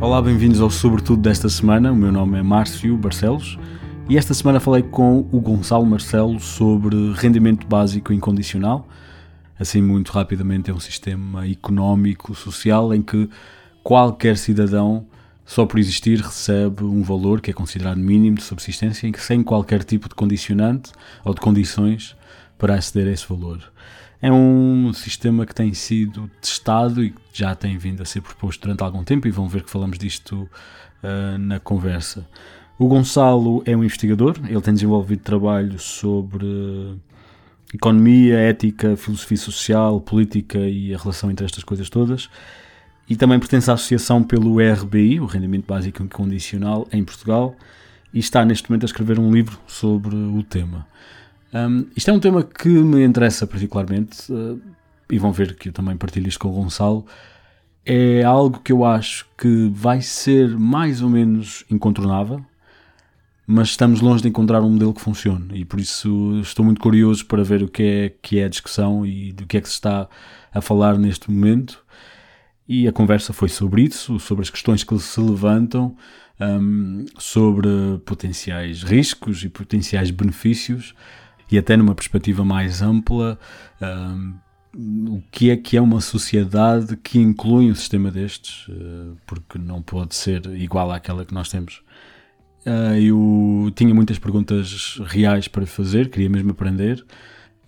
Olá, bem-vindos ao Sobretudo desta semana. O meu nome é Márcio Barcelos e esta semana falei com o Gonçalo Marcelo sobre rendimento básico incondicional. Assim, muito rapidamente, é um sistema económico, social, em que qualquer cidadão, só por existir, recebe um valor que é considerado mínimo de subsistência, em que sem qualquer tipo de condicionante ou de condições para aceder a esse valor. É um sistema que tem sido testado e já tem vindo a ser proposto durante algum tempo e vão ver que falamos disto uh, na conversa. O Gonçalo é um investigador, ele tem desenvolvido trabalho sobre economia, ética, filosofia social, política e a relação entre estas coisas todas. E também pertence à associação pelo RBI, o Rendimento Básico Incondicional, em Portugal, e está neste momento a escrever um livro sobre o tema. Um, isto é um tema que me interessa particularmente, uh, e vão ver que eu também partilho isto com o Gonçalo. É algo que eu acho que vai ser mais ou menos incontornável, mas estamos longe de encontrar um modelo que funcione e por isso estou muito curioso para ver o que é que é a discussão e do que é que se está a falar neste momento. E a conversa foi sobre isso, sobre as questões que se levantam, um, sobre potenciais riscos e potenciais benefícios e até numa perspectiva mais ampla, um, o que é que é uma sociedade que inclui um sistema destes, uh, porque não pode ser igual àquela que nós temos. Uh, eu tinha muitas perguntas reais para fazer, queria mesmo aprender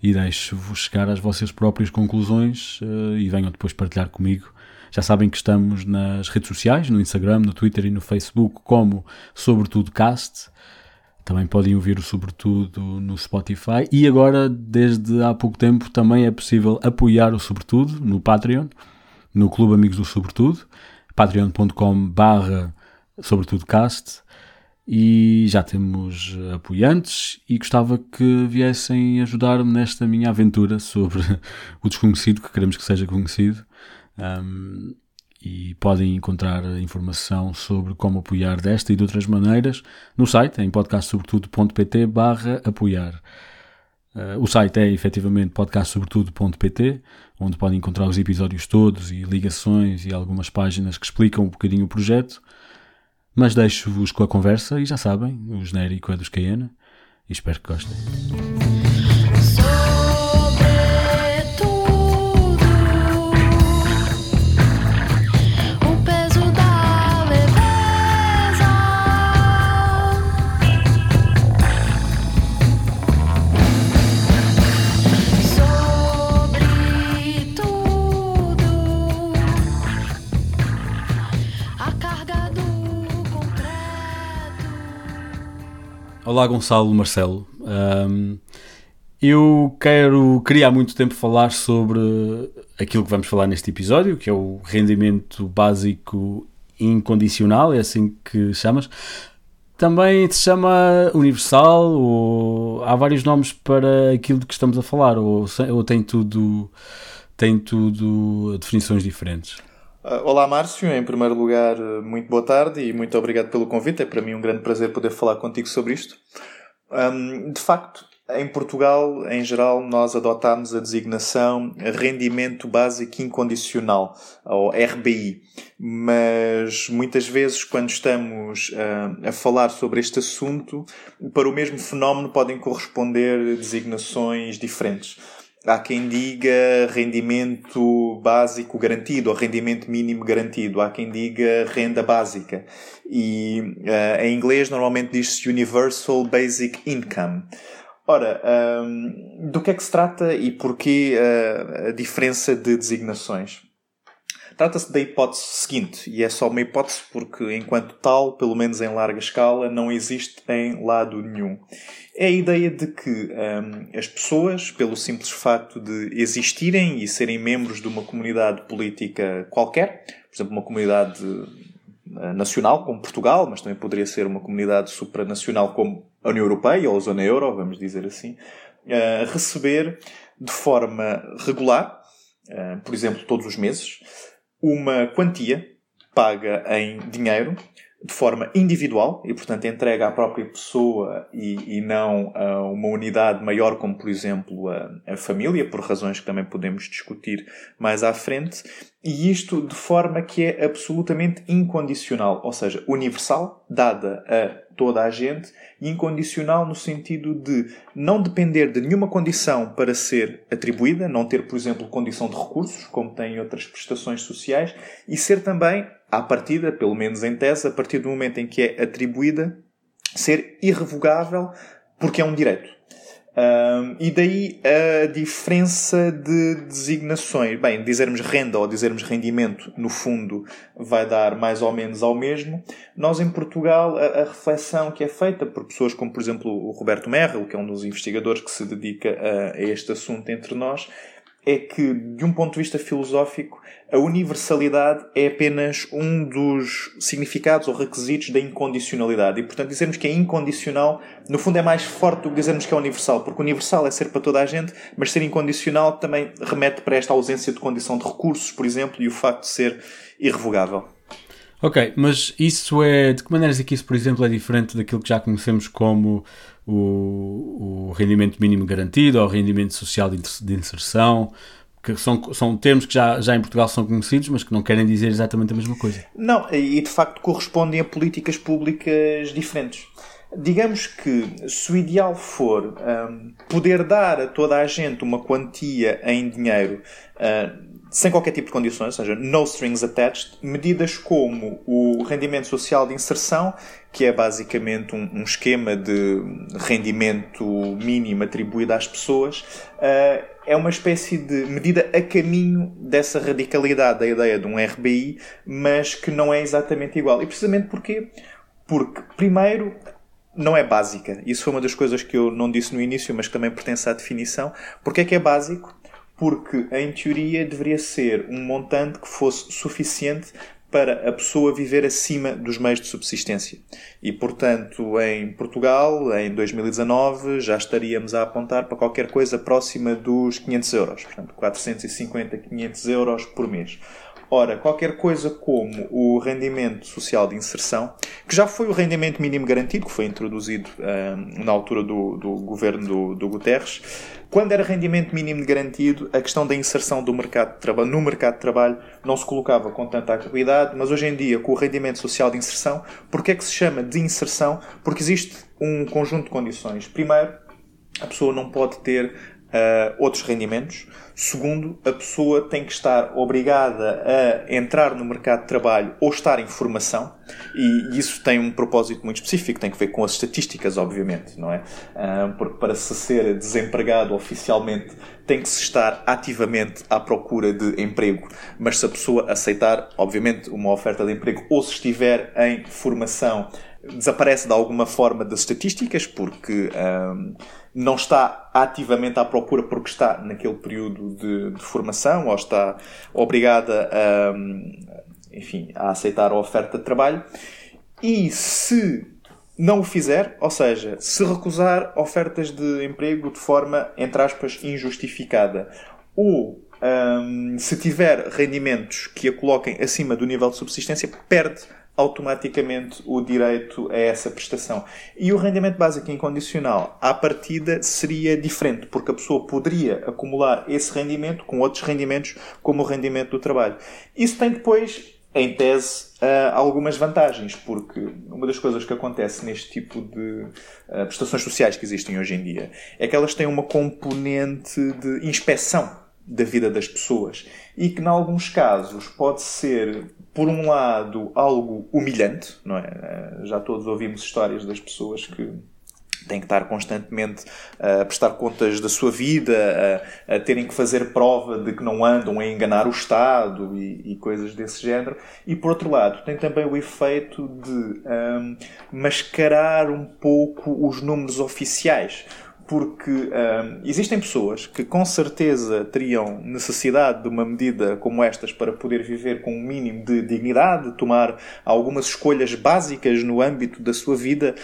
e deixo-vos chegar às vossas próprias conclusões uh, e venham depois partilhar comigo. Já sabem que estamos nas redes sociais, no Instagram, no Twitter e no Facebook, como Sobretudo Cast. Também podem ouvir o Sobretudo no Spotify. E agora, desde há pouco tempo, também é possível apoiar o Sobretudo no Patreon, no Clube Amigos do Sobretudo, patreon.com barra sobretudocast e já temos apoiantes e gostava que viessem ajudar-me nesta minha aventura sobre o desconhecido, que queremos que seja conhecido. Um, e podem encontrar informação sobre como apoiar desta e de outras maneiras no site, em podcastsobretudo.pt barra apoiar. Uh, o site é efetivamente podcastsobretudo.pt, onde podem encontrar os episódios todos e ligações e algumas páginas que explicam um bocadinho o projeto. Mas deixo-vos com a conversa e já sabem, o genérico é dos Cayena e espero que gostem. Olá Gonçalo Marcelo. Um, eu quero, queria há muito tempo falar sobre aquilo que vamos falar neste episódio, que é o rendimento básico incondicional, é assim que chamas. Também se chama universal, ou há vários nomes para aquilo de que estamos a falar, ou, ou tem tudo tem tudo definições diferentes. Uh, olá, Márcio. Em primeiro lugar, uh, muito boa tarde e muito obrigado pelo convite. É para mim um grande prazer poder falar contigo sobre isto. De facto, em Portugal, em geral, nós adotámos a designação Rendimento Básico Incondicional, ou RBI. Mas muitas vezes, quando estamos uh, a falar sobre este assunto, para o mesmo fenómeno podem corresponder designações diferentes. Há quem diga rendimento básico garantido ou rendimento mínimo garantido. Há quem diga renda básica. E uh, em inglês normalmente diz-se Universal Basic Income. Ora, um, do que é que se trata e porquê uh, a diferença de designações? Trata-se da hipótese seguinte, e é só uma hipótese porque, enquanto tal, pelo menos em larga escala, não existe em lado nenhum é a ideia de que um, as pessoas, pelo simples facto de existirem e serem membros de uma comunidade política qualquer, por exemplo, uma comunidade uh, nacional como Portugal, mas também poderia ser uma comunidade supranacional como a União Europeia ou a Zona Euro, vamos dizer assim, uh, receber de forma regular, uh, por exemplo, todos os meses, uma quantia paga em dinheiro de forma individual e, portanto, entregue à própria pessoa e, e não a uma unidade maior, como, por exemplo, a, a família, por razões que também podemos discutir mais à frente, e isto de forma que é absolutamente incondicional, ou seja, universal, dada a toda a gente, e incondicional no sentido de não depender de nenhuma condição para ser atribuída, não ter, por exemplo, condição de recursos, como tem outras prestações sociais, e ser também à partida, pelo menos em tese, a partir do momento em que é atribuída, ser irrevogável porque é um direito. Um, e daí a diferença de designações. Bem, dizermos renda ou dizermos rendimento, no fundo, vai dar mais ou menos ao mesmo. Nós, em Portugal, a, a reflexão que é feita por pessoas como, por exemplo, o Roberto Merrill, que é um dos investigadores que se dedica a, a este assunto entre nós, é que, de um ponto de vista filosófico, a universalidade é apenas um dos significados ou requisitos da incondicionalidade. E, portanto, dizermos que é incondicional, no fundo, é mais forte do que dizermos que é universal, porque universal é ser para toda a gente, mas ser incondicional também remete para esta ausência de condição de recursos, por exemplo, e o facto de ser irrevogável. Ok, mas isso é. De que maneiras é que isso, por exemplo, é diferente daquilo que já conhecemos como o, o rendimento mínimo garantido ou rendimento social de inserção? que são, são termos que já, já em Portugal são conhecidos, mas que não querem dizer exatamente a mesma coisa. Não, e de facto correspondem a políticas públicas diferentes. Digamos que se o ideal for um, poder dar a toda a gente uma quantia em dinheiro uh, sem qualquer tipo de condições, ou seja, no strings attached, medidas como o rendimento social de inserção, que é basicamente um, um esquema de rendimento mínimo atribuído às pessoas, uh, é uma espécie de medida a caminho dessa radicalidade da ideia de um RBI, mas que não é exatamente igual. E precisamente porquê? Porque, primeiro, não é básica. Isso foi uma das coisas que eu não disse no início, mas que também pertence à definição. Porquê é que é básico? Porque em teoria deveria ser um montante que fosse suficiente para a pessoa viver acima dos meios de subsistência. E, portanto, em Portugal, em 2019, já estaríamos a apontar para qualquer coisa próxima dos 500 euros. Portanto, 450, 500 euros por mês. Ora, qualquer coisa como o rendimento social de inserção, que já foi o rendimento mínimo garantido, que foi introduzido uh, na altura do, do governo do, do Guterres, quando era rendimento mínimo garantido, a questão da inserção do mercado de trabalho, no mercado de trabalho não se colocava com tanta acuidade, mas hoje em dia, com o rendimento social de inserção, porque é que se chama de inserção? Porque existe um conjunto de condições. Primeiro, a pessoa não pode ter uh, outros rendimentos. Segundo, a pessoa tem que estar obrigada a entrar no mercado de trabalho ou estar em formação, e isso tem um propósito muito específico, tem que ver com as estatísticas, obviamente, não é? Uh, porque para se ser desempregado oficialmente tem que se estar ativamente à procura de emprego, mas se a pessoa aceitar, obviamente, uma oferta de emprego ou se estiver em formação, desaparece de alguma forma das estatísticas, porque. Um, ah, não está ativamente à procura porque está naquele período de, de formação ou está obrigada a, enfim, a aceitar a oferta de trabalho. E se não o fizer, ou seja, se recusar ofertas de emprego de forma, entre aspas, injustificada, ou um, se tiver rendimentos que a coloquem acima do nível de subsistência, perde automaticamente o direito a essa prestação. E o rendimento básico incondicional, à partida, seria diferente, porque a pessoa poderia acumular esse rendimento com outros rendimentos, como o rendimento do trabalho. Isso tem depois, em tese, uh, algumas vantagens, porque uma das coisas que acontece neste tipo de uh, prestações sociais que existem hoje em dia é que elas têm uma componente de inspeção da vida das pessoas e que, em alguns casos, pode ser por um lado, algo humilhante, não é? Eh, já todos ouvimos histórias das pessoas que têm que estar constantemente a prestar contas da sua vida, a, a, terem que fazer prova de que não andam a enganar o Estado e, e coisas desse género. E por outro lado, tem também o efeito de um, mascarar um pouco os números oficiais porque existem pessoas que com certeza teriam necessidade de uma medida como estas para poder viver com um mínimo de dignidade, tomar algumas escolhas básicas no âmbito da sua vida,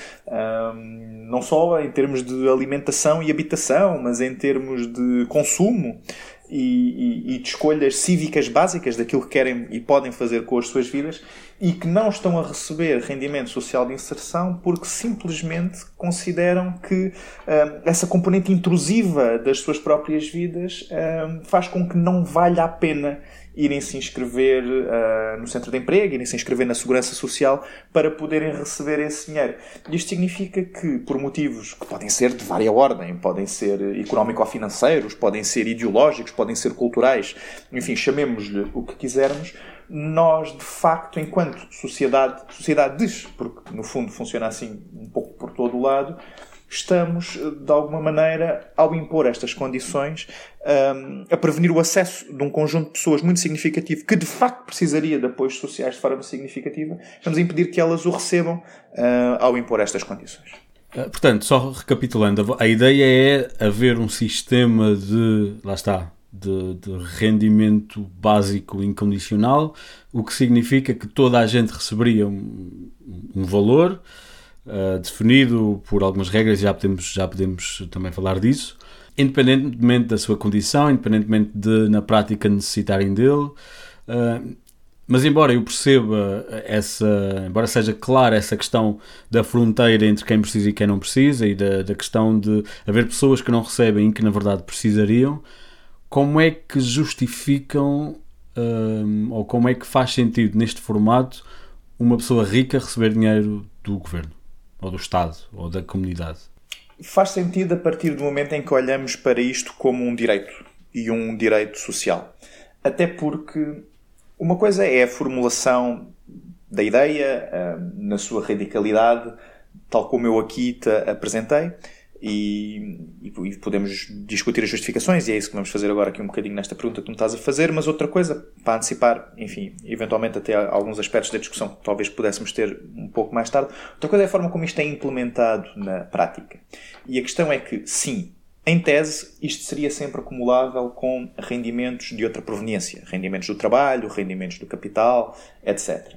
não só em termos de alimentação e habitação, mas em termos de consumo. E, e, e de escolhas cívicas básicas daquilo que querem e podem fazer com as suas vidas, e que não estão a receber rendimento social de inserção porque simplesmente consideram que uh, essa componente intrusiva das suas próprias vidas uh, faz com que não valha a pena irem se inscrever uh, no centro de emprego, irem se inscrever na segurança social para poderem receber esse dinheiro. Isto significa que, por motivos que podem ser de vária ordem, podem ser económico-financeiros, podem ser ideológicos, podem ser culturais, enfim, chamemos-lhe o que quisermos, nós, de facto, enquanto sociedade, sociedades, porque no fundo funciona assim um pouco por todo o lado, estamos, de alguma maneira, ao impor estas condições, um, a prevenir o acesso de um conjunto de pessoas muito significativo, que de facto precisaria de apoios sociais de forma significativa, estamos a impedir que elas o recebam uh, ao impor estas condições. Ah, portanto, só recapitulando, a ideia é haver um sistema de, lá está, de, de, rendimento básico incondicional, o que significa que toda a gente receberia um, um valor uh, definido por algumas regras, já podemos, já podemos também falar disso, independentemente da sua condição, independentemente de na prática necessitarem dele. Uh, mas embora eu perceba essa, embora seja clara essa questão da fronteira entre quem precisa e quem não precisa e da, da questão de haver pessoas que não recebem e que na verdade precisariam, como é que justificam um, ou como é que faz sentido neste formato uma pessoa rica receber dinheiro do governo, ou do Estado, ou da comunidade? Faz sentido a partir do momento em que olhamos para isto como um direito e um direito social. Até porque uma coisa é a formulação da ideia hum, na sua radicalidade, tal como eu aqui te apresentei, e, e, podemos discutir as justificações, e é isso que vamos fazer agora aqui um bocadinho nesta pergunta que me estás a fazer, mas outra coisa, para antecipar, enfim, eventualmente até alguns aspectos da discussão que talvez pudéssemos ter um pouco mais tarde, outra coisa é a forma como isto é implementado na prática. E a questão é que, sim, em tese, isto seria sempre acumulável com rendimentos de outra proveniência, rendimentos do trabalho, rendimentos do capital, etc.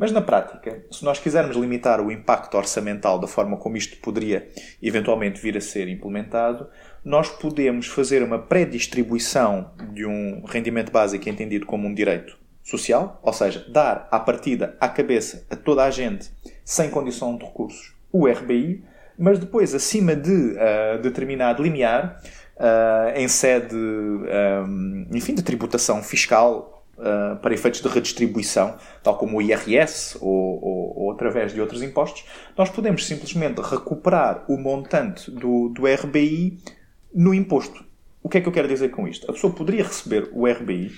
Mas na prática, se nós quisermos limitar o impacto orçamental da forma como isto poderia eventualmente vir a ser implementado, nós podemos fazer uma pré-distribuição de um rendimento básico entendido como um direito social, ou seja, dar à partida, à cabeça, a toda a gente, sem condição de recursos, o RBI, mas depois, acima de uh, determinado limiar, uh, em sede, um, enfim, de tributação fiscal uh, para efeitos de redistribuição, tal como o IRS ou, ou, ou, através de outros impostos, nós podemos simplesmente recuperar o montante do, do RBI no imposto. O que é que eu quero dizer com isto? A pessoa poderia receber o RBI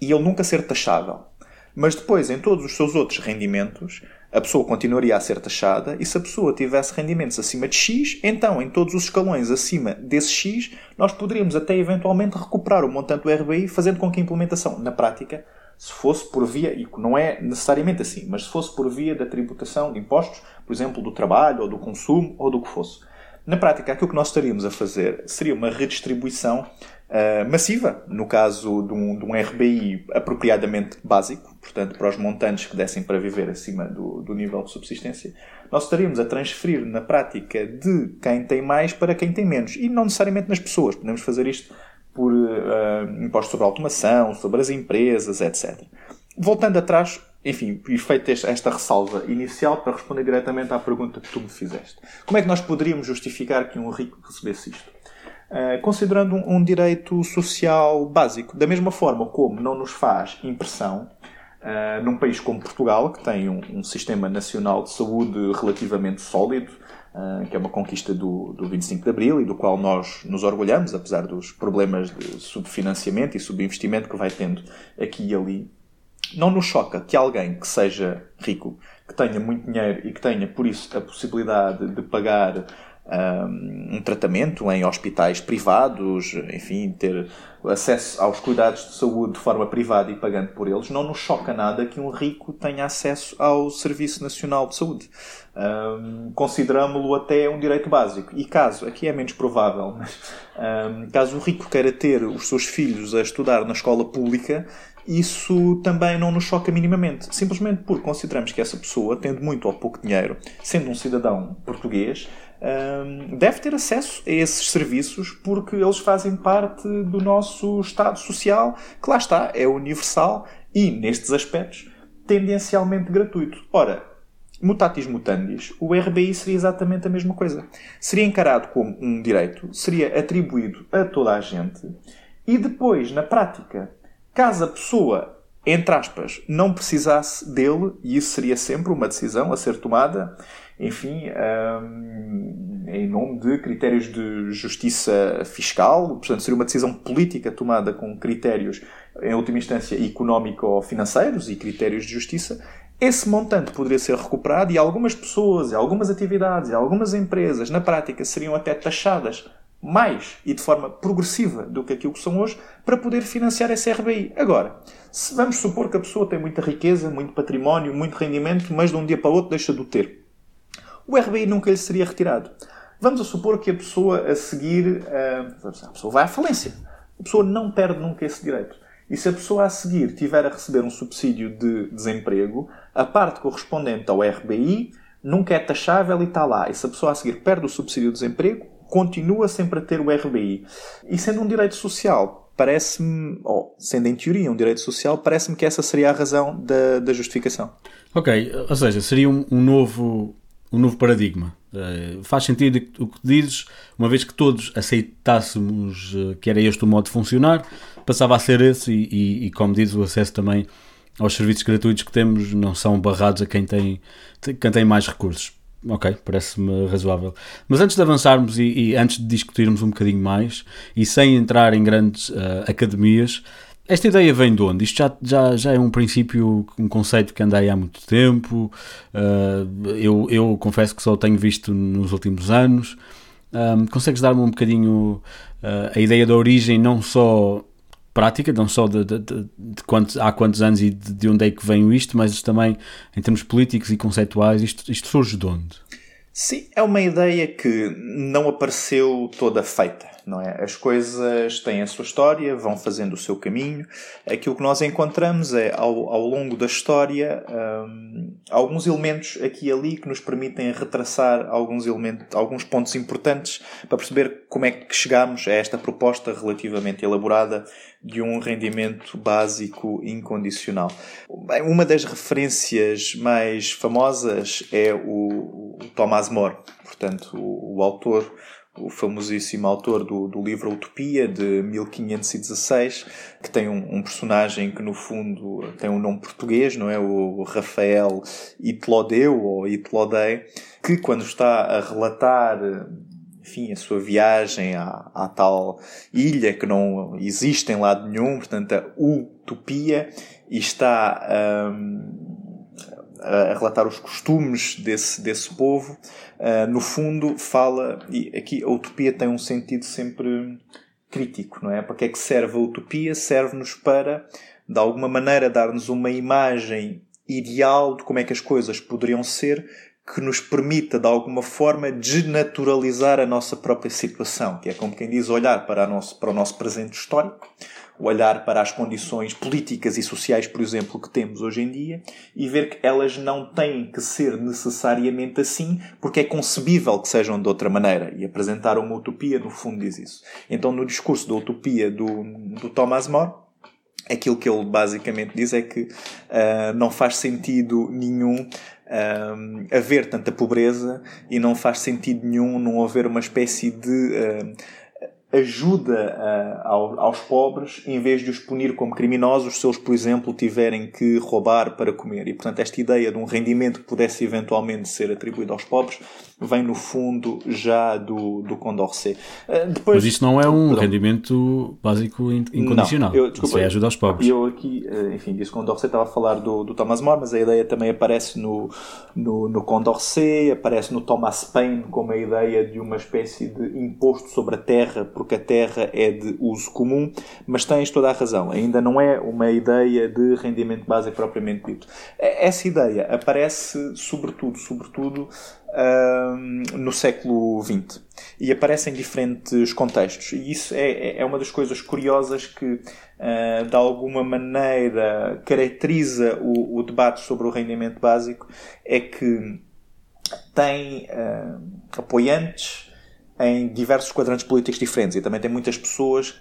e ele nunca ser taxável. Mas depois, em todos os seus outros rendimentos, a pessoa continuaria a ser taxada e se a pessoa tivesse rendimentos acima de X, então em todos os escalões acima desse X, nós poderíamos até eventualmente recuperar o montante do RBI, fazendo com que a implementação, na prática, se fosse por via, e não é necessariamente assim, mas se fosse por via da tributação de impostos, por exemplo, do trabalho, ou do consumo, ou do que fosse. Na prática, aquilo que nós estaríamos a fazer seria uma redistribuição uh, massiva, no caso de um, de um, RBI apropriadamente básico, portanto, para os montantes que dessem para viver acima do, do nível de subsistência, nós estaríamos a transferir na prática de quem tem mais para quem tem menos, e não necessariamente nas pessoas. Podemos fazer isto por uh, impostos sobre a automação, sobre as empresas, etc. Voltando atrás, enfim, e feita esta ressalva inicial para responder diretamente à pergunta que tu me fizeste. Como é que nós poderíamos justificar que um rico recebesse isto? Uh, considerando um, um, direito social básico. Da mesma forma como não nos faz impressão uh, num país como Portugal, que tem um, um sistema nacional de saúde relativamente sólido, uh, que é uma conquista do, do 25 de Abril e do qual nós nos orgulhamos, apesar dos problemas de subfinanciamento e subinvestimento que vai tendo aqui e ali. Não nos choca que alguém que seja rico, que tenha muito dinheiro e que tenha, por isso, a possibilidade de pagar um, tratamento em hospitais privados, enfim, ter acesso aos cuidados de saúde de forma privada e pagando por eles, não nos choca nada que um rico tenha acesso ao Serviço Nacional de Saúde. Um, Consideramos-lo até um direito básico. E caso, aqui é menos provável, mas um, caso o rico queira ter os seus filhos a estudar na escola pública, isso também não nos choca minimamente. Simplesmente porque consideramos que essa pessoa, tendo muito ou pouco dinheiro, sendo um cidadão português, deve ter acesso a esses serviços porque eles fazem parte do nosso Estado Social, que lá está, é universal e, nestes aspectos, tendencialmente gratuito. Ora, mutatis mutandis, o RBI seria exatamente a mesma coisa. Seria encarado como um direito, seria atribuído a toda a gente e depois, na prática, caso a pessoa, entre aspas, não precisasse dele, e isso seria sempre uma decisão a ser tomada, enfim, um, em nome de critérios de justiça fiscal, portanto, seria uma decisão política tomada com critérios, em última instância, económico-financeiros e critérios de justiça, esse montante poderia ser recuperado e algumas pessoas, algumas atividades, algumas empresas, na prática, seriam até taxadas mais e de forma progressiva do que aquilo que são hoje para poder financiar esse RBI. Agora, se vamos supor que a pessoa tem muita riqueza, muito património, muito rendimento, mas de um dia para o outro deixa de o ter, o RBI nunca lhe seria retirado. Vamos supor que a pessoa a seguir, uh, a pessoa vai à falência. A pessoa não perde nunca esse direito. E se a pessoa a seguir tiver a receber um subsídio de desemprego, a parte correspondente ao RBI nunca é taxável e está lá. E se a pessoa a seguir perde o subsídio de desemprego, continua sempre a ter o RBI. E sendo um direito social, parece-me, ou sendo em teoria um direito social, parece-me que essa seria a razão da, da justificação. Ok, ou seja, seria um, um novo um novo paradigma. Uh, faz sentido o que dizes, uma vez que todos aceitássemos uh, que era este o modo de funcionar, passava a ser esse e, e, e, como diz, o acesso também aos serviços gratuitos que temos não são barrados a quem tem, quem tem mais recursos. Ok, parece-me razoável. Mas antes de avançarmos e, e, antes de discutirmos um bocadinho mais, e sem entrar em grandes uh, academias, esta ideia vem de onde? Isto já, já, já é um princípio, um conceito que andei há muito tempo. Uh, eu, eu confesso que só o tenho visto nos últimos anos. Um, consegues dar-me um bocadinho uh, a ideia da origem, não só prática, não só de, de, de, de quantos, há quantos anos e de, de, onde é que vem isto, mas também em termos políticos e conceituais, isto, isto surge de onde? Sim, é uma ideia que não apareceu toda feita não é? As coisas têm a sua história, vão fazendo o seu caminho. Aquilo que nós encontramos é, ao, ao longo da história, um, alguns elementos aqui e ali que nos permitem retraçar alguns, elementos, alguns pontos importantes para perceber como é que chegamos a esta proposta relativamente elaborada de um rendimento básico incondicional. Uma das referências mais famosas é o, o Thomas More, portanto, o, o autor o famosíssimo autor do, do livro Utopia, de 1516, que tem um, um, personagem que, no fundo, tem um nome português, não é? O Rafael Itlodeu, ou Itlodei, que, quando está a relatar enfim, a sua viagem à, à, tal ilha que não existe em lado nenhum, portanto, a utopia, e está um, a relatar os costumes desse, desse povo, uh, no fundo fala, e aqui a utopia tem um sentido sempre crítico, não é? Para que é que serve a utopia? Serve-nos para, de alguma maneira, dar-nos uma imagem ideal de como é que as coisas poderiam ser que nos permita, de alguma forma, desnaturalizar a nossa própria situação, que é como quem diz olhar para, nosso, para o nosso presente histórico, olhar para as condições políticas e sociais, por exemplo, que temos hoje em dia e ver que elas não têm que ser necessariamente assim, porque é concebível que sejam de outra maneira. E apresentar uma utopia, no fundo, diz isso. Então, no discurso da utopia do, do Thomas More, aquilo que ele basicamente diz é que uh, não faz sentido nenhum um, ah, haver tanta pobreza e não faz sentido nenhum não haver uma espécie de uh, ajuda uh, ao, aos pobres em vez de os punir como criminosos se eles, por exemplo, tiverem que roubar para comer. E, portanto, esta ideia de um rendimento que pudesse eventualmente ser atribuído aos pobres vem, no fundo, já do, do Condorcet. Uh, depois... Mas isso não é um Perdão. rendimento básico incondicional. Não, eu, desculpa, isso é ajuda aos pobres. Eu aqui, uh, enfim, disse Condorcet, estava a falar do, do Thomas More, mas a ideia também aparece no, no, no Condorcet, aparece no Thomas Paine como a ideia de uma espécie de imposto sobre a terra porque a terra é de uso comum, mas tens toda a razão. Ainda não é uma ideia de rendimento básico propriamente dito. Essa ideia aparece sobretudo, sobretudo no século XX e aparece em diferentes contextos. E isso é, é, é uma das coisas curiosas que, uh, de alguma maneira, caracteriza o, o, debate sobre o rendimento básico, é que tem uh, apoiantes em diversos quadrantes políticos diferentes e também tem muitas pessoas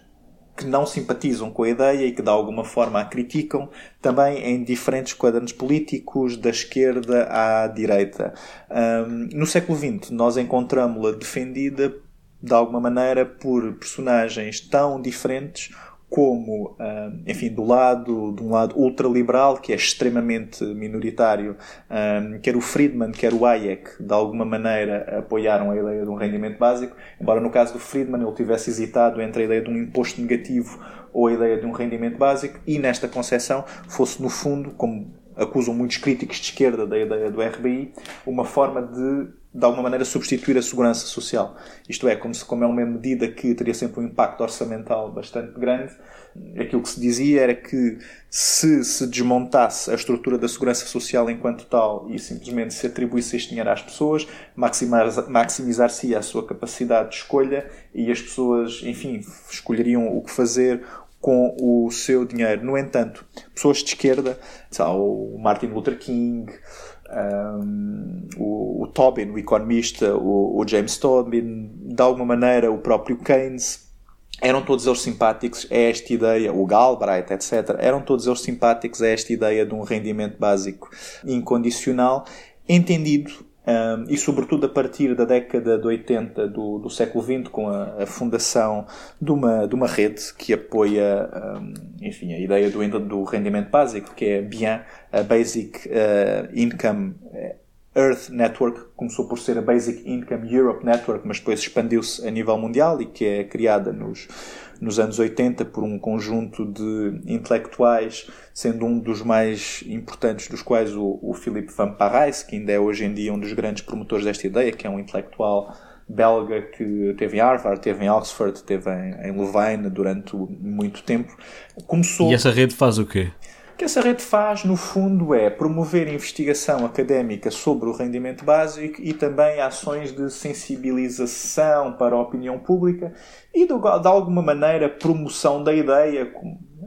que não simpatizam com a ideia e que de alguma forma a criticam, também em diferentes quadrantes políticos, da esquerda à direita. Um, no século XX, nós encontramos-la defendida de alguma maneira por personagens tão diferentes como, ah, enfim, do lado, de um lado ultraliberal, que é extremamente minoritário, ah, quer o Friedman, quer o Hayek, de alguma maneira apoiaram a ideia de um rendimento básico, embora no caso do Friedman ele tivesse hesitado entre a ideia de um imposto negativo ou a ideia de um rendimento básico, e nesta concepção fosse, no fundo, como acusam muitos críticos de esquerda da ideia do RBI, uma forma de de alguma maneira substituir a segurança social. Isto é, como, se, como é uma medida que teria sempre um impacto orçamental bastante grande, aquilo que se dizia era que se se desmontasse a estrutura da segurança social enquanto tal e simplesmente se atribuísse este dinheiro às pessoas, maximizar-se a sua capacidade de escolha e as pessoas, enfim, escolheriam o que fazer com o seu dinheiro. No entanto, pessoas de esquerda, o Martin Luther King, um, o, o, Tobin, o economista, o, o, James Tobin, de alguma maneira o próprio Keynes, eram todos eles simpáticos a esta ideia, o Galbraith, etc., eram todos eles simpáticos a esta ideia de um rendimento básico incondicional, entendido um, e sobretudo a partir da década de 80 do, do século XX, com a, a, fundação de uma, de uma rede que apoia um, enfim, a ideia do, do rendimento básico, que é BIAN, a Basic uh, Income eh, Earth Network, começou por ser a Basic Income Europe Network, mas depois expandiu-se a nível mundial e que é criada nos, nos anos 80 por um conjunto de intelectuais, sendo um dos mais importantes dos quais o, o Philippe Van Parijs, que ainda é hoje em dia um dos grandes promotores desta ideia, que é um intelectual belga que teve em Harvard, teve em Oxford, teve em, em Louvain durante muito tempo. Começou... E essa rede faz o quê? Que essa rede faz, no fundo, é promover investigação académica sobre o rendimento básico e também ações de sensibilização para a opinião pública e, de, alguma maneira, promoção da ideia,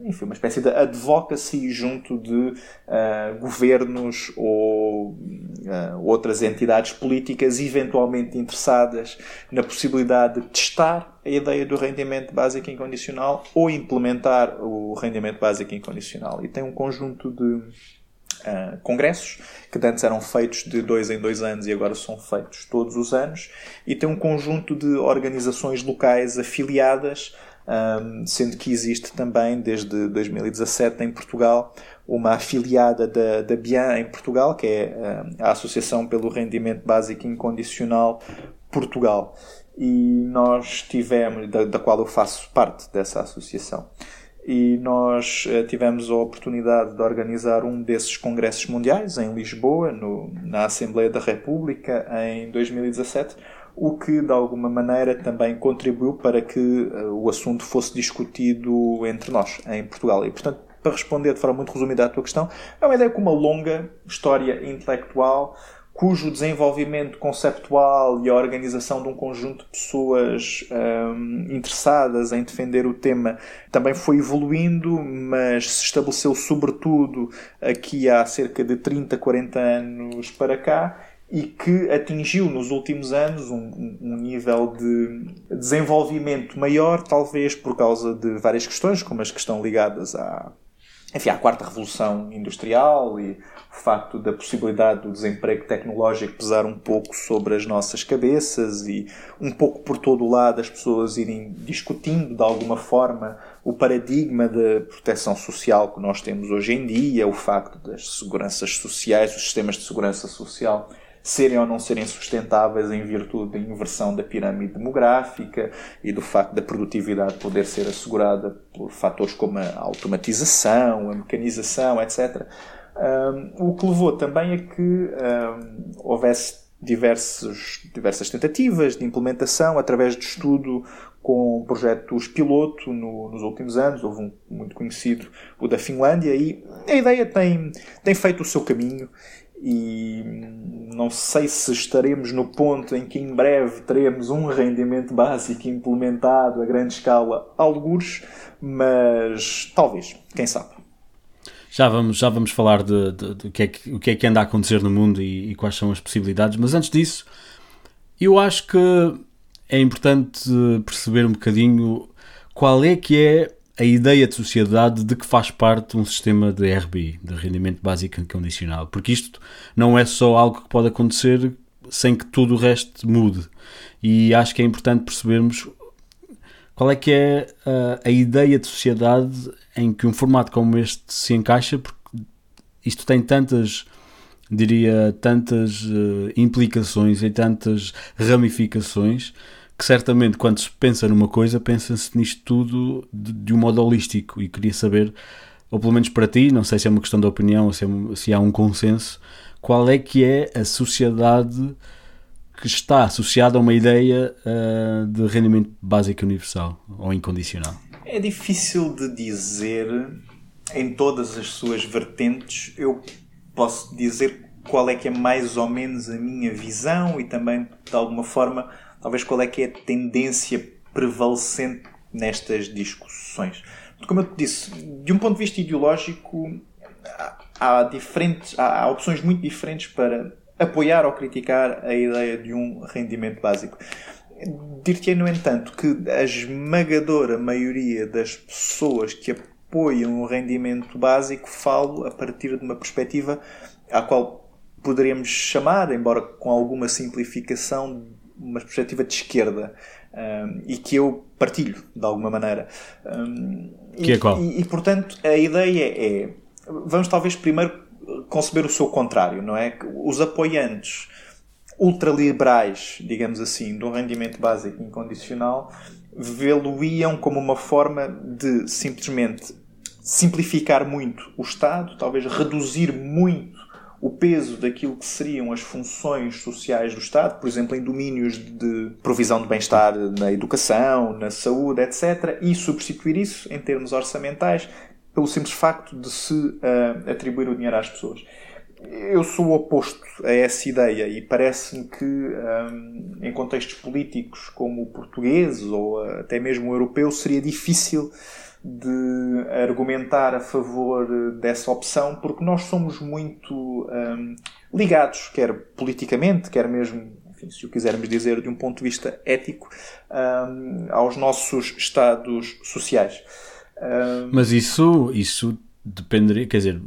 enfim, uma espécie de advocacy junto de uh, governos ou uh, outras entidades políticas eventualmente interessadas na possibilidade de testar a ideia do rendimento básico incondicional ou implementar o rendimento básico incondicional. E tem um conjunto de uh, congressos que antes eram feitos de dois em dois anos e agora são feitos todos os anos, e tem um conjunto de organizações locais afiliadas um, sendo que existe também, desde 2017 em Portugal, uma afiliada da, da BIAN em Portugal, que é a Associação pelo Rendimento Básico Incondicional Portugal. E nós tivemos, da, da qual eu faço parte dessa associação, e nós uh, tivemos a oportunidade de organizar um desses congressos mundiais em Lisboa, no, na Assembleia da República, em 2017, o que de alguma maneira também contribuiu para que uh, o assunto fosse discutido entre nós, em Portugal. E, portanto, para responder de forma muito resumida à tua questão, é uma ideia com uma longa história intelectual, cujo desenvolvimento conceptual e a organização de um conjunto de pessoas ehm, interessadas em defender o tema também foi evoluindo, mas se estabeleceu sobretudo aqui há cerca de 30, 40 anos para cá e que atingiu nos últimos anos um, um, nível de desenvolvimento maior, talvez por causa de várias questões, como as que estão ligadas à, enfim, à quarta revolução industrial e o facto da possibilidade do desemprego tecnológico pesar um pouco sobre as nossas cabeças e um pouco por todo o lado as pessoas irem discutindo de alguma forma o paradigma da proteção social que nós temos hoje em dia, o facto das seguranças sociais, os sistemas de segurança social serem ou não serem sustentáveis em virtude da inversão da pirâmide demográfica e do facto da produtividade poder ser assegurada por fatores como a automatização, a mecanização, etc. Um, o que levou também a que um, houvesse diversos, diversas tentativas de implementação através de estudo com projetos piloto no, nos últimos anos. Houve um muito conhecido, o da Finlândia, e a ideia tem, tem feito o seu caminho e não sei se estaremos no ponto em que em breve teremos um rendimento básico implementado a grande escala, alguns, mas talvez, quem sabe. Já vamos, já vamos falar de, de, de, que é que, o que é que anda a acontecer no mundo e, e quais são as possibilidades, mas antes disso, eu acho que é importante perceber um bocadinho qual é que é a ideia de sociedade de que faz parte um sistema de RBI, de rendimento básico incondicional? Porque isto não é só algo que pode acontecer sem que tudo o resto mude. E acho que é importante percebermos qual é que é a, a ideia de sociedade em que um formato como este se encaixa, porque isto tem tantas diria, tantas uh, implicações e tantas ramificações que certamente quando se pensa numa coisa, pensa-se nisto tudo de, de, um modo holístico e queria saber, ou pelo menos para ti, não sei se é uma questão de opinião ou se, é, se há um consenso, qual é que é a sociedade que está associada a uma ideia uh, de rendimento básico universal ou incondicional? É difícil de dizer em todas as suas vertentes. Eu posso dizer qual é que é mais ou menos a minha visão e também, de alguma forma, talvez qual é que é a tendência prevalecente nestas discussões. Como eu te disse, de um ponto de vista ideológico, há, diferentes, há, opções muito diferentes para apoiar ou criticar a ideia de um rendimento básico. Dir-te, no entanto, que a esmagadora maioria das pessoas que apoiam o rendimento básico falo a partir de uma perspectiva à qual poderíamos chamar, embora com alguma simplificação, uma perspectiva de esquerda um, e que eu partilho de alguma maneira. Um, que é qual? E, e, portanto a ideia é vamos talvez primeiro conceber o seu contrário, não é? Os apoiantes ultraliberais, digamos assim, do rendimento básico incondicional, vê-lo-iam como uma forma de simplesmente simplificar muito o Estado, talvez reduzir muito o peso daquilo que seriam as funções sociais do Estado, por exemplo, em domínios de provisão de bem-estar na educação, na saúde, etc., e substituir isso, em termos orçamentais, pelo simples facto de se uh, atribuir o dinheiro às pessoas. Eu sou oposto a essa ideia e parece-me que, um, em contextos políticos como o português ou até mesmo o europeu, seria difícil de argumentar a favor dessa opção, porque nós somos muito um, ligados, quer politicamente, quer mesmo, enfim, se o quisermos dizer, de um ponto de vista ético, um, aos nossos estados sociais. Um, Mas isso, isso dependeria, quer dizer,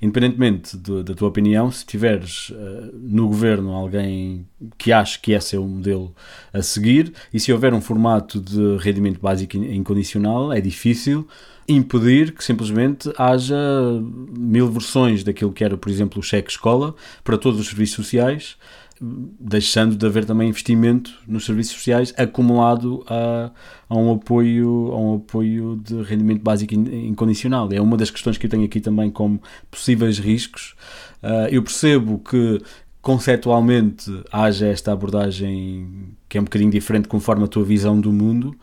independentemente do, da tua opinião, se tiveres uh, no governo alguém que acha que esse é o modelo a seguir, e se houver um formato de rendimento básico incondicional, é difícil impedir que simplesmente haja mil versões daquilo que era, por exemplo, o cheque escola para todos os serviços sociais deixando de haver também investimento nos serviços sociais acumulado a, a, um, apoio, a um apoio de rendimento básico incondicional. É uma das questões que eu tenho aqui também como possíveis riscos. Uh, eu percebo que conceptualmente haja esta abordagem que é um bocadinho diferente conforme a tua visão do mundo,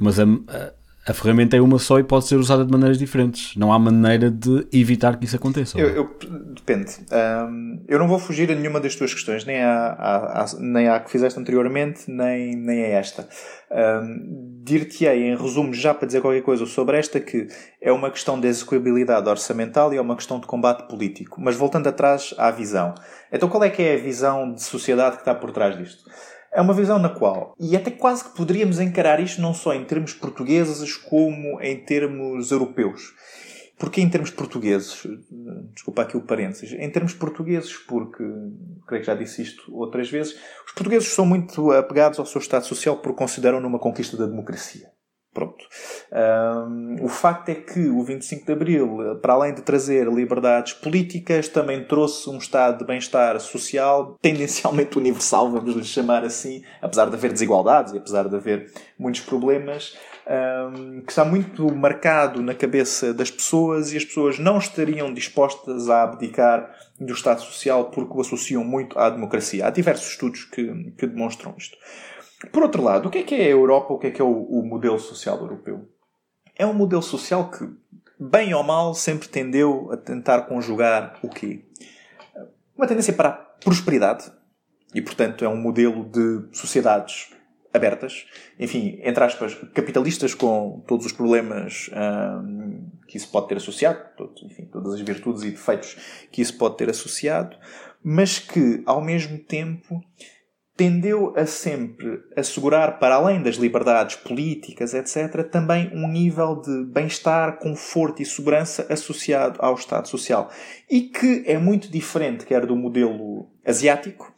mas a, a a ferramenta é uma só e pode ser usada de maneiras diferentes. Não há maneira de evitar que isso aconteça. Eu, eu, depende. Um, eu não vou fugir a nenhuma das tuas questões, nem à, à, à, nem à que fizeste anteriormente, nem, nem a esta. Um, Dir-te-ei, em resumo, já para dizer qualquer coisa sobre esta, que é uma questão de execuibilidade orçamental e é uma questão de combate político. Mas voltando atrás à visão. Então, qual é que é a visão de sociedade que está por trás disto? É uma visão na qual, e até quase que poderíamos encarar isto não só em termos portugueses como em termos europeus. Porquê em termos portugueses? Desculpa aqui o parênteses. Em termos portugueses, porque, creio que já disse isto outras vezes, os portugueses são muito apegados ao seu Estado Social porque consideram numa conquista da democracia. Pronto. Um, o facto é que o 25 de Abril, para além de trazer liberdades políticas, também trouxe um estado de bem-estar social tendencialmente universal, vamos lhe chamar assim, apesar de haver desigualdades e apesar de haver muitos problemas, um, que está muito marcado na cabeça das pessoas e as pessoas não estariam dispostas a abdicar do Estado Social porque o associam muito à democracia. Há diversos estudos que, que demonstram isto. Por outro lado, o que é que é a Europa? O que é que é o, o modelo social europeu? É um modelo social que, bem ou mal, sempre tendeu a tentar conjugar o quê? Uma tendência para a prosperidade, e portanto é um modelo de sociedades abertas, enfim, entre aspas, capitalistas com todos os problemas hum, que isso pode ter associado, enfim, todas as virtudes e defeitos que isso pode ter associado, mas que, ao mesmo tempo, tendeu a sempre assegurar, para além das liberdades políticas, etc., também um nível de bem-estar, conforto e segurança associado ao Estado Social. E que é muito diferente, quer do modelo asiático,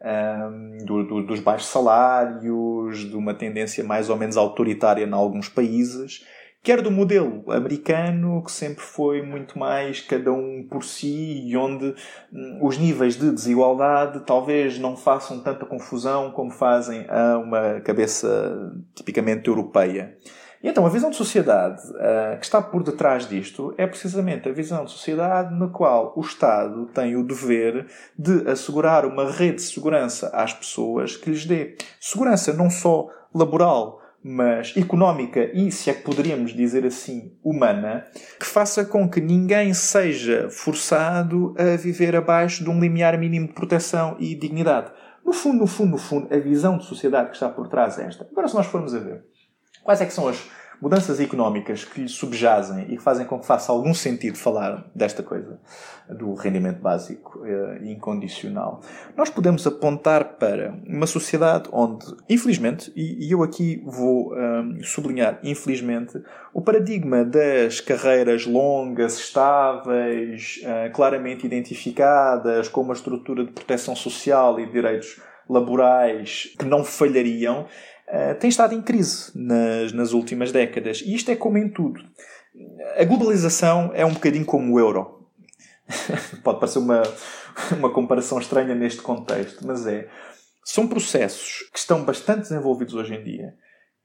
um, do, do, dos baixos salários, de uma tendência mais ou menos autoritária em alguns países, quer do modelo americano, que sempre foi muito mais cada um por si e onde hum, os níveis de desigualdade talvez não façam tanta confusão como fazem a uma cabeça tipicamente europeia. E então a visão de sociedade uh, que está por detrás disto é precisamente a visão de sociedade na qual o Estado tem o dever de assegurar uma rede de segurança às pessoas que lhes dê segurança não só laboral, mas económica e, se é que poderíamos dizer assim, humana, que faça com que ninguém seja forçado a viver abaixo de um limiar mínimo de proteção e dignidade. No fundo, no fundo, no fundo, a visão de sociedade que está por trás é esta. Agora, se nós formos a ver quais é que são as mudanças económicas que lhe subjazem e que fazem com que faça algum sentido falar desta coisa, do rendimento básico eh, incondicional, nós podemos apontar para uma sociedade onde, infelizmente, e, eu aqui vou um, sublinhar, infelizmente, o paradigma das carreiras longas, estáveis, uh, claramente identificadas, com uma estrutura de proteção social e de direitos laborais que não falhariam, eh, tem estado em crise nas, nas últimas décadas. E isto é como em tudo. A globalização é um bocadinho como o euro. Pode parecer uma, uma comparação estranha neste contexto, mas é. São processos que estão bastante desenvolvidos hoje em dia,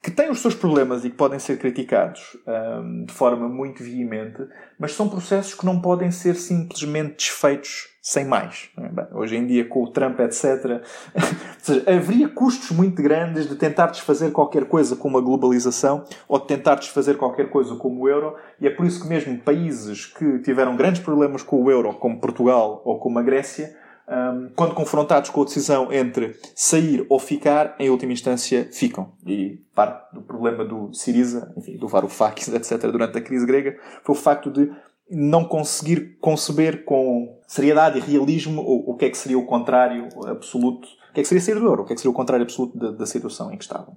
que têm os seus problemas e que podem ser criticados um, de forma muito veemente, mas são processos que não podem ser simplesmente desfeitos sem mais. É? Bem, hoje em dia, com o Trump, etc., seja, haveria custos muito grandes de tentar desfazer qualquer coisa como a globalização ou de tentar desfazer qualquer coisa como o euro, e é por isso que mesmo países que tiveram grandes problemas com o euro, como Portugal ou como a Grécia, um, quando confrontados com a decisão entre sair ou ficar, em última instância ficam. E parte do problema do Siriza, enfim, do Varoufakis, etc., durante a crise grega, foi o facto de não conseguir conceber com seriedade e realismo o, o que é que seria o contrário absoluto, o que é que seria sair do euro, o que é que seria o contrário absoluto da, da situação em que estavam.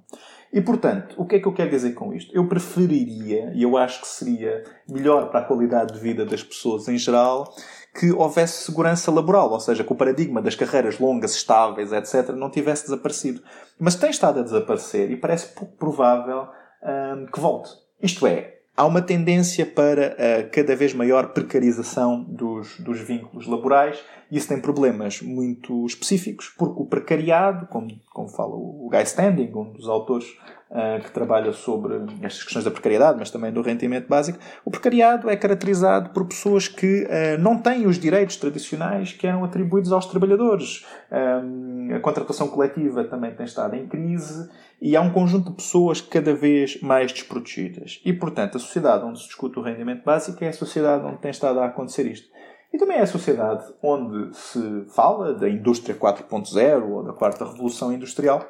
E, portanto, o que é que eu quero dizer com isto? Eu preferiria, e eu acho que seria melhor para a qualidade de vida das pessoas em geral, que houvesse segurança laboral, ou seja, que o paradigma das carreiras longas, estáveis, etc., não tivesse desaparecido. Mas tem estado a desaparecer e parece pouco provável hum, que volte. Isto é, há uma tendência para a cada vez maior precarização dos, dos vínculos laborais isso tem problemas muito específicos, porque o precariado, como, como fala o Guy Standing, um dos autores uh, que trabalha sobre estas questões da precariedade, mas também do rendimento básico, o precariado é caracterizado por pessoas que uh, não têm os direitos tradicionais que eram atribuídos aos trabalhadores. Um, a contratação coletiva também tem estado em crise e há um conjunto de pessoas cada vez mais desprotegidas. E, portanto, a sociedade onde se discute o rendimento básico é a sociedade onde tem estado a acontecer isto. E também é a sociedade onde se fala da indústria 4.0 ou da quarta revolução industrial,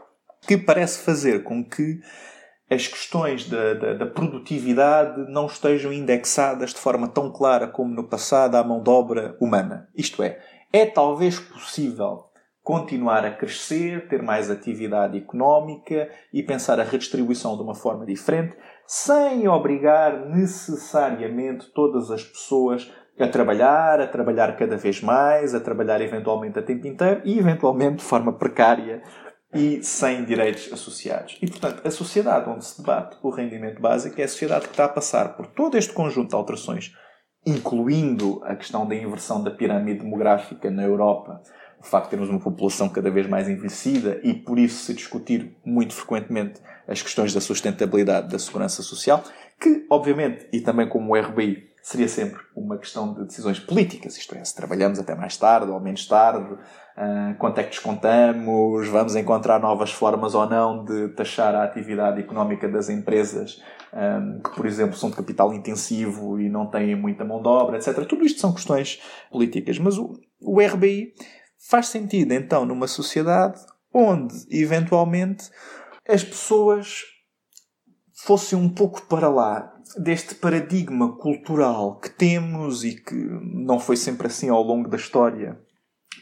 que parece fazer com que as questões da, da, da, produtividade não estejam indexadas de forma tão clara como no passado à mão de obra humana. Isto é, é talvez possível continuar a crescer, ter mais atividade económica e pensar a redistribuição de uma forma diferente, sem obrigar necessariamente todas as pessoas a trabalhar, a trabalhar cada vez mais, a trabalhar eventualmente a tempo inteiro e eventualmente de forma precária e sem direitos associados. E, portanto, a sociedade onde se debate o rendimento básico é a sociedade que está a passar por todo este conjunto de alterações, incluindo a questão da inversão da pirâmide demográfica na Europa, o facto de termos uma população cada vez mais envelhecida e por isso se discutir muito frequentemente as questões da sustentabilidade da segurança social, que, obviamente, e também como o RBI, seria sempre uma questão de decisões políticas, isto é, se trabalhamos até mais tarde ou menos tarde, uh, quanto é que descontamos, vamos encontrar novas formas ou não de taxar a atividade económica das empresas um, que, por exemplo, são de capital intensivo e não têm muita mão de obra, etc. Tudo isto são questões políticas, mas o, o RBI Faz sentido, então, numa sociedade onde, eventualmente, as pessoas fossem um pouco para lá deste paradigma cultural que temos e que não foi sempre assim ao longo da história.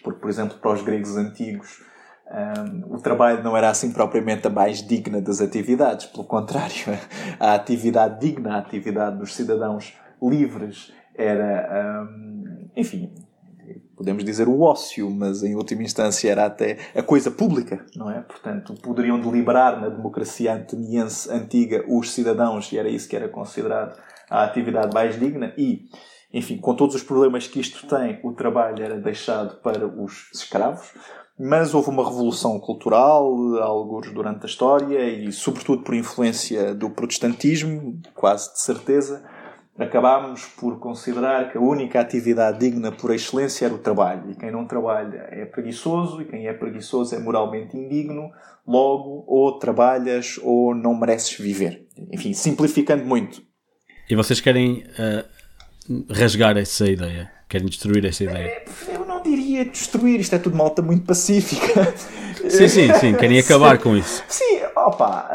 Porque, por exemplo, para os gregos antigos, um, o trabalho não era assim propriamente a mais digna das atividades, pelo contrário, a atividade digna, a atividade dos cidadãos livres era, um, enfim, podemos dizer o ócio, mas em última instância era até a coisa pública, não é? Portanto, poderiam deliberar na democracia ateniense antiga os cidadãos e era isso que era considerado a atividade mais digna e enfim, com todos os problemas que isto tem, o trabalho era deixado para os escravos. Mas houve uma revolução cultural, alguns durante a história, e sobretudo por influência do protestantismo, quase de certeza, acabámos por considerar que a única atividade digna por excelência era o trabalho. E quem não trabalha é preguiçoso, e quem é preguiçoso é moralmente indigno, logo ou trabalhas ou não mereces viver. Enfim, simplificando muito. E vocês querem uh, rasgar essa ideia? Querem destruir essa ideia? Eu diria destruir, isto é tudo malta muito pacífica. Sim, sim, sim, querem acabar com isso. Sim, opa,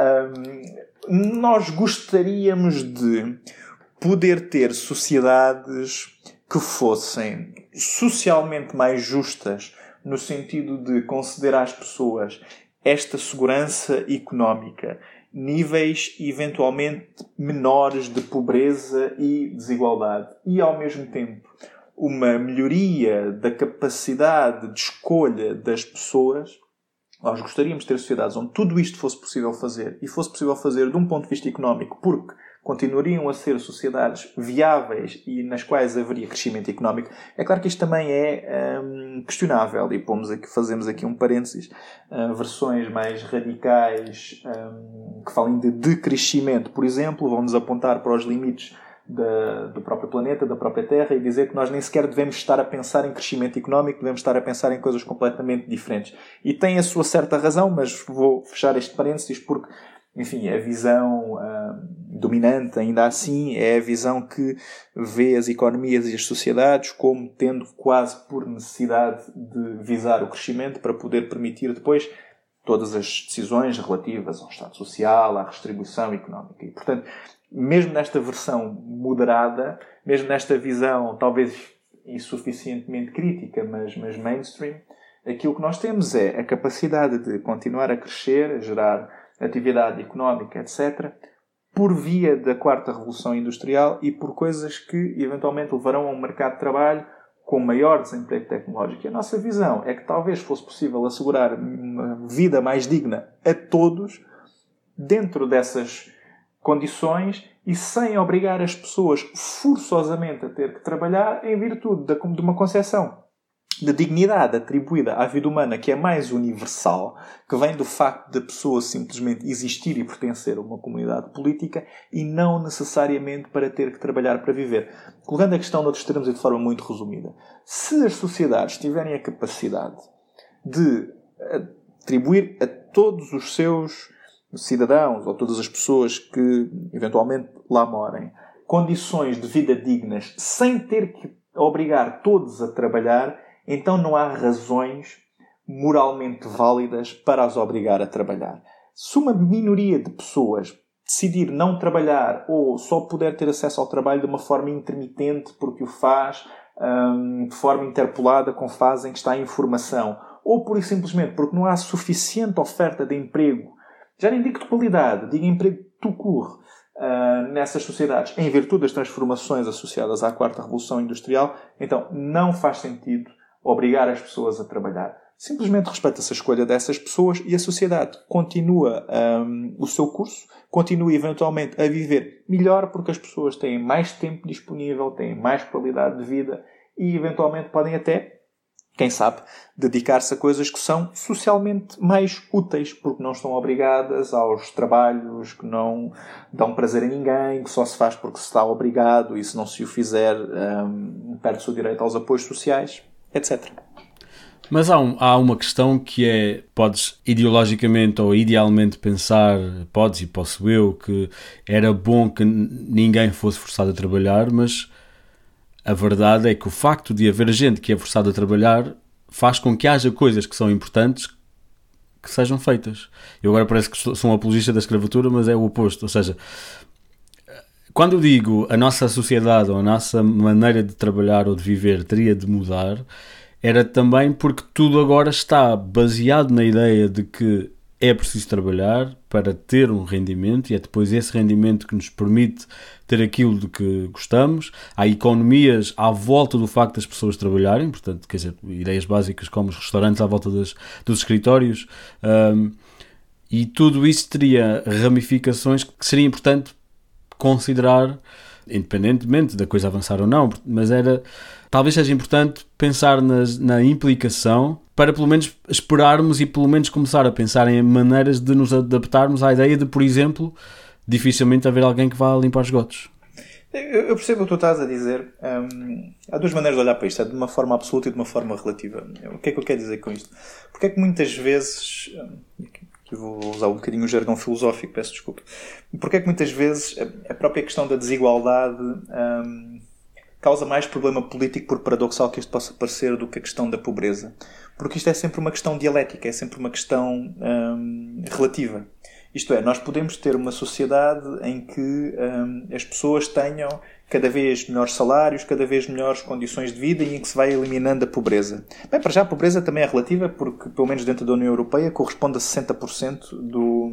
hum, nós gostaríamos de poder ter sociedades que fossem socialmente mais justas, no sentido de considerar às pessoas esta segurança económica, níveis eventualmente menores de pobreza e desigualdade, e ao mesmo tempo uma melhoria da capacidade de escolha das pessoas, nós gostaríamos de ter sociedades onde tudo isto fosse possível fazer e fosse possível fazer de um ponto de vista económico, porque continuariam a ser sociedades viáveis e nas quais haveria crescimento económico. É claro que isto também é hum, questionável e pomos aqui, fazemos aqui um parênteses, hum, versões mais radicais hum, que falem de decrescimento, por exemplo, vão-nos apontar para os limites da, do próprio planeta, da própria Terra, e dizer que nós nem sequer devemos estar a pensar em crescimento económico, devemos estar a pensar em coisas completamente diferentes. E tem a sua certa razão, mas vou fechar este parênteses porque, enfim, a visão uh, dominante, ainda assim, é a visão que vê as economias e as sociedades como tendo quase por necessidade de visar o crescimento para poder permitir depois todas as decisões relativas ao Estado Social, à redistribuição económica. E, portanto, mesmo nesta versão moderada, mesmo nesta visão talvez insuficientemente crítica, mas, mas mainstream, aquilo que nós temos é a capacidade de continuar a crescer, a gerar atividade económica, etc., por via da quarta revolução industrial e por coisas que eventualmente levarão a um mercado de trabalho com maior desemprego tecnológico. E a nossa visão é que talvez fosse possível assegurar uma vida mais digna a todos dentro dessas condições e sem obrigar as pessoas forçosamente a ter que trabalhar em virtude de uma concepção de dignidade atribuída à vida humana que é mais universal, que vem do facto da pessoa simplesmente existir e pertencer a uma comunidade política e não necessariamente para ter que trabalhar para viver. Colocando a questão de outros termos e de forma muito resumida, se as sociedades tiverem a capacidade de atribuir a todos os seus cidadãos ou todas as pessoas que eventualmente lá morem condições de vida dignas sem ter que obrigar todos a trabalhar, então não há razões moralmente válidas para as obrigar a trabalhar. Se uma minoria de pessoas decidir não trabalhar ou só puder ter acesso ao trabalho de uma forma intermitente porque o faz hum, de forma interpolada com fase em que está em formação, ou por simplesmente porque não há suficiente oferta de emprego já nem digo de qualidade, digo emprego tu corre uh, nessas sociedades, em virtude das transformações associadas à quarta revolução industrial, então não faz sentido obrigar as pessoas a trabalhar. Simplesmente respeita-se a escolha dessas pessoas e a sociedade continua um, o seu curso, continua eventualmente a viver melhor porque as pessoas têm mais tempo disponível, têm mais qualidade de vida e eventualmente podem até quem sabe, dedicar-se a coisas que são socialmente mais úteis, porque não estão obrigadas aos trabalhos que não dão prazer a ninguém, que só se faz porque se está obrigado e se não se o fizer um, perde-se o direito aos apoios sociais, etc. Mas há, um, há uma questão que é: podes ideologicamente ou idealmente pensar, podes e posso eu, que era bom que ninguém fosse forçado a trabalhar, mas a verdade é que o facto de haver gente que é forçada a trabalhar faz com que haja coisas que são importantes que sejam feitas. Eu agora parece que sou um apologista da escravatura, mas é o oposto. Ou seja, quando eu digo a nossa sociedade ou a nossa maneira de trabalhar ou de viver teria de mudar, era também porque tudo agora está baseado na ideia de que é preciso trabalhar para ter um rendimento e é depois esse rendimento que nos permite ter aquilo de que gostamos. Há economias à volta do facto das pessoas trabalharem, portanto, quer dizer, ideias básicas como os restaurantes à volta das, dos escritórios. Um, e tudo isso teria ramificações que seria importante considerar, independentemente da coisa avançar ou não, mas era talvez seja importante pensar nas, na implicação para pelo menos esperarmos e pelo menos começar a pensar em maneiras de nos adaptarmos à ideia de, por exemplo, dificilmente haver alguém que vá limpar esgotos. Eu percebo o que tu estás a dizer. Hum, há duas maneiras de olhar para isto, é de uma forma absoluta e de uma forma relativa. O que é que eu quero dizer com isto? Porque é que muitas vezes, hum, vou usar um bocadinho o jargão filosófico, peço desculpa, porque é que muitas vezes a própria questão da desigualdade hum, causa mais problema político, por paradoxal que isto possa parecer, do que a questão da pobreza. Porque isto é sempre uma questão dialética, é sempre uma questão hum, relativa. Isto é, nós podemos ter uma sociedade em que hum, as pessoas tenham cada vez melhores salários, cada vez melhores condições de vida e em que se vai eliminando a pobreza. Bem, para já a pobreza também é relativa porque, pelo menos dentro da União Europeia, corresponde a 60% do,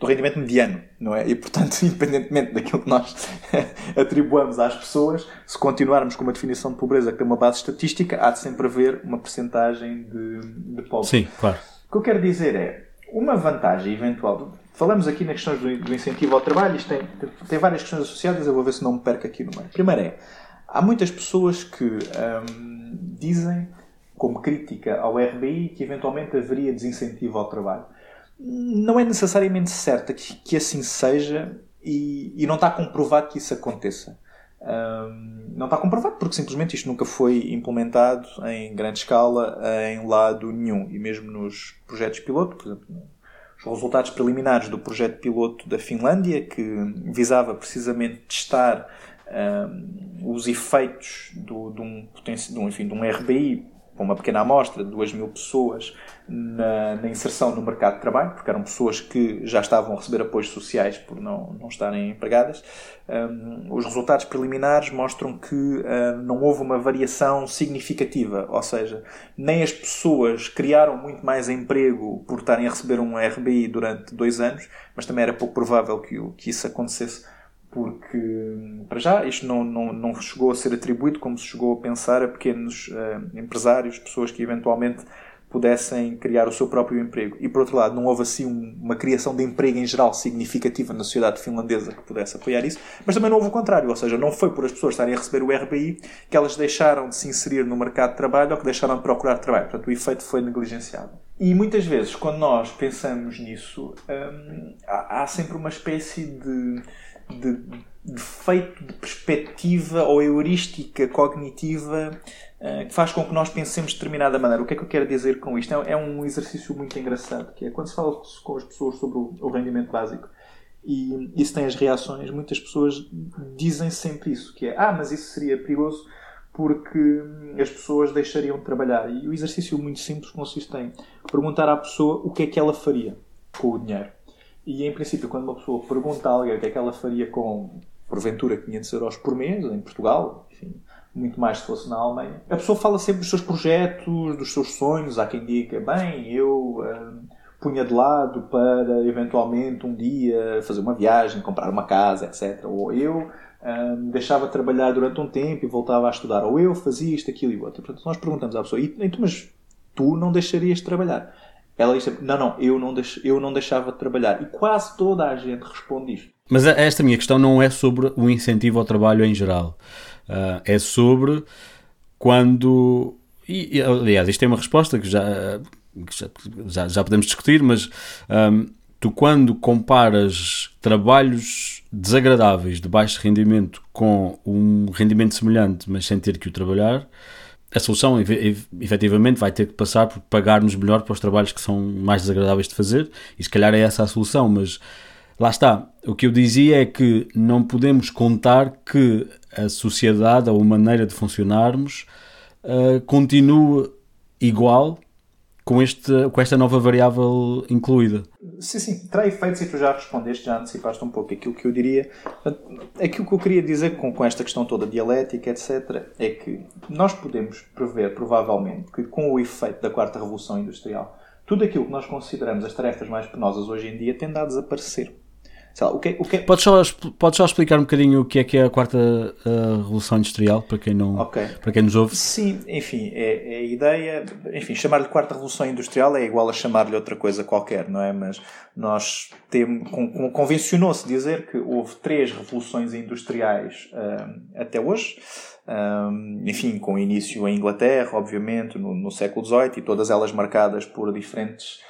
do rendimento mediano, não é? E, portanto, independentemente daquilo que nós atribuamos às pessoas, se continuarmos com uma definição de pobreza que tem uma base estatística, há de sempre haver uma percentagem de, de pobres. Sim, claro. O que eu quero dizer é, uma vantagem eventual Falamos aqui nas questões do, do incentivo ao trabalho, isto tem, tem várias questões associadas, eu vou ver se não me perco aqui no meio. Primeiro é, há muitas pessoas que hum, dizem, como crítica ao RBI, que eventualmente haveria desincentivo ao trabalho. Não é necessariamente certo que, que assim seja e, e, não está comprovado que isso aconteça. Um, não está comprovado porque simplesmente isto nunca foi implementado em grande escala em lado nenhum e mesmo nos projetos piloto, por exemplo, resultados preliminares do projeto piloto da Finlândia, que visava precisamente testar um, os efeitos do, de, um, enfim, de um RBI para uma pequena amostra de 2 mil pessoas na, na, inserção no mercado de trabalho, porque eram pessoas que já estavam a receber apoios sociais por não, não estarem empregadas. Um, os resultados preliminares mostram que uh, não houve uma variação significativa, ou seja, nem as pessoas criaram muito mais emprego por estarem a receber um RBI durante dois anos, mas também era pouco provável que, que isso acontecesse porque, para já, isto não, não, não chegou a ser atribuído como se chegou a pensar a pequenos uh, empresários, pessoas que eventualmente pudessem criar o seu próprio emprego. E, por outro lado, não houve assim um, uma criação de emprego em geral significativa na sociedade finlandesa que pudesse apoiar isso, mas também não houve o contrário, ou seja, não foi por as pessoas estarem a receber o RBI que elas deixaram de se inserir no mercado de trabalho ou que deixaram de procurar trabalho. Portanto, o efeito foi negligenciado. E muitas vezes, quando nós pensamos nisso, hum, há sempre uma espécie de de defeito de perspectiva ou heurística cognitiva uh, que faz com que nós pensemos de determinada maneira. O que é que eu quero dizer com isto? É, é um exercício muito engraçado, que é quando se fala com as pessoas sobre o, o rendimento básico e isso tem as reações, muitas pessoas dizem sempre isso, que é ah, mas isso seria perigoso porque as pessoas deixariam de trabalhar. E o exercício muito simples consiste em perguntar à pessoa o que é que ela faria com o dinheiro. E em princípio, quando uma pessoa pergunta a alguém o que é que ela faria com, porventura, 500 euros por mês, em Portugal, enfim, muito mais se fosse na Alemanha, a pessoa fala sempre dos seus projetos, dos seus sonhos. Há quem diga, bem, eu hum, punha de lado para eventualmente um dia fazer uma viagem, comprar uma casa, etc. Ou eu hum, deixava de trabalhar durante um tempo e voltava a estudar. Ou eu fazia isto, aquilo e outro. Portanto, nós perguntamos à pessoa, e, mas tu não deixarias de trabalhar? Ela sempre, não, não, eu não, eu não deixava de trabalhar. E quase toda a gente responde isto. Mas esta minha questão não é sobre o incentivo ao trabalho em geral. Uh, é sobre quando. E, aliás, isto é uma resposta que já, que já, já, podemos discutir, mas um, tu, quando comparas trabalhos desagradáveis de baixo rendimento com um rendimento semelhante, mas sem ter que o trabalhar, a solução efetivamente vai ter que passar por pagar-nos melhor para os trabalhos que são mais desagradáveis de fazer e se calhar é essa a solução, mas lá está. O que eu dizia é que não podemos contar que a sociedade ou a maneira de funcionarmos uh, continue igual com, este, com esta nova variável incluída. Sim, sim, terá efeitos e tu já respondeste, já antecipaste um pouco aquilo que eu diria. Aquilo que eu queria dizer com, com esta questão toda dialética, etc., é que nós podemos prever, provavelmente, que com o efeito da quarta revolução industrial, tudo aquilo que nós consideramos as tarefas mais penosas hoje em dia tende a desaparecer. Lá, o que, o que... Podes, só, podes só explicar um bocadinho o que é que é a quarta uh, revolução industrial para quem não okay. para quem nos ouve? Sim, enfim, é, é a ideia, enfim, chamar-lhe quarta revolução industrial é igual a chamar-lhe outra coisa qualquer, não é? Mas nós temos convencionou-se dizer que houve três revoluções industriais uh, até hoje. Um, enfim, com início em Inglaterra, obviamente, no, no século XVIII, e todas elas marcadas por diferentes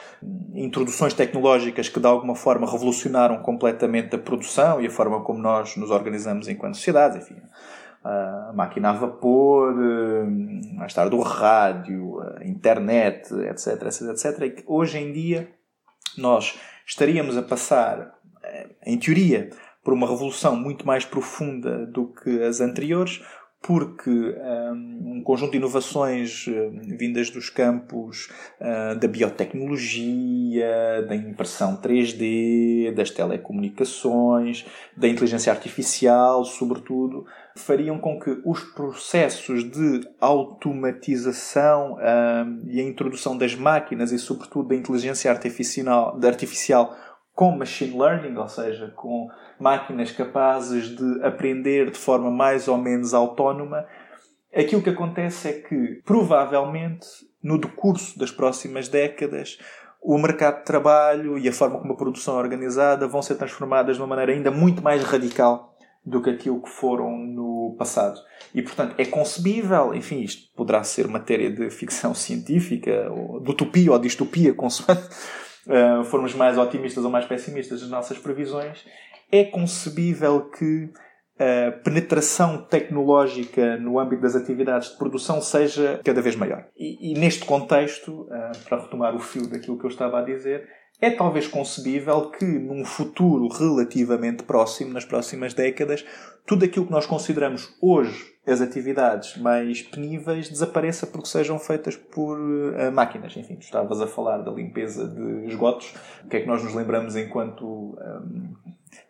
introduções tecnológicas que de alguma forma revolucionaram completamente a produção e a forma como nós nos organizamos enquanto sociedade, enfim, a máquina a vapor, mais tarde o rádio, a internet, etc, etc, etc, e que hoje em dia nós estaríamos a passar, eh, em teoria, por uma revolução muito mais profunda do que as anteriores, porque um, um, conjunto de inovações uh, vindas dos campos uh, da biotecnologia, da impressão 3D, das telecomunicações, da inteligência artificial, sobretudo, fariam com que os processos de automatização e a introdução das máquinas e, sobretudo, da inteligência artificial com machine learning, ou seja, com máquinas capazes de aprender de forma mais ou menos autónoma, aquilo que acontece é que, provavelmente, no decurso das próximas décadas, o mercado de trabalho e a forma como a produção é organizada vão ser transformadas de uma maneira ainda muito mais radical do que aquilo que foram no passado. E, portanto, é concebível, enfim, isto poderá ser matéria de ficção científica, ou de utopia ou distopia, consoante uh, formos mais otimistas ou mais pessimistas nas nossas previsões, é concebível que a penetração tecnológica no âmbito das atividades de produção seja cada vez maior. E, e neste contexto, uh, para retomar o fio daquilo que eu estava a dizer, é talvez concebível que num futuro relativamente próximo, nas próximas décadas, tudo aquilo que nós consideramos hoje as atividades mais peníveis desapareça porque sejam feitas por uh, máquinas. Enfim, tu estavas a falar da limpeza de esgotos. O que é que nós nos lembramos enquanto um,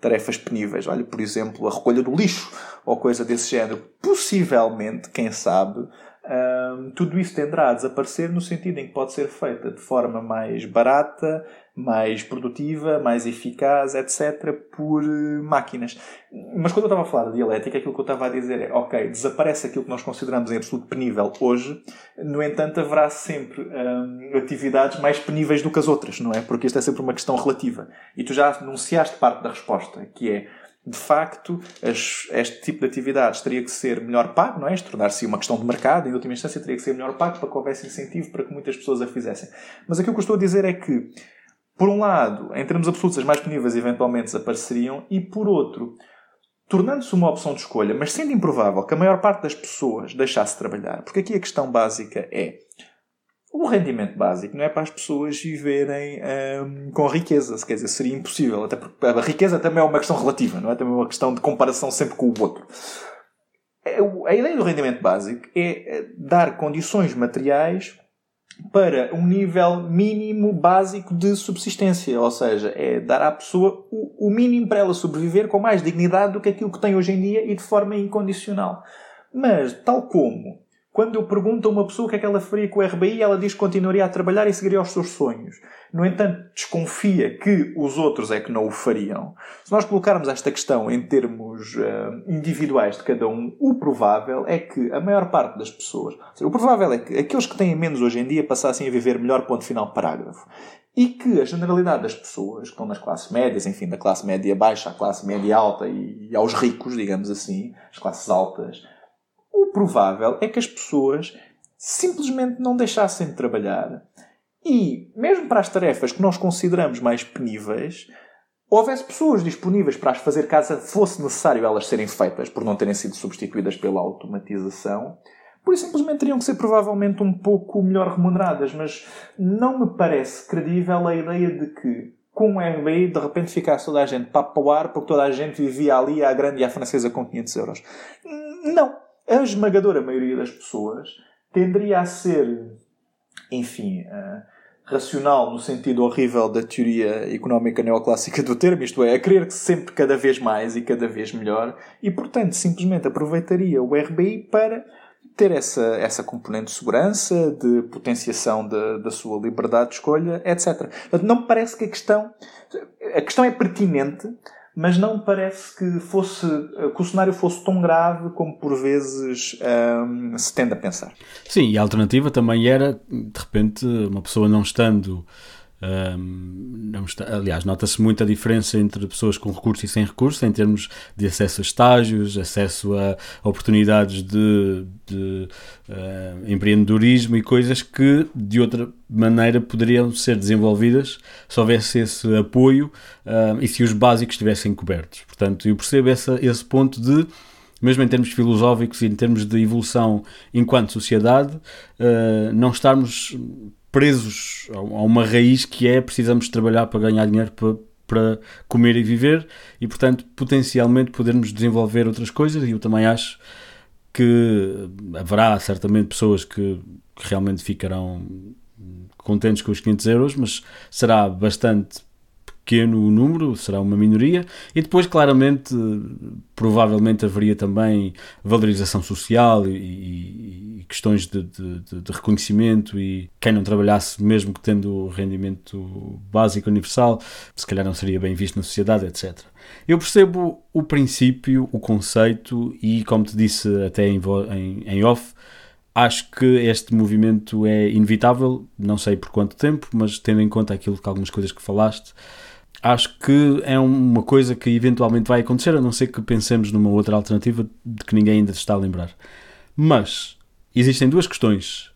tarefas peníveis? Olha, por exemplo, a recolha do lixo ou coisa desse género. Possivelmente, quem sabe, um, tudo isso tenderá a desaparecer no sentido em que pode ser feita de forma mais barata, mais produtiva, mais eficaz, etc., por eh, máquinas. Mas quando eu estava a falar de dialética, aquilo que eu estava a dizer é: ok, desaparece aquilo que nós consideramos em absoluto penível hoje, no entanto, haverá sempre atividades mais peníveis do que as outras, não é? Porque isto é sempre uma questão relativa. E tu já anunciaste parte da resposta, que é de facto, este tipo de atividades teria que ser melhor pago, não é? Tornar-se uma questão de mercado, em última instância, teria que ser melhor pago para que houvesse incentivo para que muitas pessoas a fizessem. Mas aquilo que eu estou a dizer é que por um lado, em termos absolutos, as mais peníveis eventualmente desapareceriam, e por outro, tornando-se uma opção de escolha, mas sendo improvável que a maior parte das pessoas deixasse de trabalhar, porque aqui a questão básica é o rendimento básico não é para as pessoas viverem hum, com riqueza, quer dizer, seria impossível, até porque a riqueza também é uma questão relativa, não é? Também uma questão de comparação sempre com o outro. É, a ideia do rendimento básico é dar condições materiais para um nível mínimo básico de subsistência, ou seja, é dar à pessoa o, mínimo para ela sobreviver com mais dignidade do que aquilo que tem hoje em dia e de forma incondicional. Mas, tal como quando eu pergunto a uma pessoa o que é que ela faria com o RBI, ela diz que continuaria a trabalhar e seguiria os seus sonhos. No entanto, desconfia que os outros é que não o fariam. Se nós colocarmos esta questão em termos uh, individuais de cada um, o provável é que a maior parte das pessoas, seja, o provável é que aqueles que têm menos hoje em dia passassem a viver melhor, ponto final, parágrafo. E que a generalidade das pessoas que estão nas classes médias, enfim, da classe média baixa à classe média alta e aos ricos, digamos assim, as classes altas, o provável é que as pessoas simplesmente não deixassem de trabalhar. E, mesmo para as tarefas que nós consideramos mais peníveis, houvesse pessoas disponíveis para as fazer caso fosse necessário elas serem feitas por não terem sido substituídas pela automatização, por isso simplesmente teriam que ser provavelmente um pouco melhor remuneradas, mas não me parece credível a ideia de que com o RBI de repente ficasse toda a gente papo ao ar porque toda a gente vivia ali à grande e à francesa com 500 euros. Não a esmagadora maioria das pessoas tenderia a ser, enfim, uh, racional no sentido horrível da teoria económica neoclássica do termo, isto é, a querer sempre cada vez mais e cada vez melhor, e portanto simplesmente aproveitaria o RBI para ter essa, essa componente de segurança, de potenciação da, da sua liberdade de escolha, etc. Não me parece que a questão. A questão é pertinente, mas não parece que, fosse, que o cenário fosse tão grave como por vezes hum, se tende a pensar. Sim, e a alternativa também era, de repente, uma pessoa não estando um, está, aliás, nota-se muito a diferença entre pessoas com recurso e sem recurso, em termos de acesso a estágios, acesso a oportunidades de, de uh, empreendedorismo e coisas que de outra maneira poderiam ser desenvolvidas se houvesse esse apoio uh, e se os básicos estivessem cobertos. Portanto, eu percebo essa, esse ponto de mesmo em termos filosóficos e em termos de evolução enquanto sociedade, uh, não estarmos presos a uma raiz que é precisamos trabalhar para ganhar dinheiro para, para comer e viver e, portanto, potencialmente podermos desenvolver outras coisas. E eu também acho que haverá certamente pessoas que, que realmente ficarão contentes com os 500 euros, mas será bastante pequeno o número, será uma minoria, e depois, claramente, provavelmente haveria também valorização social e, e questões de, de, de, reconhecimento e quem não trabalhasse, mesmo que tendo rendimento básico universal, se calhar não seria bem visto na sociedade, etc. Eu percebo o princípio, o conceito e, como te disse até em, em, em off, acho que este movimento é inevitável, não sei por quanto tempo, mas tendo em conta aquilo que algumas coisas que falaste, acho que é uma coisa que eventualmente vai acontecer, a não ser que pensemos numa outra alternativa de que ninguém ainda se está a lembrar. Mas existem duas questões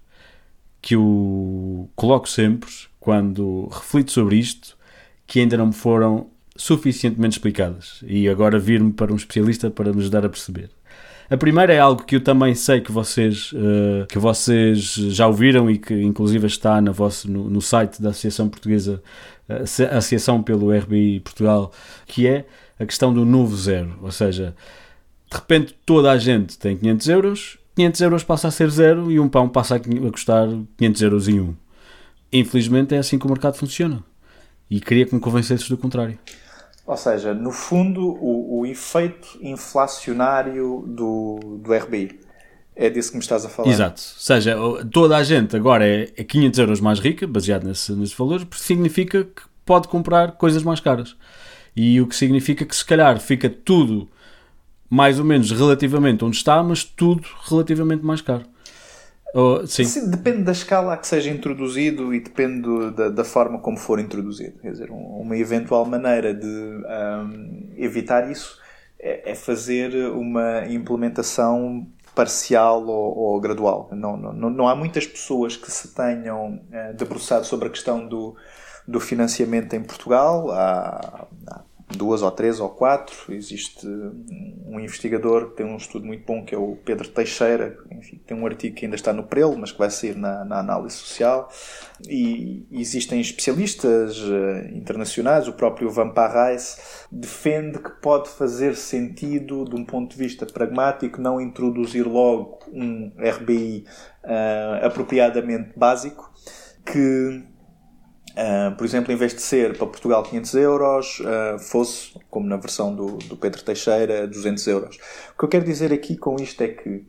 que eu coloco sempre quando reflito sobre isto que ainda não me foram suficientemente explicadas e agora vir-me para um especialista para me ajudar a perceber. A primeira é algo que eu também sei que vocês, uh, que vocês já ouviram e que inclusive está na vossa, no, no site da Associação Portuguesa, uh, Associação pelo RBI Portugal, que é a questão do novo zero. Ou seja, de repente toda a gente tem 500 euros, 500 euros passa a ser zero e um pão passa a custar 500 euros em um. Infelizmente é assim que o mercado funciona. E queria que me convencesses do contrário. Ou seja, no fundo, o, o efeito inflacionário do, do RBI. É disso que me estás a falar. Exato. Ou seja, toda a gente agora é, 500 euros mais rica, baseado nesse, nesses valores, porque significa que pode comprar coisas mais caras. E o que significa que se calhar fica tudo mais ou menos relativamente onde está, mas tudo relativamente mais caro. Oh, sim. sim. depende da escala a que seja introduzido e depende da, da, forma como for introduzido. Quer dizer, uma eventual maneira de um, evitar isso é, é, fazer uma implementação parcial ou, ou gradual. Não, não, não, há muitas pessoas que se tenham uh, debruçado sobre a questão do, do financiamento em Portugal. Há, há duas ou três ou quatro. Existe um investigador que tem um estudo muito bom que é o Pedro Teixeira, enfim, tem um artigo que ainda está no Prelo, mas que vai sair na, na análise social. E existem especialistas uh, internacionais, o próprio Van Parrais defende que pode fazer sentido, de um ponto de vista pragmático, não introduzir logo um RBI uh, eh, apropriadamente básico, que Uh, por exemplo, em vez de ser para Portugal 500 euros, uh, fosse, como na versão do, do Pedro Teixeira, 200 euros. O que eu quero dizer aqui com isto é que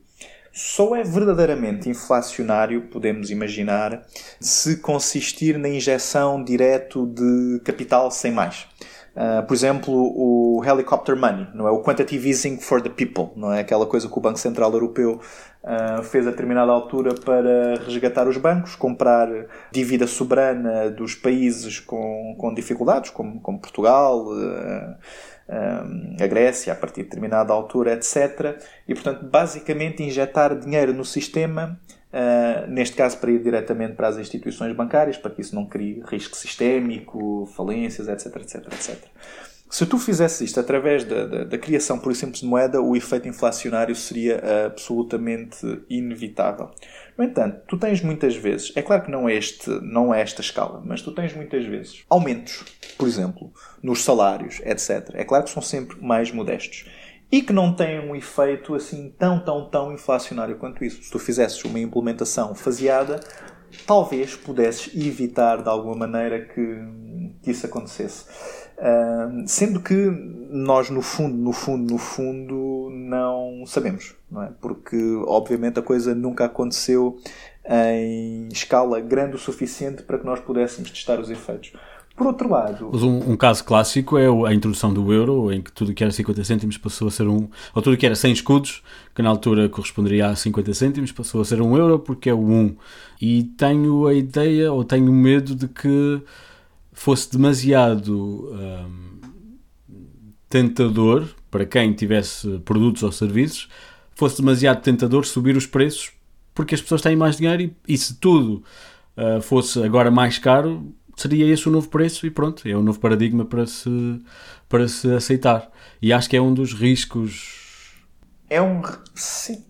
só é verdadeiramente inflacionário, podemos imaginar, se consistir na injeção direto de capital sem mais. Uh, por exemplo, o helicopter money, não é? O quantitative easing for the people, não é? Aquela coisa que o Banco Central Europeu uh, fez a determinada altura para resgatar os bancos, comprar dívida soberana dos países com, com dificuldades, como, como Portugal, uh, a Grécia, a partir de determinada altura, etc. E, portanto, basicamente injetar dinheiro no sistema Uh, neste caso para ir diretamente para as instituições bancárias, para que isso não crie risco sistémico, falências, etc, etc, etc. Se tu fizesse isto através da, da, da, criação, por exemplo, de moeda, o efeito inflacionário seria absolutamente inevitável. No entanto, tu tens muitas vezes, é claro que não é, este, não é esta escala, mas tu tens muitas vezes aumentos, por exemplo, nos salários, etc. É claro que são sempre mais modestos e que não têm um efeito assim tão, tão, tão inflacionário quanto isso. Se tu fizesses uma implementação faseada, talvez pudesses evitar de alguma maneira que, que isso acontecesse. Sendo que nós, no fundo, no fundo, no fundo, não sabemos, não é? Porque, obviamente, a coisa nunca aconteceu em escala grande o suficiente para que nós pudéssemos testar os efeitos. Por outro lado. Mas um, um, caso clássico é a introdução do euro, em que tudo que era 50 cêntimos passou a ser um. Ou tudo que era 100 escudos, que na altura corresponderia a 50 cêntimos, passou a ser um euro porque é o 1. E tenho a ideia, ou tenho medo de que fosse demasiado hum, tentador para quem tivesse produtos ou serviços, fosse demasiado tentador subir os preços porque as pessoas têm mais dinheiro e, e se tudo uh, fosse agora mais caro, seria esse o novo preço e pronto, é um novo paradigma para se, para se aceitar. E acho que é um dos riscos. É um. Sim.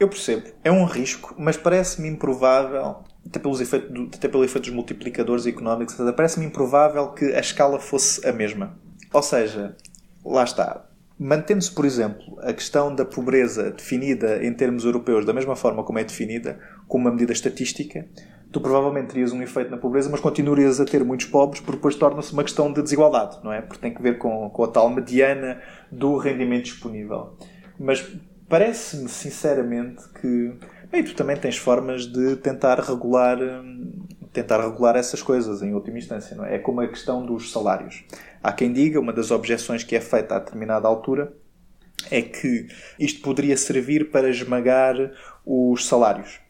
Eu percebo. É um risco, mas parece-me improvável, até, pelos efeitos, até pelo efeito dos multiplicadores económicos, parece-me improvável que a escala fosse a mesma. Ou seja, lá está. Mantendo-se, por exemplo, a questão da pobreza definida em termos europeus da mesma forma como é definida, como uma medida estatística, tu provavelmente terias um efeito na pobreza, mas continuarias a ter muitos pobres, porque depois torna-se uma questão de desigualdade, não é? Porque tem que ver com, com a tal mediana do rendimento disponível. Mas parece-me, sinceramente, que. Bem, tu também tens formas de tentar regular, tentar regular essas coisas, em última instância, não é? É como a questão dos salários. Há quem diga, uma das objeções que é feita a determinada altura, é que isto poderia servir para esmagar os salários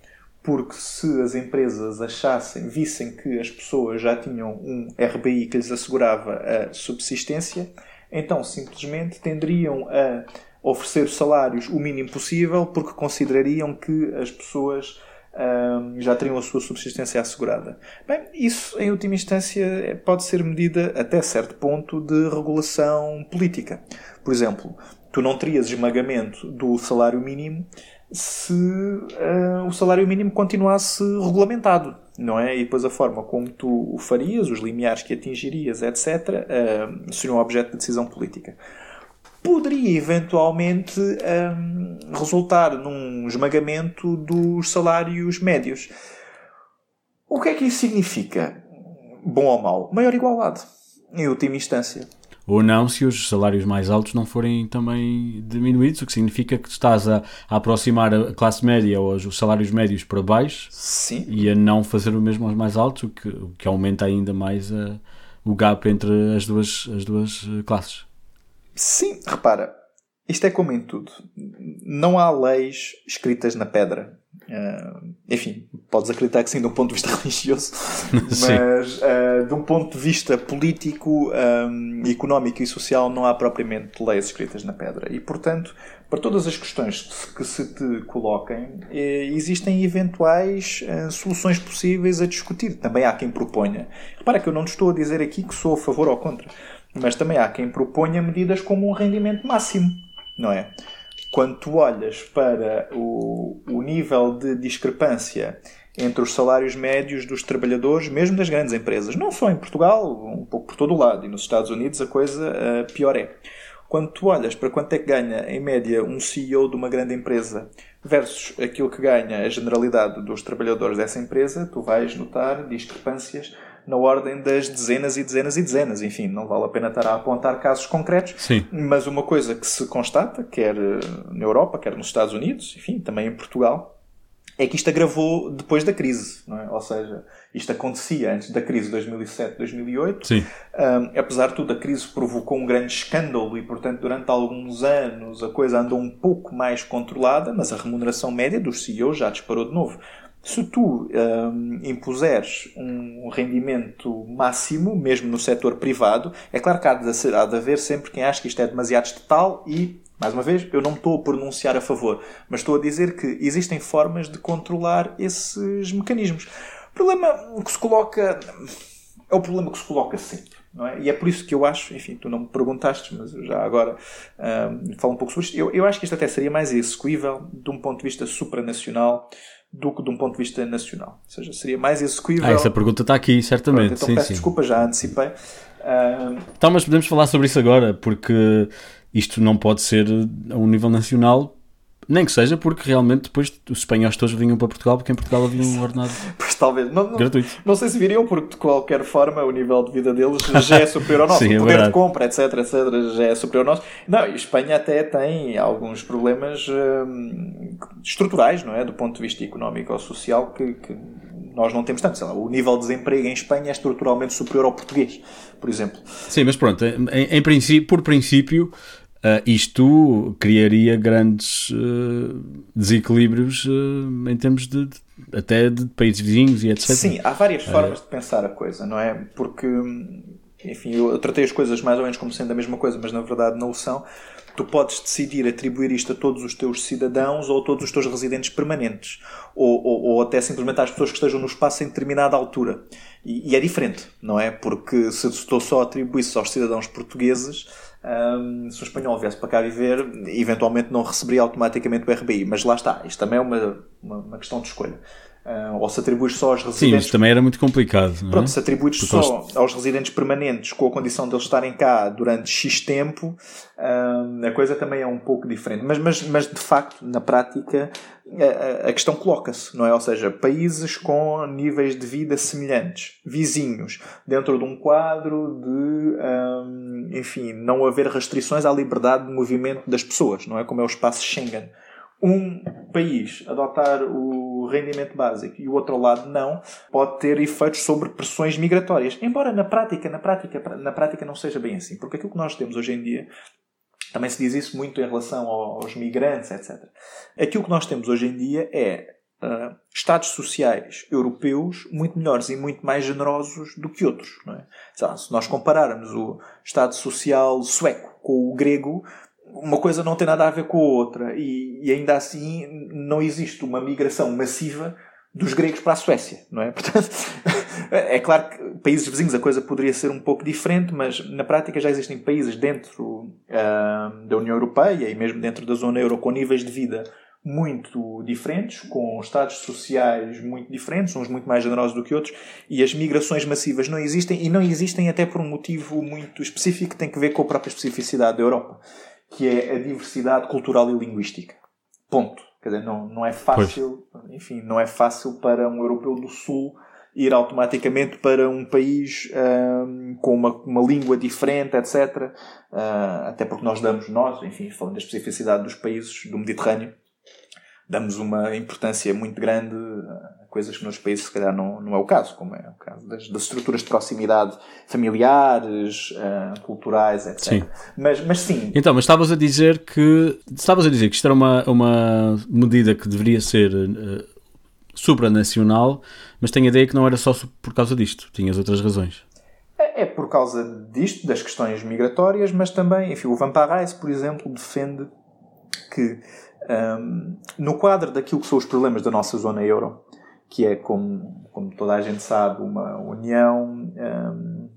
porque se as empresas achassem, vissem que as pessoas já tinham um RBI que lhes assegurava a subsistência, então simplesmente tenderiam a oferecer salários o mínimo possível porque considerariam que as pessoas hum, já teriam a sua subsistência assegurada. Bem, isso em última instância pode ser medida até certo ponto de regulação política. Por exemplo, tu não terias esmagamento do salário mínimo se uh, o salário mínimo continuasse regulamentado, não é? E depois a forma como tu o farias, os limiares que atingirias, etc., uh, eh, seriam objeto de decisão política. Poderia eventualmente um, eh, resultar num esmagamento dos salários médios. O que é que isso significa? Bom ou mau? Maior igualdade, em última instância ou não se os salários mais altos não forem também diminuídos, o que significa que estás a, a aproximar a classe média ou os salários médios para baixo Sim. e a não fazer o mesmo aos mais altos, o que, o que aumenta ainda mais a, o gap entre as duas, as duas eh, classes. Sim, repara, isto é como em tudo. Não há leis escritas na pedra. Uh, enfim, podes acreditar que sim, de um ponto de vista religioso, mas uh, de um ponto de vista político, um, económico e social, não há propriamente leis escritas na pedra. E, portanto, para todas as questões que se te coloquem, eh, existem eventuais uh, soluções possíveis a discutir. Também há quem proponha. Repara que eu não te estou a dizer aqui que sou a favor ou contra, mas também há quem proponha medidas como um rendimento máximo, não é? quando tu olhas para o, o nível de discrepância entre os salários médios dos trabalhadores, mesmo das grandes empresas, não só em Portugal, um pouco por todo o lado, e nos Estados Unidos a coisa uh, pior é. Quando tu olhas para quanto é que ganha, em média, um CEO de uma grande empresa versus aquilo que ganha a generalidade dos trabalhadores dessa empresa, tu vais notar discrepâncias na ordem das dezenas e dezenas e dezenas. Enfim, não vale a pena estar a apontar casos concretos, Sim. mas uma coisa que se constata, quer eh, na Europa, quer nos Estados Unidos, enfim, também em Portugal, é que isto agravou depois da crise, é? ou seja, isto acontecia antes da crise de 2007-2008. Um, apesar de tudo, a crise provocou um grande escândalo e, portanto, durante alguns anos a coisa andou um pouco mais controlada, mas a remuneração média dos CEOs já disparou de novo. Se tu um, impuseres um rendimento máximo, mesmo no setor privado, é claro que há de, há de haver sempre quem acha que isto é demasiado estatal e, mais uma vez, eu não estou a pronunciar a favor, mas estou a dizer que existem formas de controlar esses mecanismos. O problema que se coloca é o problema que se coloca sempre. É? E é por isso que eu acho, enfim, tu não me perguntaste, mas já agora um, falo um pouco sobre isto. Eu, eu acho que isto até seria mais execuível de um ponto de vista supranacional do que de um ponto de vista nacional. Ou seja, seria mais execuível. Ah, essa pergunta está aqui, certamente. Pronto, então sim, peço sim. desculpa, já antecipei. Uh... Então, mas podemos falar sobre isso agora, porque isto não pode ser a um nível nacional Nem que seja porque realmente depois os espanhóis todos vinham para Portugal porque em Portugal havia um ordenado pois talvez. Não, não, gratuito. Não sei se viriam porque de qualquer forma o nível de vida deles já é superior ao nosso. Sim, é o poder verdade. de compra, etc, etc, já é superior ao nosso. Não, e Espanha até tem alguns problemas hum, estruturais, não é? Do ponto de vista económico ou social que, que nós não temos tanto. Sei lá, o nível de desemprego em Espanha é estruturalmente superior ao português, por exemplo. Sim, mas pronto, em, em princípio, por princípio, uh, isto criaria grandes uh, desequilíbrios uh, em termos de, de, até de países vizinhos e etc. Sim, há várias formas de pensar a coisa, não é? Porque, enfim, eu tratei as coisas mais ou menos como sendo a mesma coisa, mas na verdade não o são. Tu podes decidir atribuir isto a todos os teus cidadãos ou a todos os teus residentes permanentes, ou, ou, ou até simplesmente às pessoas que estejam no espaço em determinada altura. E, e é diferente, não é? Porque se tu só atribuísse aos cidadãos portugueses, um, se o espanhol viesse para cá viver, eventualmente não receberia automaticamente o RBI. Mas lá está, isto também é uma, uma, uma questão de escolha. Uh, ou se atribuis só aos residentes. Sim, isso também era muito complicado. É? Pronto, se atribuis só aos residentes permanentes com a condição de eles estarem cá durante X tempo, uh, a coisa também é um pouco diferente. Mas, mas, mas de facto, na prática, a, a questão coloca-se, não é? Ou seja, países com níveis de vida semelhantes, vizinhos, dentro de um quadro de, um, enfim, não haver restrições à liberdade de movimento das pessoas, não é? Como é o espaço Schengen um país adotar o rendimento básico e o outro lado não, pode ter efeitos sobre pressões migratórias. Embora na prática, na prática, na prática não seja bem assim, porque aquilo que nós temos hoje em dia também se diz isso muito em relação aos migrantes, etc. Aquilo que nós temos hoje em dia é uh, Estados sociais europeus muito melhores e muito mais generosos do que outros. É? Se nós compararmos o Estado social sueco com o grego, uma coisa não tem nada a ver com a outra e, e, ainda assim não existe uma migração massiva dos gregos para a Suécia, não é? Portanto, é claro que países vizinhos a coisa poderia ser um pouco diferente, mas na prática já existem países dentro uh, da União Europeia e mesmo dentro da zona euro com níveis de vida muito diferentes, com estados sociais muito diferentes, uns muito mais generosos do que outros, e as migrações massivas não existem, e não existem até por um motivo muito específico que tem que ver com a própria especificidade da Europa que é a diversidade cultural e linguística. Ponto. Quer dizer, não, não é fácil, pois. enfim, não é fácil para um europeu do Sul ir automaticamente para um país um, com uma, uma língua diferente, etc. Uh, até porque nós damos, nós, enfim, falando da especificidade dos países do Mediterrâneo, damos uma importância muito grande a coisas que nos países se calhar não, não é o caso, como é o caso das, das estruturas de proximidade familiares, uh, culturais, etc. Sim. Mas, mas sim. Então, mas estavas a dizer que estavas a dizer que isto era uma, uma medida que deveria ser uh, supranacional, mas tenho a ideia que não era só por causa disto, tinhas outras razões. É, é por causa disto, das questões migratórias, mas também, enfim, o Van Parijs, por exemplo, defende que um, no quadro daquilo que são os problemas da nossa zona euro, que é, como, como toda a gente sabe, uma união um,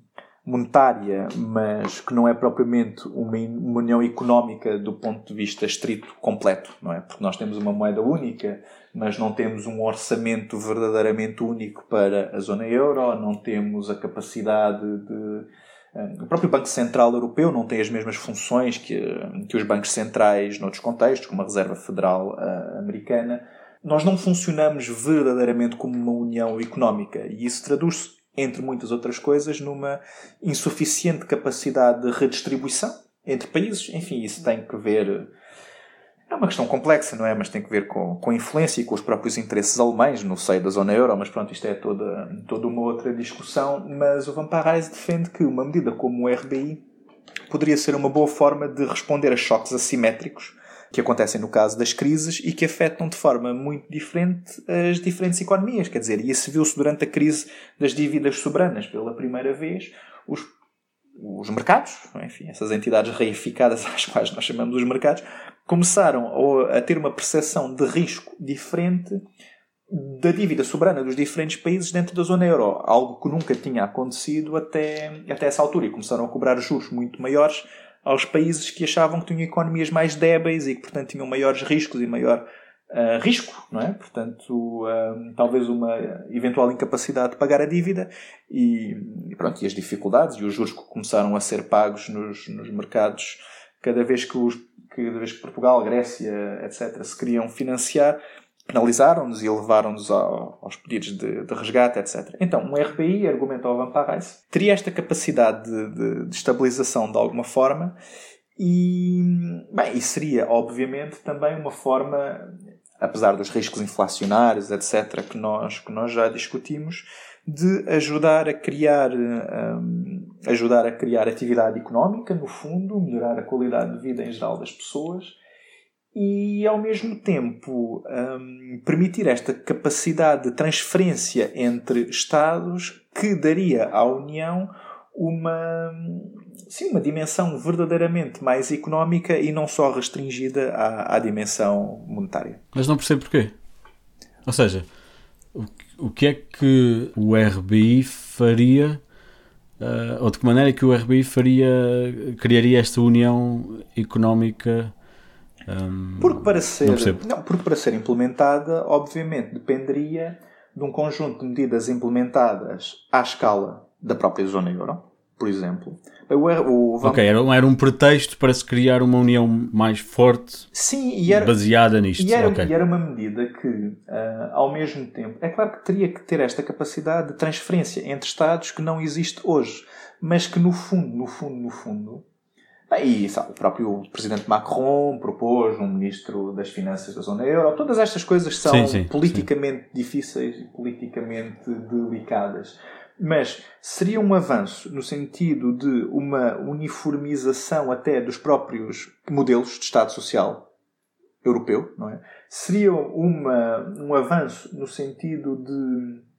monetária, mas que não é propriamente uma, uma, união económica do ponto de vista estrito completo, não é? Porque nós temos uma moeda única, mas não temos um orçamento verdadeiramente único para a zona euro, não temos a capacidade de o próprio Banco Central Europeu não tem as mesmas funções que, que os bancos centrais noutros contextos, como a Reserva Federal uh, Americana. Nós não funcionamos verdadeiramente como uma união económica e isso traduz-se, entre muitas outras coisas, numa insuficiente capacidade de redistribuição entre países. Enfim, isso tem que ver é uma questão complexa, não é? Mas tem que ver com, com a influência e com os próprios interesses alemães no seio da zona euro, mas pronto, isto é toda, toda uma outra discussão. Mas o Van Parijs defende que uma medida como o RBI poderia ser uma boa forma de responder a choques assimétricos que acontecem no caso das crises e que afetam de forma muito diferente as diferentes economias. Quer dizer, e isso viu-se durante a crise das dívidas soberanas. Pela primeira vez, os os mercados, enfim, essas entidades reificadas às quais nós chamamos os mercados, começaram a ter uma percepção de risco diferente da dívida soberana dos diferentes países dentro da zona euro, algo que nunca tinha acontecido até, até essa altura, e começaram a cobrar juros muito maiores aos países que achavam que tinham economias mais débeis e que, portanto, tinham maiores riscos e maior uh, risco, não é? Portanto, uh, talvez uma eventual incapacidade de pagar a dívida e, pronto, e as dificuldades e os juros que começaram a ser pagos nos, nos mercados cada vez que os de vez que Portugal, Grécia, etc., se queriam financiar, penalizaram-nos e levaram-nos aos pedidos de, de, resgate, etc. Então, um RBI, argumenta o Van Parrais, teria esta capacidade de, de, de, estabilização de alguma forma e, bem, e seria, obviamente, também uma forma, apesar dos riscos inflacionários, etc., que nós, que nós já discutimos, de ajudar a criar um, ajudar a criar atividade económica no fundo melhorar a qualidade de vida em geral das pessoas e ao mesmo tempo um, permitir esta capacidade de transferência entre Estados que daria à União uma, sim, uma dimensão verdadeiramente mais económica e não só restringida à, à dimensão monetária. Mas não percebo porquê. Ou seja, o, o que é que o RBI faria, uh, ou de que maneira é que o RBI faria, criaria esta união económica um, porque, para ser, não, não, porque para ser implementada, obviamente, dependeria de um conjunto de medidas implementadas à escala da própria zona euro, por exemplo. O, o. Ok, era, era, um pretexto para se criar uma união mais forte Sim, e era, baseada nisto. E era, okay. e era uma medida que, uh, ao mesmo tempo, é claro que teria que ter esta capacidade de transferência entre Estados que não existe hoje, mas que no fundo, no fundo, no fundo, e sabe, o próprio presidente Macron propôs um ministro das Finanças da zona euro. Todas estas coisas são sim, sim, politicamente sim. difíceis e politicamente delicadas. Mas seria um avanço no sentido de uma uniformização até dos próprios modelos de Estado Social europeu, não é? Seria uma, um avanço no sentido de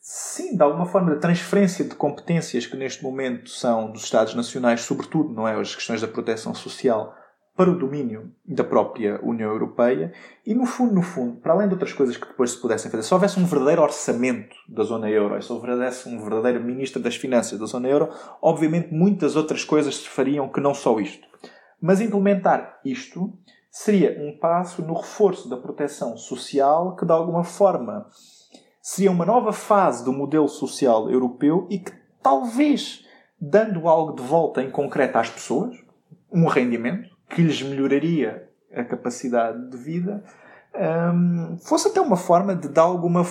sim, de alguma forma, de transferência de competências que neste momento são dos Estados Nacionais, sobretudo, não é? As questões da proteção social para o domínio da própria União Europeia e, no fundo, no fundo, para além de outras coisas que depois se pudessem fazer, se houvesse um verdadeiro orçamento da zona euro, se houvesse um verdadeiro ministro das Finanças da zona euro, obviamente muitas outras coisas se fariam que não só isto. Mas implementar isto seria um passo no reforço da proteção social que, de alguma forma, seria uma nova fase do modelo social europeu e que talvez, dando algo de volta em concreto às pessoas, um rendimento que lhes melhoraria a capacidade de vida, um, fosse até uma forma de, de alguma,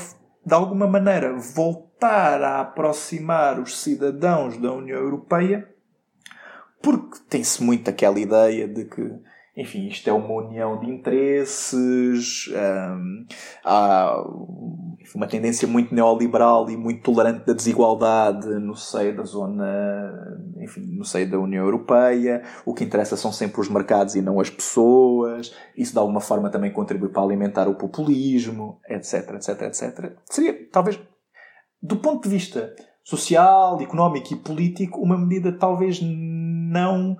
de alguma maneira, voltar a aproximar os cidadãos da União Europeia, porque tem-se muito aquela ideia de que enfim, isto é uma união de interesses, um, há uma tendência muito neoliberal e muito tolerante da desigualdade no seio da zona, enfim, no seio da União Europeia. O que interessa são sempre os mercados e não as pessoas. Isso de alguma forma também contribui para alimentar o populismo, etc, etc, etc. Seria, talvez, do ponto de vista social, económico e político, uma medida talvez não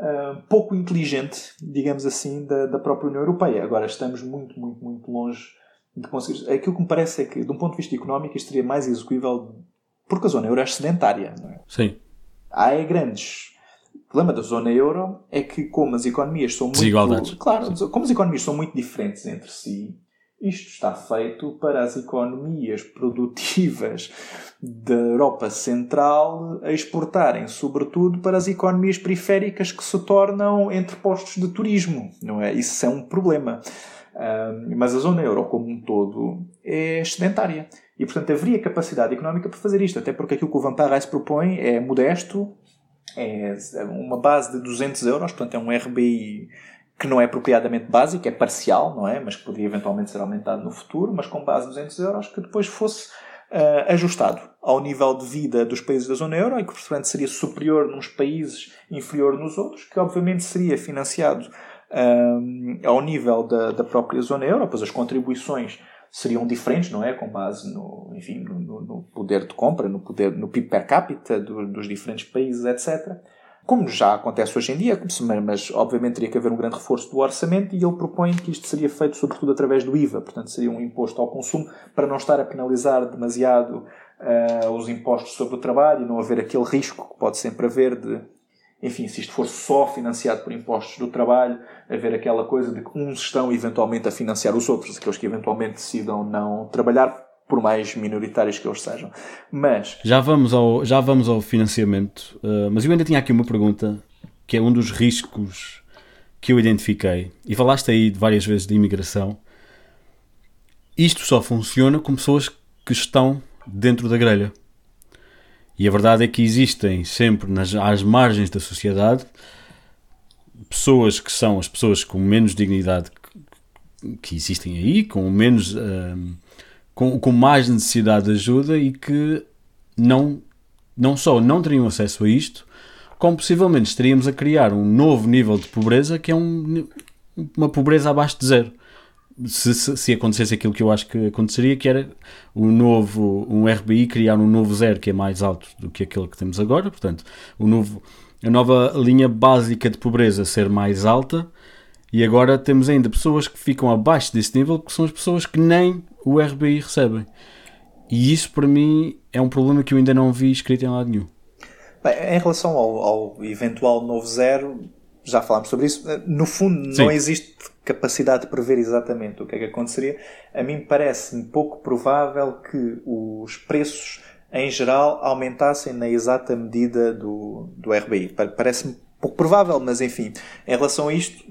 uh, pouco inteligente, digamos assim, da, da própria União Europeia. Agora estamos muito, muito, muito longe de conseguir. Aquilo que me parece é que, de um ponto de vista económico, isto seria mais execuível porque a zona euro é sedentária. Não é? Sim. Há é grandes. O problema da zona euro é que, como as economias são muito. Claro, como as economias são muito diferentes entre si, isto está feito para as economias produtivas da Europa Central a exportarem, sobretudo, para as economias periféricas que se tornam entrepostos de turismo, não é? Isso é um problema. mas a zona euro, como um todo, é excedentária. E, portanto, haveria capacidade económica para fazer isto, até porque aquilo que o Van Parijs propõe é modesto, é uma base de 200 euros, portanto, é um RBI que não é apropriadamente básico, é parcial, não é? Mas que poderia eventualmente ser aumentado no futuro, mas com base em 200 euros, que depois fosse uh, ajustado ao nível de vida dos países da zona euro e que, portanto, seria superior nos países, inferior nos outros, que obviamente seria financiado uh, ao nível da, da própria zona euro, pois as contribuições seriam diferentes, não é? Com base no, enfim, no, no poder de compra, no poder, no PIB per capita do, dos diferentes países, etc como já acontece hoje em dia, mas obviamente teria que haver um grande reforço do orçamento e ele propõe que isto seria feito sobretudo através do IVA, portanto seria um imposto ao consumo para não estar a penalizar demasiado uh, os impostos sobre o trabalho e não haver aquele risco que pode sempre haver de, enfim, se isto for só financiado por impostos do trabalho, haver aquela coisa de que uns estão eventualmente a financiar os outros, aqueles que eventualmente decidam não trabalhar por mais minoritários que eles sejam. Mas. Já vamos ao, já vamos ao financiamento, uh, mas eu ainda tinha aqui uma pergunta que é um dos riscos que eu identifiquei, e falaste aí várias vezes de imigração, isto só funciona com pessoas que estão dentro da grelha. E a verdade é que existem sempre nas, às margens da sociedade pessoas que são as pessoas com menos dignidade que, que existem aí, com menos. Uh, com, com mais necessidade de ajuda e que não, não só não teriam acesso a isto, como possivelmente estaríamos a criar um novo nível de pobreza que é um, uma pobreza abaixo de zero. Se, se, se, acontecesse aquilo que eu acho que aconteceria, que era um novo, um RBI criar um novo zero que é mais alto do que aquele que temos agora, portanto, o novo, a nova linha básica de pobreza ser mais alta, e agora temos ainda pessoas que ficam abaixo desse nível, que são as pessoas que nem o RBI recebem. E isso para mim é um problema que eu ainda não vi escrito em lado nenhum. Bem, em relação ao, ao, eventual novo zero, já falámos sobre isso. No fundo, Sim. não existe capacidade de prever exatamente o que é que aconteceria. A mim parece-me pouco provável que os preços, em geral, aumentassem na exata medida do, do RBI. Parece-me pouco provável, mas enfim, em relação a isto,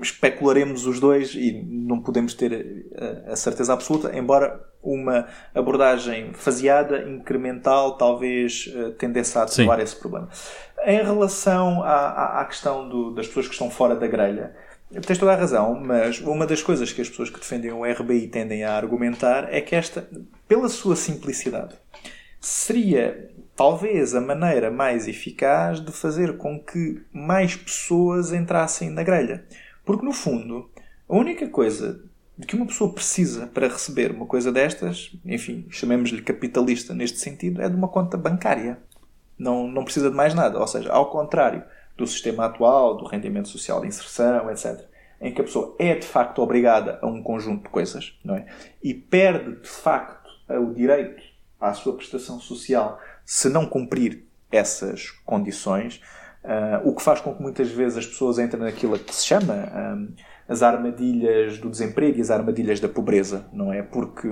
especularemos os dois e não podemos ter a, a certeza absoluta, embora uma abordagem faseada, incremental, talvez uh, tendesse a atenuar esse problema. Em relação à, à, à questão do, das pessoas que estão fora da grelha, tens toda a razão, mas uma das coisas que as pessoas que defendem o RBI tendem a argumentar é que esta, pela sua simplicidade, seria talvez a maneira mais eficaz de fazer com que mais pessoas entrassem na grelha. Porque, no fundo, a única coisa de que uma pessoa precisa para receber uma coisa destas, enfim, chamemos-lhe capitalista neste sentido, é de uma conta bancária. Não, não precisa de mais nada. Ou seja, ao contrário do sistema atual, do rendimento social de inserção, etc., em que a pessoa é de facto obrigada a um conjunto de coisas, não é? E perde de facto o direito à sua prestação social se não cumprir essas condições, Uh, o que faz com que muitas vezes as pessoas entrem naquilo que se chama um, as armadilhas do desemprego e as armadilhas da pobreza, não é? Porque,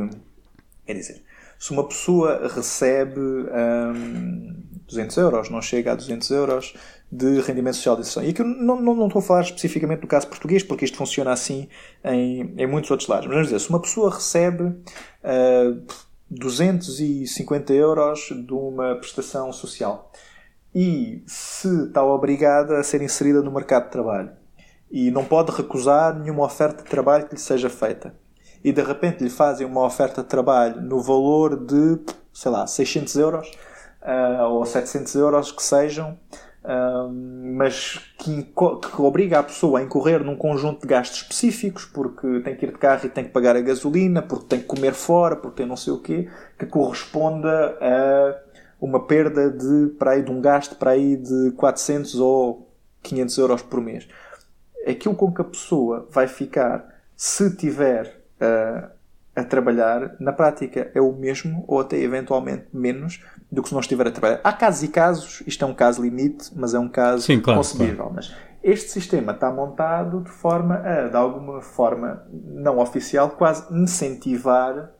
quer dizer, se uma pessoa recebe um, 200 euros, não chega a 200 euros de rendimento social de inserção. E aqui não, não, não estou a falar especificamente do caso português, porque isto funciona assim em, em muitos outros lados. Mas vamos dizer, se uma pessoa recebe uh, 250 euros de uma prestação social e se está obrigada a ser inserida no mercado de trabalho e não pode recusar nenhuma oferta de trabalho que lhe seja feita e de repente lhe fazem uma oferta de trabalho no valor de, sei lá, 600 euros uh, ou 700 euros que sejam, uh, mas que, que, obriga a pessoa a incorrer num conjunto de gastos específicos, porque tem que ir de carro e tem que pagar a gasolina, porque tem que comer fora, porque tem não sei o quê, que corresponda a uma perda de, para aí, de um gasto para aí de 400 ou 500 euros por mês. Aquilo com que a pessoa vai ficar se tiver uh, a trabalhar, na prática é o mesmo ou até eventualmente menos do que se não estiver a trabalhar. Há casos e casos, isto é um caso limite, mas é um caso Sim, claro, concebível. Claro. Mas este sistema está montado de forma a, de alguma forma não oficial, quase incentivar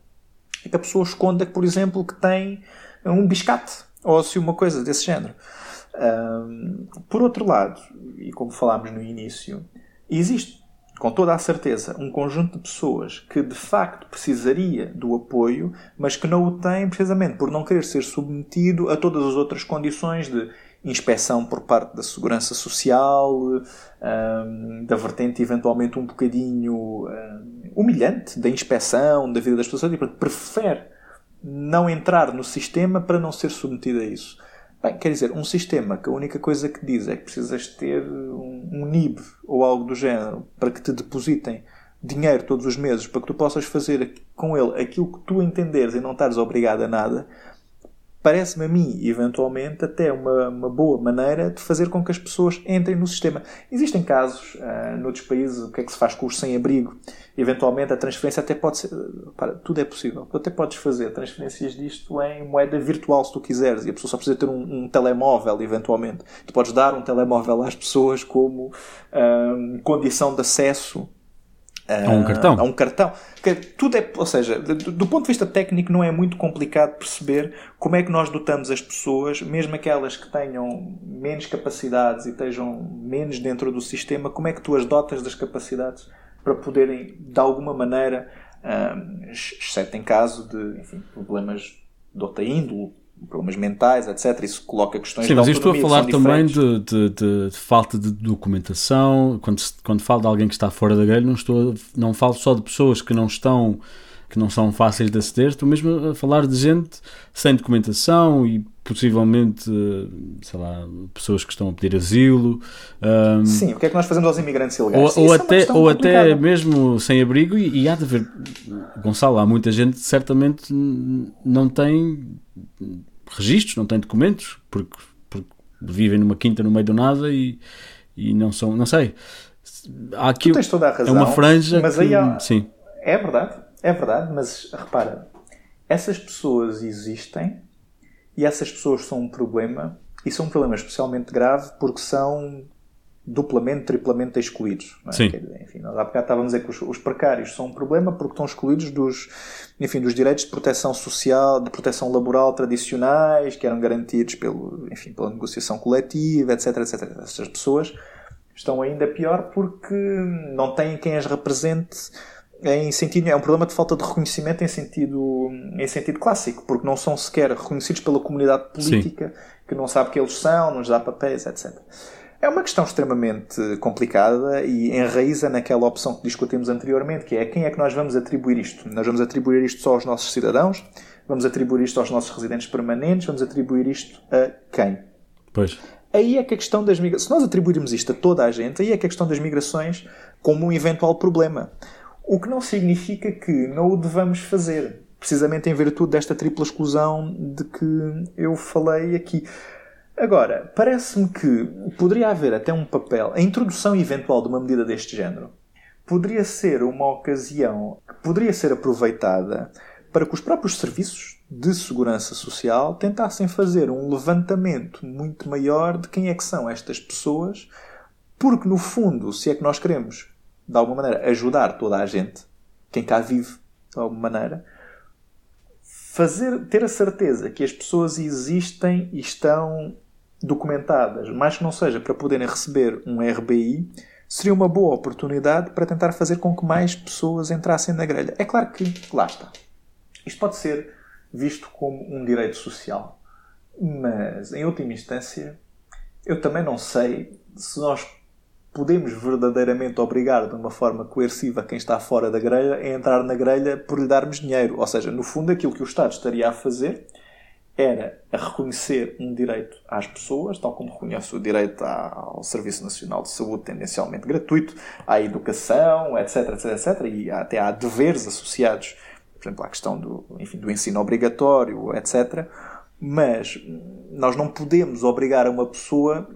que a pessoa esconda, por exemplo, que tem um biscate ou se uma coisa desse género. Um, por outro lado, e como falámos no início, existe com toda a certeza um conjunto de pessoas que de facto precisaria do apoio, mas que não o tem precisamente por não querer ser submetido a todas as outras condições de inspeção por parte da segurança social, um, da vertente eventualmente um bocadinho um, humilhante da inspeção da vida das pessoas, e prefere não entrar no sistema para não ser submetido a isso. Bem, quer dizer, um sistema que a única coisa que diz é que precisas ter um, um NIB ou algo do género para que te depositem dinheiro todos os meses para que tu possas fazer com ele aquilo que tu entenderes e não estares obrigado a nada, parece-me a mim, eventualmente, até uma, uma boa maneira de fazer com que as pessoas entrem no sistema. Existem casos, uh, noutros países, o que é que se faz com os sem-abrigo? Eventualmente, a transferência até pode ser. Para, tudo é possível. Tu até podes fazer transferências disto em moeda virtual, se tu quiseres, e a pessoa só precisa ter um, um telemóvel, eventualmente. Tu podes dar um telemóvel às pessoas como uh, condição de acesso a um cartão. A um cartão. Que tudo é, ou seja, do, do, ponto de vista técnico não é muito complicado perceber como é que nós dotamos as pessoas, mesmo aquelas que tenham menos capacidades e estejam menos dentro do sistema, como é que tu as dotas das capacidades para poderem, de alguma maneira, um, exceto em caso de enfim, problemas de outra índole, problemas mentais, etc. Isso coloca questões Sim, mas eu estou a falar também de, de, de, de, falta de documentação. Quando, quando falo de alguém que está fora da grelha, não, estou, não falo só de pessoas que não estão que não são fáceis de aceder, estou mesmo a falar de gente sem documentação e possivelmente, sei lá, pessoas que estão a pedir asilo. Um, Sim, o que é que nós fazemos aos imigrantes ilegais? Ou, ou até, ou até mesmo sem abrigo, e, e há de haver, Gonçalo, há muita gente que certamente não tem registros, não têm documentos, porque, porque vivem numa quinta no meio do nada e, e não são, não sei. Há aqui razão, é uma franja mas que, aí há, sim. É verdade, é verdade, mas repara, essas pessoas existem e essas pessoas são um problema e são um problema especialmente grave porque são duplamente, triplamente excluídos. É? Sim. Enfim, nós há bocado estávamos a dizer que os, os, precários são um problema porque estão excluídos dos, enfim, dos direitos de proteção social, de proteção laboral tradicionais que eram garantidos pelo, enfim, pela negociação coletiva, etc, etc. Essas pessoas estão ainda pior porque não têm quem as represente em sentido é um problema de falta de reconhecimento em sentido em sentido clássico porque não são sequer reconhecidos pela comunidade política Sim. que não sabe que eles são não lhes dá papéis etc é uma questão extremamente complicada e enraiza naquela opção que discutimos anteriormente, que é quem é que nós vamos atribuir isto? Nós vamos atribuir isto só aos nossos cidadãos? Vamos atribuir isto aos nossos residentes permanentes? Vamos atribuir isto a quem? Pois. Aí é que a questão das migrações. Se nós atribuirmos isto a toda a gente, aí é que a questão das migrações como um eventual problema. O que não significa que não o devamos fazer. Precisamente em virtude desta tripla exclusão de que eu falei aqui. Agora, parece-me que poderia haver até um papel, a introdução eventual de uma medida deste género, poderia ser uma ocasião que poderia ser aproveitada para que os próprios serviços de segurança social tentassem fazer um levantamento muito maior de quem é que são estas pessoas, porque no fundo, se é que nós queremos, de alguma maneira, ajudar toda a gente, quem cá vive, de alguma maneira, fazer, ter a certeza que as pessoas existem e estão documentadas, mas que não seja para poderem receber um RBI, seria uma boa oportunidade para tentar fazer com que mais pessoas entrassem na grelha. É claro que, lá está. Isto pode ser visto como um direito social, mas, em última instância, eu também não sei se nós podemos verdadeiramente obrigar de uma forma coerciva quem está fora da grelha a entrar na grelha por lhe darmos dinheiro. Ou seja, no fundo, aquilo que o Estado estaria a fazer era a reconhecer um direito às pessoas, tal como reconhece o direito ao Serviço Nacional de Saúde, tendencialmente gratuito, à educação, etc, etc, etc, e até há deveres associados, por exemplo, à questão do, enfim, do ensino obrigatório, etc. Mas nós não podemos obrigar uma pessoa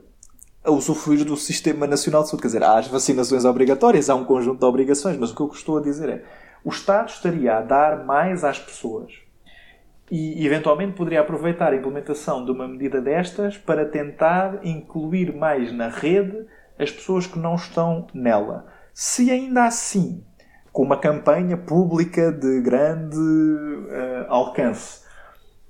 a usufruir do Sistema Nacional de Saúde. Quer dizer, há as vacinações obrigatórias, há um conjunto de obrigações, mas o que eu estou a dizer é o Estado estaria a dar mais às pessoas e eventualmente poderia aproveitar a implementação de uma medida destas para tentar incluir mais na rede as pessoas que não estão nela. Se ainda assim, com uma campanha pública de grande uh, alcance,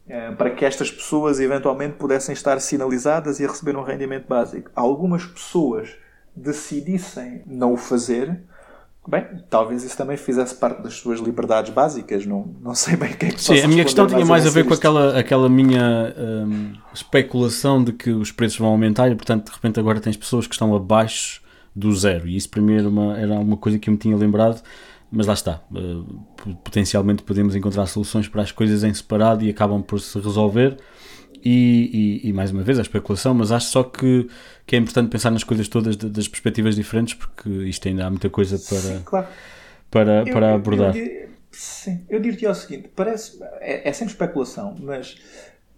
uh, para que estas pessoas eventualmente pudessem estar sinalizadas e a receber um rendimento básico, algumas pessoas decidissem não o fazer, Bem, talvez isso também fizesse parte das suas liberdades básicas, não, não sei bem o que é que Sim, a minha questão tinha mais a ver com aquela, aquela minha um, especulação de que os preços vão aumentar e, portanto, de repente agora tens pessoas que estão abaixo do zero. E isso para mim era uma, era uma coisa que eu me tinha lembrado, mas lá está. Uh, potencialmente podemos encontrar soluções para as coisas em separado e acabam por se resolver. E, e, e, mais uma vez a especulação, mas acho só que, que é importante pensar nas coisas todas das perspectivas diferentes, porque isto ainda há muita coisa para, sim, claro. para, eu, para abordar. Eu, eu, sim, eu diria o seguinte: parece, é, é sempre especulação, mas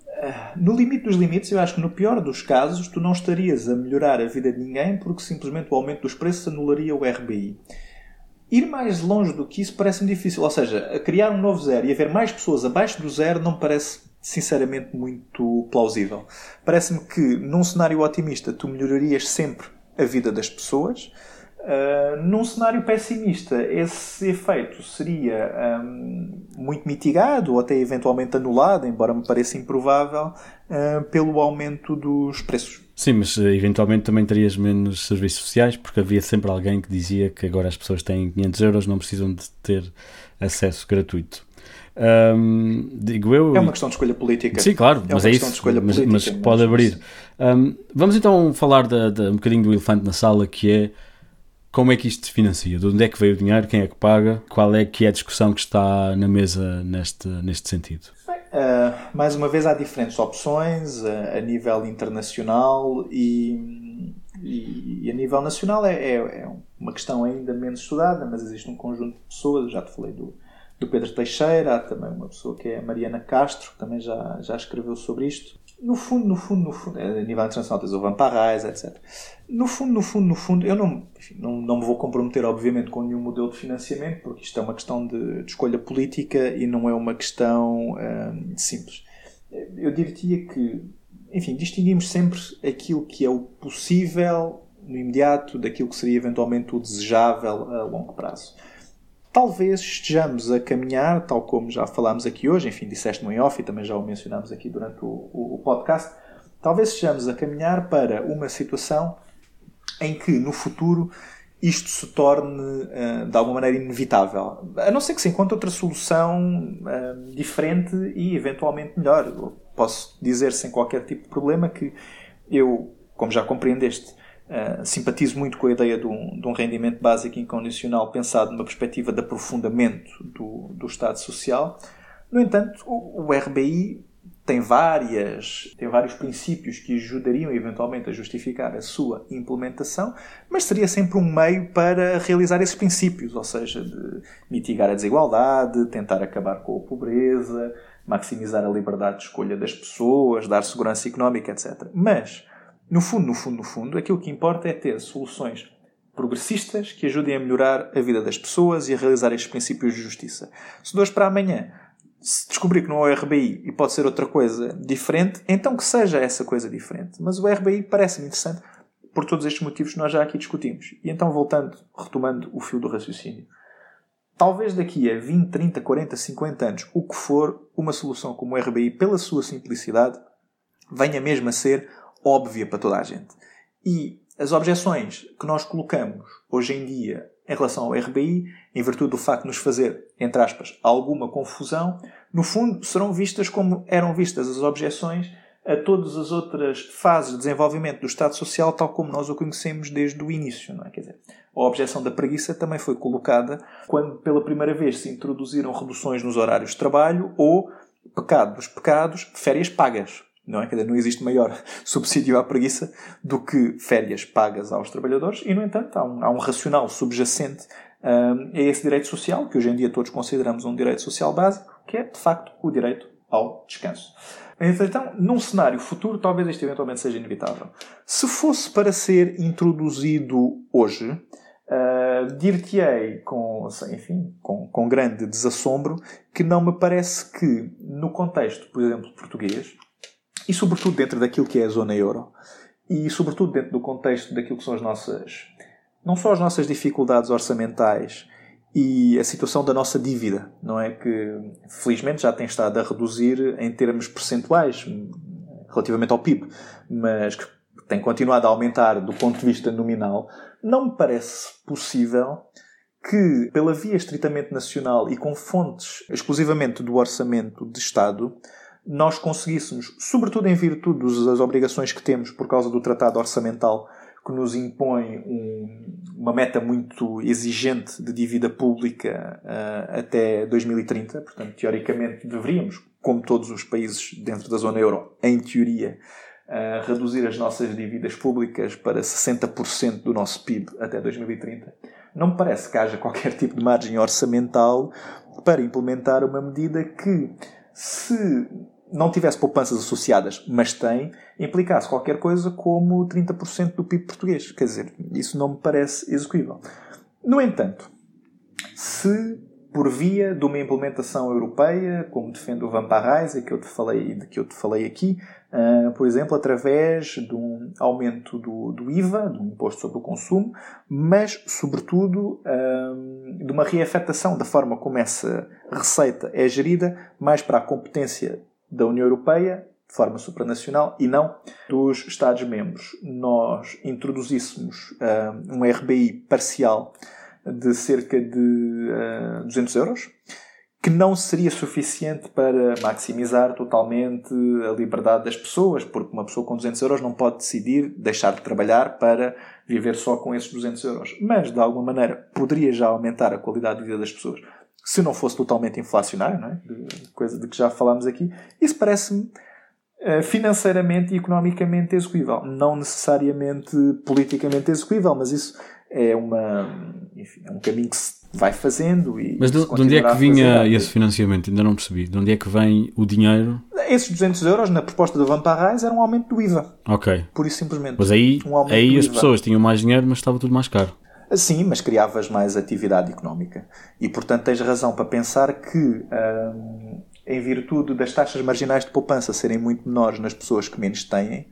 uh, no limite dos limites, eu acho que no pior dos casos, tu não estarias a melhorar a vida de ninguém porque simplesmente o aumento dos preços anularia o RBI. Ir mais longe do que isso parece-me difícil, ou seja, criar um novo zero e haver mais pessoas abaixo do zero não parece sinceramente muito plausível. Parece-me que num cenário otimista tu melhorarias sempre a vida das pessoas, Uh, num cenário pessimista, esse efeito seria um, muito mitigado ou até eventualmente anulado, embora me pareça improvável, uh, pelo aumento dos preços. Sim, mas uh, eventualmente também terias menos serviços sociais, porque havia sempre alguém que dizia que agora as pessoas têm 500 euros, não precisam de ter acesso gratuito. Um, digo eu. É uma questão de escolha política. Sim, claro, é mas é isso. mas, mas, pode abrir. Um, vamos então falar de, de, um bocadinho do elefante na sala, que é como é que isto se financia? De onde é que veio o dinheiro? Quem é que paga? Qual é que é a discussão que está na mesa neste, neste sentido? Uh, mais uma vez, há diferentes opções uh, a nível internacional e, e, e a nível nacional é, é, é, uma questão ainda menos estudada, mas existe um conjunto de pessoas, já te falei do, do Pedro Teixeira, há também uma pessoa que é a Mariana Castro, que também já, já escreveu sobre isto, no fundo, no fundo, no fundo, a nível internacional tens o Van Parrais, etc. No fundo, no fundo, no fundo, eu não, enfim, não, não me vou comprometer, obviamente, com nenhum modelo de financiamento, porque isto é uma questão de, de escolha política e não é uma questão hum, simples. Eu diria que, enfim, distinguimos sempre aquilo que é o possível no imediato daquilo que seria eventualmente o desejável a longo prazo talvez estejamos a caminhar, tal como já falámos aqui hoje, enfim, disseste no off e também já o mencionámos aqui durante o, o, o podcast, talvez estejamos a caminhar para uma situação em que no futuro isto se torne uh, de alguma maneira inevitável. A não ser que se encontre outra solução uh, diferente e eventualmente melhor. Posso dizer sem qualquer tipo de problema que eu, como já compreendeste, Uh, simpatizo muito com a ideia de um, de um, rendimento básico incondicional pensado numa perspectiva de aprofundamento do, do Estado Social. No entanto, o, o, RBI tem, várias, tem vários princípios que ajudariam eventualmente a justificar a sua implementação, mas seria sempre um meio para realizar esses princípios, ou seja, de mitigar a desigualdade, tentar acabar com a pobreza, maximizar a liberdade de escolha das pessoas, dar segurança económica, etc. Mas no fundo, no fundo, no fundo, aquilo que importa é ter soluções progressistas que ajudem a melhorar a vida das pessoas e a realizar estes princípios de justiça. Se de hoje para amanhã se descobrir que não é o RBI e pode ser outra coisa diferente, então que seja essa coisa diferente. Mas o RBI parece-me interessante por todos estes motivos que nós já aqui discutimos. E então, voltando, retomando o fio do raciocínio. Talvez daqui a 20, 30, 40, 50 anos, o que for, uma solução como o RBI, pela sua simplicidade, venha mesmo a ser óbvia para toda a gente. E as objeções que nós colocamos hoje em dia em relação ao RBI, em virtude do facto de nos fazer, entre aspas, alguma confusão, no fundo serão vistas como eram vistas as objeções a todas as outras fases de desenvolvimento do Estado Social, tal como nós o conhecemos desde o início. Não é? Quer dizer, a objeção da preguiça também foi colocada quando pela primeira vez se introduziram reduções nos horários de trabalho ou, pecado dos pecados, férias pagas não é? Quer não existe maior subsídio à preguiça do que férias pagas aos trabalhadores e, no entanto, há um, há um racional subjacente um, a esse direito social, que hoje em dia todos consideramos um direito social básico, que é, de facto, o direito ao descanso. Então, num cenário futuro, talvez isto eventualmente seja inevitável. Se fosse para ser introduzido hoje, uh, dir-te-ei com, enfim, com, com grande desassombro que não me parece que, no contexto, por exemplo, português, e sobretudo dentro daquilo que é a zona euro. E sobretudo dentro do contexto daquilo que são as nossas não só as nossas dificuldades orçamentais e a situação da nossa dívida, não é? Que felizmente já tem estado a reduzir em termos percentuais relativamente ao PIB, mas que tem continuado a aumentar do ponto de vista nominal, não me parece possível que, pela via estritamente nacional e com fontes exclusivamente do orçamento de Estado, nós conseguíssemos, sobretudo em virtude das obrigações que temos por causa do Tratado Orçamental, que nos impõe um, uma meta muito exigente de dívida pública uh, até 2030. Portanto, teoricamente, deveríamos, como todos os países dentro da zona euro, em teoria, uh, reduzir as nossas dívidas públicas para 60% do nosso PIB até 2030. Não me parece que haja qualquer tipo de margem orçamental para implementar uma medida que, se não tivesse poupanças associadas, mas tem, implicasse qualquer coisa como 30% do PIB português. Quer dizer, isso não me parece execuível. No entanto, se por via de uma implementação europeia, como defende o Van Parijs, que eu te falei, de que eu te falei aqui, uh, por exemplo, através de um aumento do, do, IVA, do Imposto sobre o Consumo, mas, sobretudo, uh, de uma reafetação da forma como essa receita é gerida, mais para a competência da União Europeia, de forma supranacional, e não dos Estados-membros. Nós introduzíssemos uh, um RBI parcial de cerca de uh, eh, 200 euros, que não seria suficiente para maximizar totalmente a liberdade das pessoas, porque uma pessoa com 200 euros não pode decidir deixar de trabalhar para viver só com esses 200 euros. Mas, de alguma maneira, poderia já aumentar a qualidade de vida das pessoas, se não fosse totalmente inflacionário, não é? coisa de que já falámos aqui. Isso parece-me eh, financeiramente e economicamente execuível. Não necessariamente politicamente execuível, mas isso é, uma, enfim, é um caminho que se vai fazendo. E Mas de, de onde é que vinha esse financiamento? Ainda não percebi. De onde é que vem o dinheiro? Esses 200 euros na proposta do Van Parrais era um aumento do IVA. Ok. Por isso simplesmente. Mas aí, um aí as pessoas tinham mais dinheiro, mas estava tudo mais caro. Sim, mas criavas mais atividade económica. E portanto tens razão para pensar que, hum, em virtude das taxas marginais de poupança serem muito menores nas pessoas que menos têm,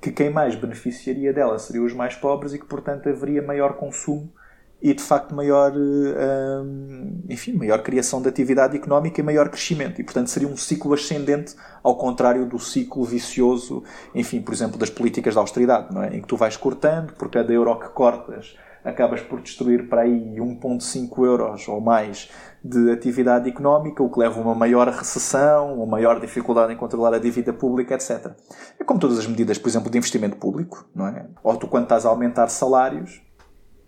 que quem mais beneficiaria dela seriam os mais pobres e que, portanto, haveria maior consumo e, de facto, maior, hum, enfim, maior criação de atividade económica e maior crescimento. E, portanto, seria um ciclo ascendente, ao contrário do ciclo vicioso, enfim, por exemplo, das políticas de austeridade, não é? em que tu vais cortando, por cada euro que cortas, acabas por destruir para aí 1,5 euros ou mais de atividade económica, o que leva a uma maior recessão, uma maior dificuldade em controlar a dívida pública, etc. É como todas as medidas, por exemplo, de investimento público, não é? Ou tu, quando estás a aumentar salários,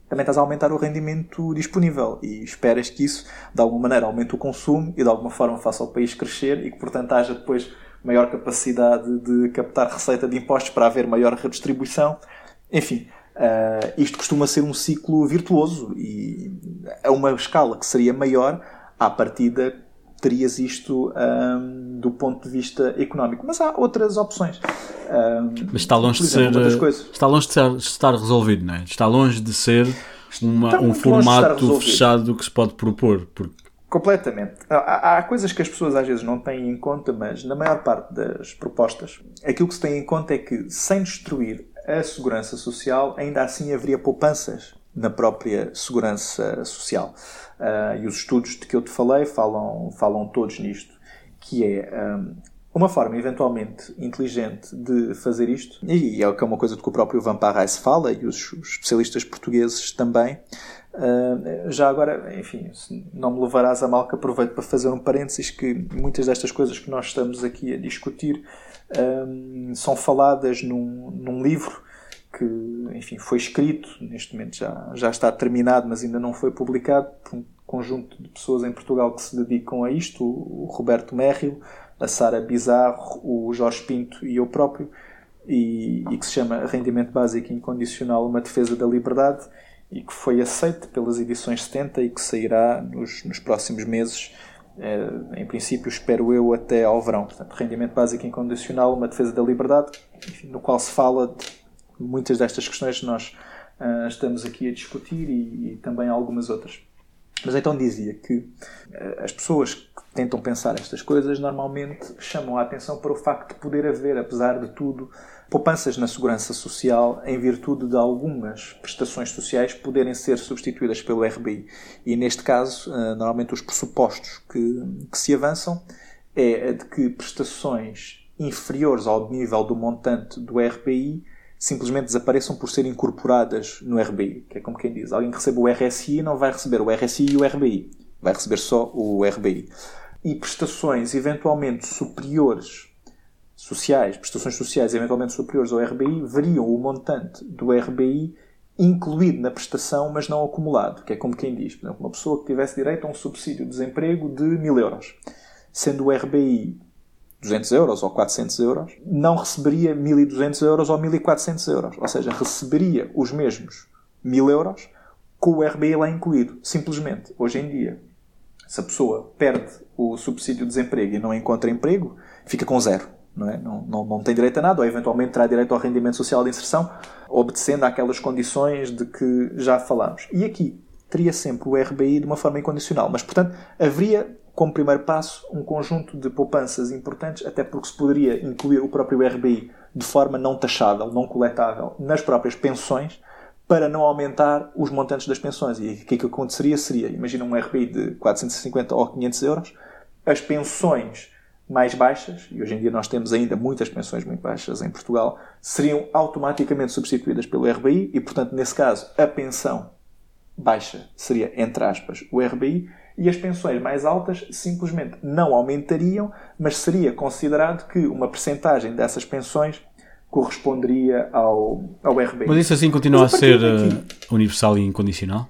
também estás a aumentar o rendimento disponível e esperas que isso, de alguma maneira, aumente o consumo e, de alguma forma, faça o país crescer e que, portanto, haja depois maior capacidade de captar receita de impostos para haver maior redistribuição. Enfim, Uh, isto costuma ser um ciclo virtuoso e a uma escala que seria maior, à partida terias isto um, do ponto de vista económico. Mas há outras opções. Um, Mas está longe exemplo, de ser. Está longe de, ser, estar resolvido, não é? Está longe de ser uma, um formato fechado que se pode propor. Porque... Completamente. Há, há, coisas que as pessoas às vezes não têm em conta, mas na maior parte das propostas, aquilo que se tem em conta é que, sem destruir a segurança social, ainda assim haveria poupanças na própria segurança social. Uh, e os estudos de que eu te falei falam, falam todos nisto, que é um, uma forma eventualmente inteligente de fazer isto, e é, é uma coisa de que o próprio Van Parrais fala, e os, os especialistas portugueses também, Uh, já agora, enfim, não me levarás a mal que aproveito para fazer um parênteses que muitas destas coisas que nós estamos aqui a discutir um, são faladas num, num livro que, enfim, foi escrito, neste momento já, já está terminado, mas ainda não foi publicado, por um conjunto de pessoas em Portugal que se dedicam a isto, o, Roberto Mérrio, a Sara Bizarro, o Jorge Pinto e eu próprio, e, e, que se chama Rendimento Básico Incondicional, uma defesa da liberdade, e que foi aceito pelas edições 70 e que sairá nos, nos próximos meses em princípio, espero eu, até ao verão. Portanto, rendimento básico incondicional, uma defesa da liberdade, enfim, no qual se fala de muitas destas questões que nós uh, estamos aqui a discutir e, e, também algumas outras. Mas então dizia que uh, as pessoas que tentam pensar estas coisas normalmente chamam a atenção para o facto de poder haver, apesar de tudo, poupanças na segurança social em virtude de algumas prestações sociais poderem ser substituídas pelo RBI. E neste caso, eh, normalmente os pressupostos que, que se avançam é de que prestações inferiores ao nível do montante do RBI simplesmente desapareçam por serem incorporadas no RBI. Que é como quem diz, alguém que recebe o RSI não vai receber o RSI e o RBI. Vai receber só o RBI. E prestações eventualmente superiores sociais, prestações sociais eventualmente superiores ao RBI, veriam o montante do RBI incluído na prestação, mas não acumulado, que é como quem diz, por exemplo, uma pessoa que tivesse direito a um subsídio de desemprego de 1000 euros, sendo o RBI 200 euros ou 400 euros, não receberia 1200 euros ou 1400 euros, ou seja, receberia os mesmos 1000 euros com o RBI lá incluído. Simplesmente, hoje em dia, se a pessoa perde o subsídio de desemprego e não encontra emprego, fica com zero não, é? não, não, não tem direito a nada, ou eventualmente terá direito ao rendimento social de inserção, obedecendo àquelas condições de que já falámos. E aqui teria sempre o RBI de uma forma incondicional. Mas, portanto, haveria como primeiro passo um conjunto de poupanças importantes, até porque se poderia incluir o próprio RBI de forma não taxável, não coletável, nas próprias pensões, para não aumentar os montantes das pensões. E o que, é que aconteceria seria, imagina um RBI de 450 ou 500 euros, as pensões mais baixas, e hoje em dia nós temos ainda muitas pensões muito baixas em Portugal, seriam automaticamente substituídas pelo RBI e, portanto, nesse caso, a pensão baixa seria, entre aspas, o RBI e as pensões mais altas simplesmente não aumentariam, mas seria considerado que uma percentagem dessas pensões corresponderia ao, ao RBI. Mas isso assim continua a, a ser daqui, uh, universal e incondicional?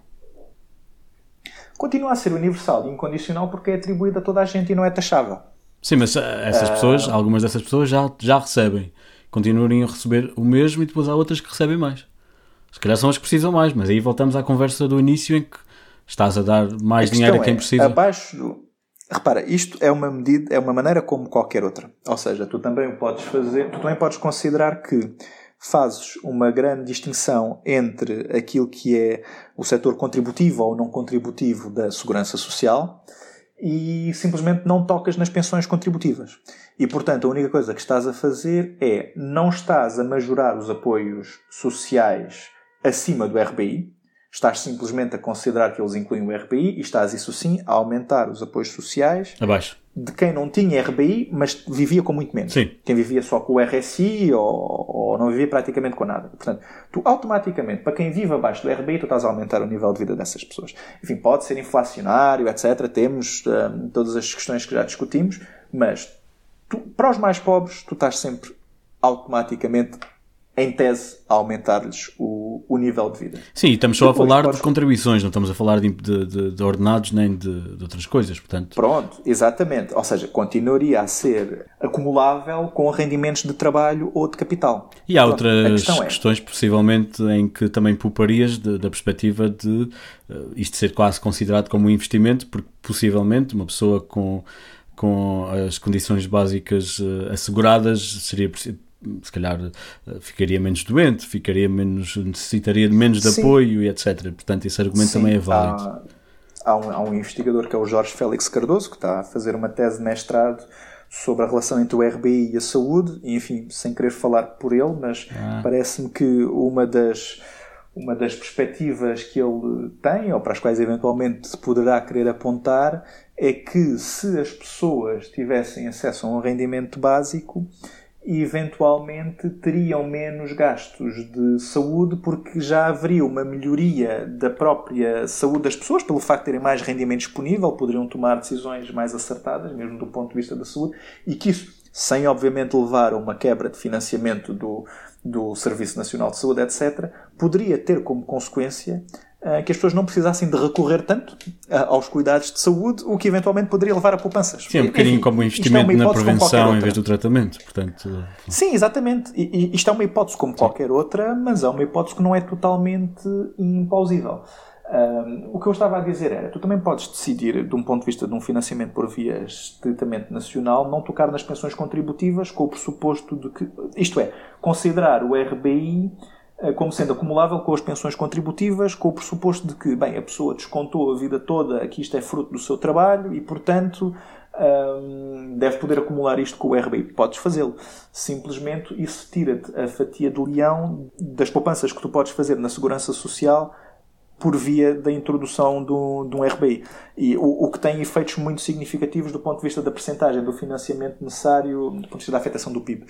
Continua a ser universal e incondicional porque é atribuído a toda a gente e não é taxável. Sim, mas uh, essas uh, pessoas, algumas dessas pessoas já, já recebem. Continuarem a receber o mesmo e depois há outras que recebem mais. Se calhar são as que precisam mais, mas aí voltamos à conversa do início em que estás a dar mais a dinheiro a quem é, precisa. Abaixo do, Repara, isto é uma medida, é uma maneira como qualquer outra. Ou seja, tu também podes fazer, tu também podes considerar que fazes uma grande distinção entre aquilo que é o setor contributivo ou não contributivo da segurança social e simplesmente não tocas nas pensões contributivas. E, portanto, a única coisa que estás a fazer é não estás a majorar os apoios sociais acima do RBI, Estás simplesmente a considerar que eles incluem o RBI e estás, isso sim, a aumentar os apoios sociais Abaixo. De quem não tinha RBI, mas vivia com muito menos. Sim. Quem vivia só com o RSI ou, ou não vivia praticamente com nada. Portanto, tu automaticamente, para quem vive abaixo do RBI, tu estás a aumentar o nível de vida dessas pessoas. Enfim, pode ser inflacionário, etc. Temos um, todas as questões que já discutimos, mas tu, para os mais pobres, tu estás sempre automaticamente em tese, a aumentar-lhes o, o, nível de vida. Sim, estamos só Depois, a falar podes... de contribuições, não estamos a falar de, de, de ordenados nem de, de, outras coisas, portanto... Pronto, exatamente. Ou seja, continuaria a ser acumulável com rendimentos de trabalho ou de capital. E há outras questão é... questões, possivelmente, em que também pouparias da perspectiva de uh, isto ser quase considerado como um investimento, porque possivelmente uma pessoa com com as condições básicas uh, asseguradas seria se calhar eh, ficaria menos doente, ficaria menos, necessitaria de menos de Sim. apoio e etc. Portanto, esse argumento Sim, também é válido. Há, há, um, há um investigador que é o Jorge Félix Cardoso, que está a fazer uma tese de mestrado sobre a relação entre o RBI e a saúde, e, enfim, sem querer falar por ele, mas ah. parece-me que uma das, uma das perspectivas que ele tem, ou para as quais eventualmente poderá querer apontar, é que se as pessoas tivessem acesso a um rendimento básico, e eventualmente teriam menos gastos de saúde porque já haveria uma melhoria da própria saúde das pessoas pelo facto de terem mais rendimento disponível, poderiam tomar decisões mais acertadas, mesmo do ponto de vista da saúde, e que isso, sem obviamente levar a uma quebra de financiamento do, do Serviço Nacional de Saúde, etc., poderia ter como consequência que as pessoas não precisassem de recorrer tanto uh, aos cuidados de saúde, o que eventualmente poderia levar a poupanças. Sim, um bocadinho Enfim, como investimento é na prevenção em vez do tratamento. Portanto... Sim, exatamente. E, e, isto é uma hipótese como Sim. qualquer outra, mas é uma hipótese que não é totalmente implausível. Um, o que eu estava a dizer era, tu também podes decidir, de um ponto de vista de um financiamento por via estritamente nacional, não tocar nas pensões contributivas com o pressuposto de que, isto é, considerar o RBI eh, como sendo acumulável com as pensões contributivas, com o pressuposto de que, bem, a pessoa descontou a vida toda, que isto é fruto do seu trabalho e, portanto, hum, deve poder acumular isto com o RBI. Podes fazê-lo. Simplesmente isso tira-te a fatia de leão das poupanças que tu podes fazer na segurança social por via da introdução de um, RBI. E o, o, que tem efeitos muito significativos do ponto de vista da percentagem do financiamento necessário, do ponto de vista da afetação do PIB.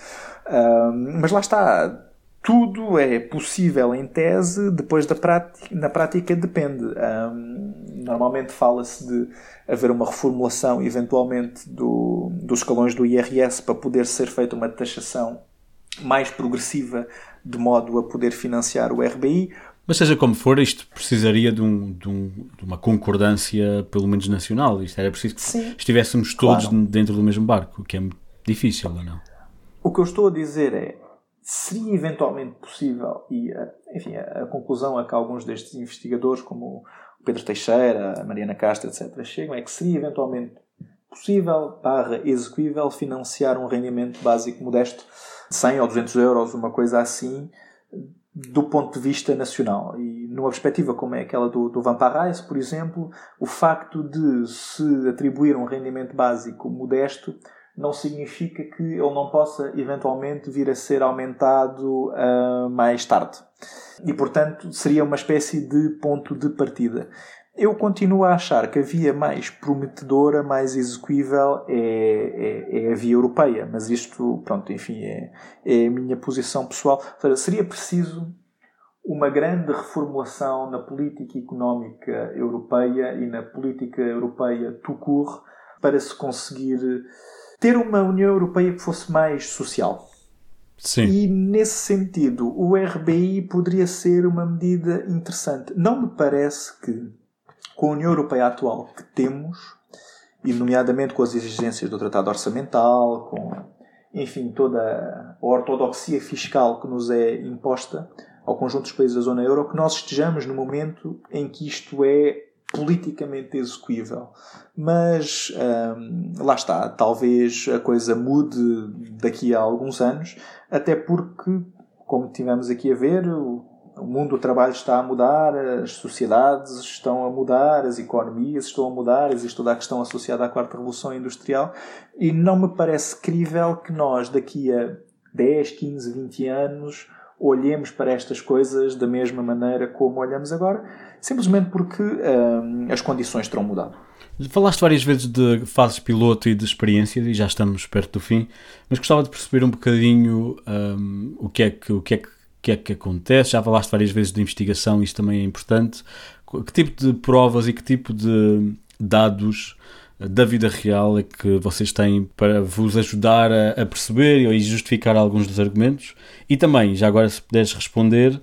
mas lá está. Tudo é possível em tese, depois da prática, na prática depende. normalmente fala-se de haver uma reformulação, eventualmente, do, dos escalões do IRS para poder ser feita uma taxação mais progressiva, de modo a poder financiar o RBI mas seja como for, isto precisaria de, um, de, um, de uma concordância, pelo menos nacional. Isto era preciso que Sim, estivéssemos todos claro. dentro do mesmo barco, o que é difícil, ou não? O que eu estou a dizer é, seria eventualmente possível, e enfim, a, conclusão a que alguns destes investigadores, como o Pedro Teixeira, a Mariana Castro, etc., chegam, é que seria eventualmente possível, barra execuível, financiar um rendimento básico modesto de 100 ou 200 euros, uma coisa assim, do ponto de vista nacional. E numa perspectiva como é aquela do, do Van Parijs, por exemplo, o facto de se atribuir um rendimento básico modesto não significa que ele não possa eventualmente vir a ser aumentado uh, mais tarde. E, portanto, seria uma espécie de ponto de partida. Eu continuo a achar que a via mais prometedora, mais execuível é, é, é a via europeia, mas isto, pronto, enfim, é, é a minha posição pessoal. Seja, seria preciso uma grande reformulação na política económica europeia e na política europeia tout court para se conseguir ter uma União Europeia que fosse mais social. Sim. E nesse sentido, o RBI poderia ser uma medida interessante. Não me parece que, com a União Europeia atual que temos, e nomeadamente com as exigências do Tratado Orçamental, com, enfim, toda a ortodoxia fiscal que nos é imposta ao conjunto dos países da zona euro, que nós estejamos no momento em que isto é politicamente execuível. Mas hum, lá está, talvez a coisa mude daqui a alguns anos, até porque, como tivemos aqui a ver, o, mundo do trabalho está a mudar, as sociedades estão a mudar, as economias estão a mudar, existe toda a questão associada à quarta revolução industrial, e não me parece crível que nós, daqui a 10, 15, 20 anos, olhemos para estas coisas da mesma maneira como olhamos agora, simplesmente porque hum, as condições terão mudado. Falaste várias vezes de fases piloto e de experiências e já estamos perto do fim, mas gostava de perceber um bocadinho um, o, que é que, o que, é que, que é que acontece. Já falaste várias vezes de investigação, isto também é importante. Que tipo de provas e que tipo de dados da vida real é que vocês têm para vos ajudar a, a perceber e justificar alguns dos argumentos? E também, já agora, se puderes responder,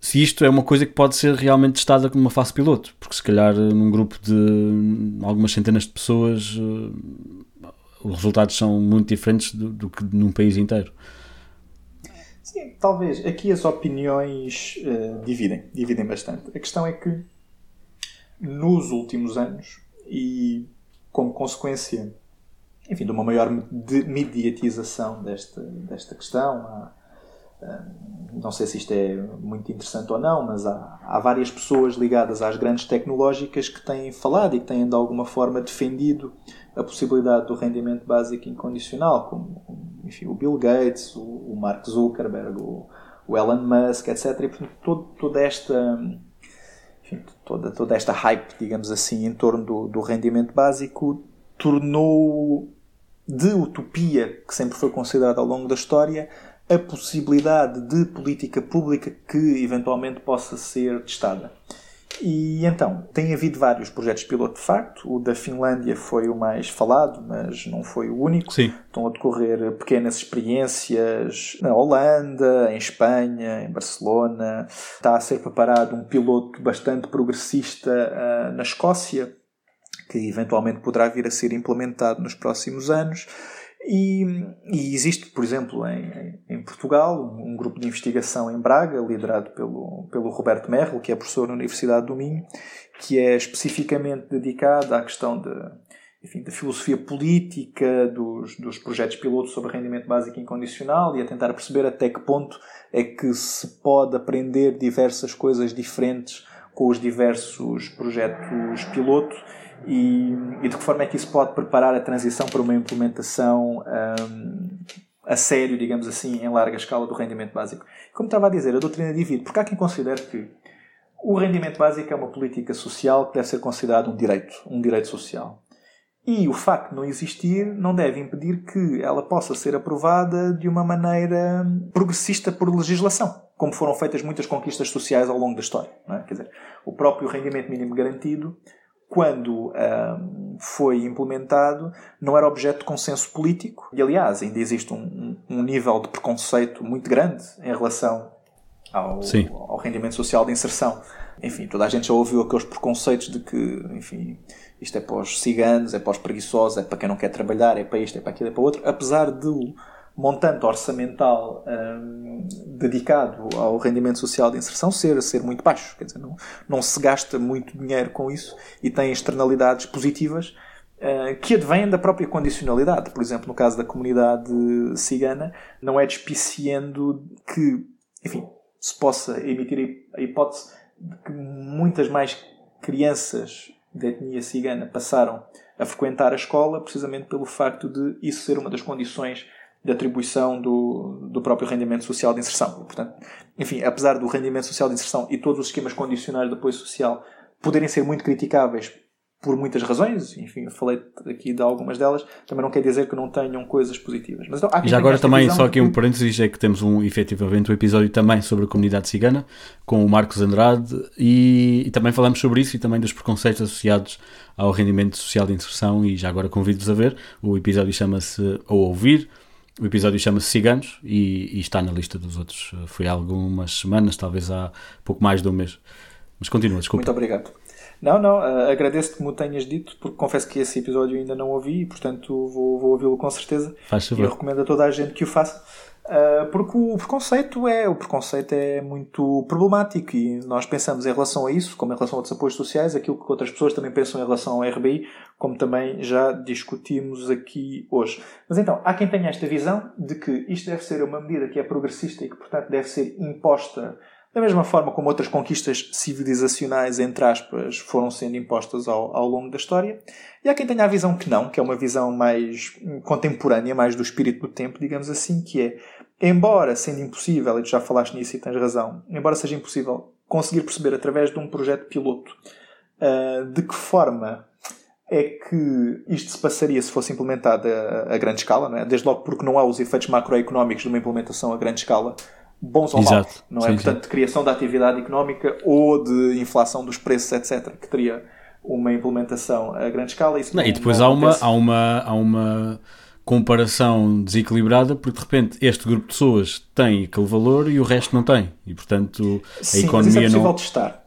se isto é uma coisa que pode ser realmente testada como uma fase piloto, porque se calhar num grupo de algumas centenas de pessoas eh, os resultados são muito diferentes do, do que num país inteiro. Sim, talvez. Aqui as opiniões uh, dividem, dividem bastante. A questão é que nos últimos anos e como consequência, enfim, de uma maior mediatização desta, desta questão. Há, não sei se isto é muito interessante ou não, mas há, há várias pessoas ligadas às grandes tecnológicas que têm falado e que têm de alguma forma defendido a possibilidade do rendimento básico incondicional, como enfim, o Bill Gates, o, o Mark Zuckerberg, o, o Elon Musk, etc. E portanto, todo, toda esta enfim, toda, toda esta hype, digamos assim, em torno do, do rendimento básico tornou de utopia, que sempre foi considerada ao longo da história, a possibilidade de política pública que eventualmente possa ser testada. E então, tem havido vários projetos piloto de facto. O da Finlândia foi o mais falado, mas não foi o único. Sim. Estão a decorrer pequenas experiências na Holanda, em Espanha, em Barcelona. Está a ser preparado um piloto bastante progressista uh, na Escócia, que eventualmente poderá vir a ser implementado nos próximos anos. E, e, existe, por exemplo, em, em, Portugal, um grupo de investigação em Braga, liderado pelo, pelo Roberto Merlo, que é professor na Universidade do Minho, que é especificamente dedicado à questão de, enfim, da filosofia política dos, dos projetos pilotos sobre rendimento básico incondicional e a tentar perceber até que ponto é que se pode aprender diversas coisas diferentes com os diversos projetos piloto e, e, de que forma é que isso pode preparar a transição para uma implementação um, a sério, digamos assim, em larga escala do rendimento básico. Como estava a dizer, a doutrina divide, porque há quem considere que o rendimento básico é uma política social que deve ser considerado um direito, um direito social. E o facto de não existir não deve impedir que ela possa ser aprovada de uma maneira progressista por legislação, como foram feitas muitas conquistas sociais ao longo da história. É? Quer dizer, o próprio rendimento mínimo garantido quando um, foi implementado, não era objeto de consenso político. E, aliás, ainda existe um, um nível de preconceito muito grande em relação ao, ao, rendimento social de inserção. Enfim, toda a gente já ouviu aqueles preconceitos de que, enfim, isto é para os ciganos, é para os preguiçosos, é para quem não quer trabalhar, é para isto, é para aquilo, é para outro. Apesar de montante orçamental um, dedicado ao rendimento social de inserção ser, ser muito baixo. Quer dizer, não, não se gasta muito dinheiro com isso e tem externalidades positivas uh, que advêm da própria condicionalidade. Por exemplo, no caso da comunidade cigana, não é despiciando que enfim, se possa emitir a hipótese de que muitas mais crianças da etnia cigana passaram a frequentar a escola precisamente pelo facto de isso ser uma das condições de atribuição do, do próprio rendimento social de inserção. Portanto, enfim, apesar do rendimento social de inserção e todos os esquemas condicionais de apoio social poderem ser muito criticáveis por muitas razões, enfim, eu falei aqui de algumas delas, também não quer dizer que não tenham coisas positivas. Mas, então, Já agora também, só aqui um parênteses, é que temos um, efetivamente um episódio também sobre a comunidade cigana, com o Marcos Andrade, e, e também falamos sobre isso e também dos preconceitos associados ao rendimento social de inserção, e já agora convido-vos a ver, o episódio chama-se Ou Ouvir, o episódio chama-se Ciganos e, e, está na lista dos outros. Foi há algumas semanas, talvez há pouco mais de um mês. Mas continua, desculpa. Muito obrigado. Não, não, uh, agradeço-te que me tenhas dito, porque confesso que esse episódio ainda não ouvi e, portanto, vou, vou ouvi-lo com certeza. Faz favor. E eu recomendo a toda a gente que o faça. Uh, porque o preconceito é o preconceito é muito problemático e nós pensamos em relação a isso, como em relação a outros apoios sociais, aquilo que outras pessoas também pensam em relação ao RBI, como também já discutimos aqui hoje. Mas então, há quem tenha esta visão de que isto deve ser uma medida que é progressista e que, portanto, deve ser imposta da mesma forma como outras conquistas civilizacionais, entre aspas, foram sendo impostas ao, ao longo da história. E há quem tenha a visão que não, que é uma visão mais contemporânea, mais do espírito do tempo, digamos assim, que é, embora sendo impossível, e tu já falaste nisso e tens razão, embora seja impossível conseguir perceber através de um projeto piloto uh, de que forma é que isto se passaria se fosse implementado a, a grande escala, não é? desde logo porque não há os efeitos macroeconómicos de uma implementação a grande escala bons ou maus. Não é? Sim, Portanto, de criação da atividade económica ou de inflação dos preços, etc., que teria uma implementação a grande escala. Não, não, e depois há, uma, há, uma, há uma comparação desequilibrada porque de repente este grupo de pessoas tem aquele valor e o resto não tem. E portanto a Sim, economia mas isso é não. testar.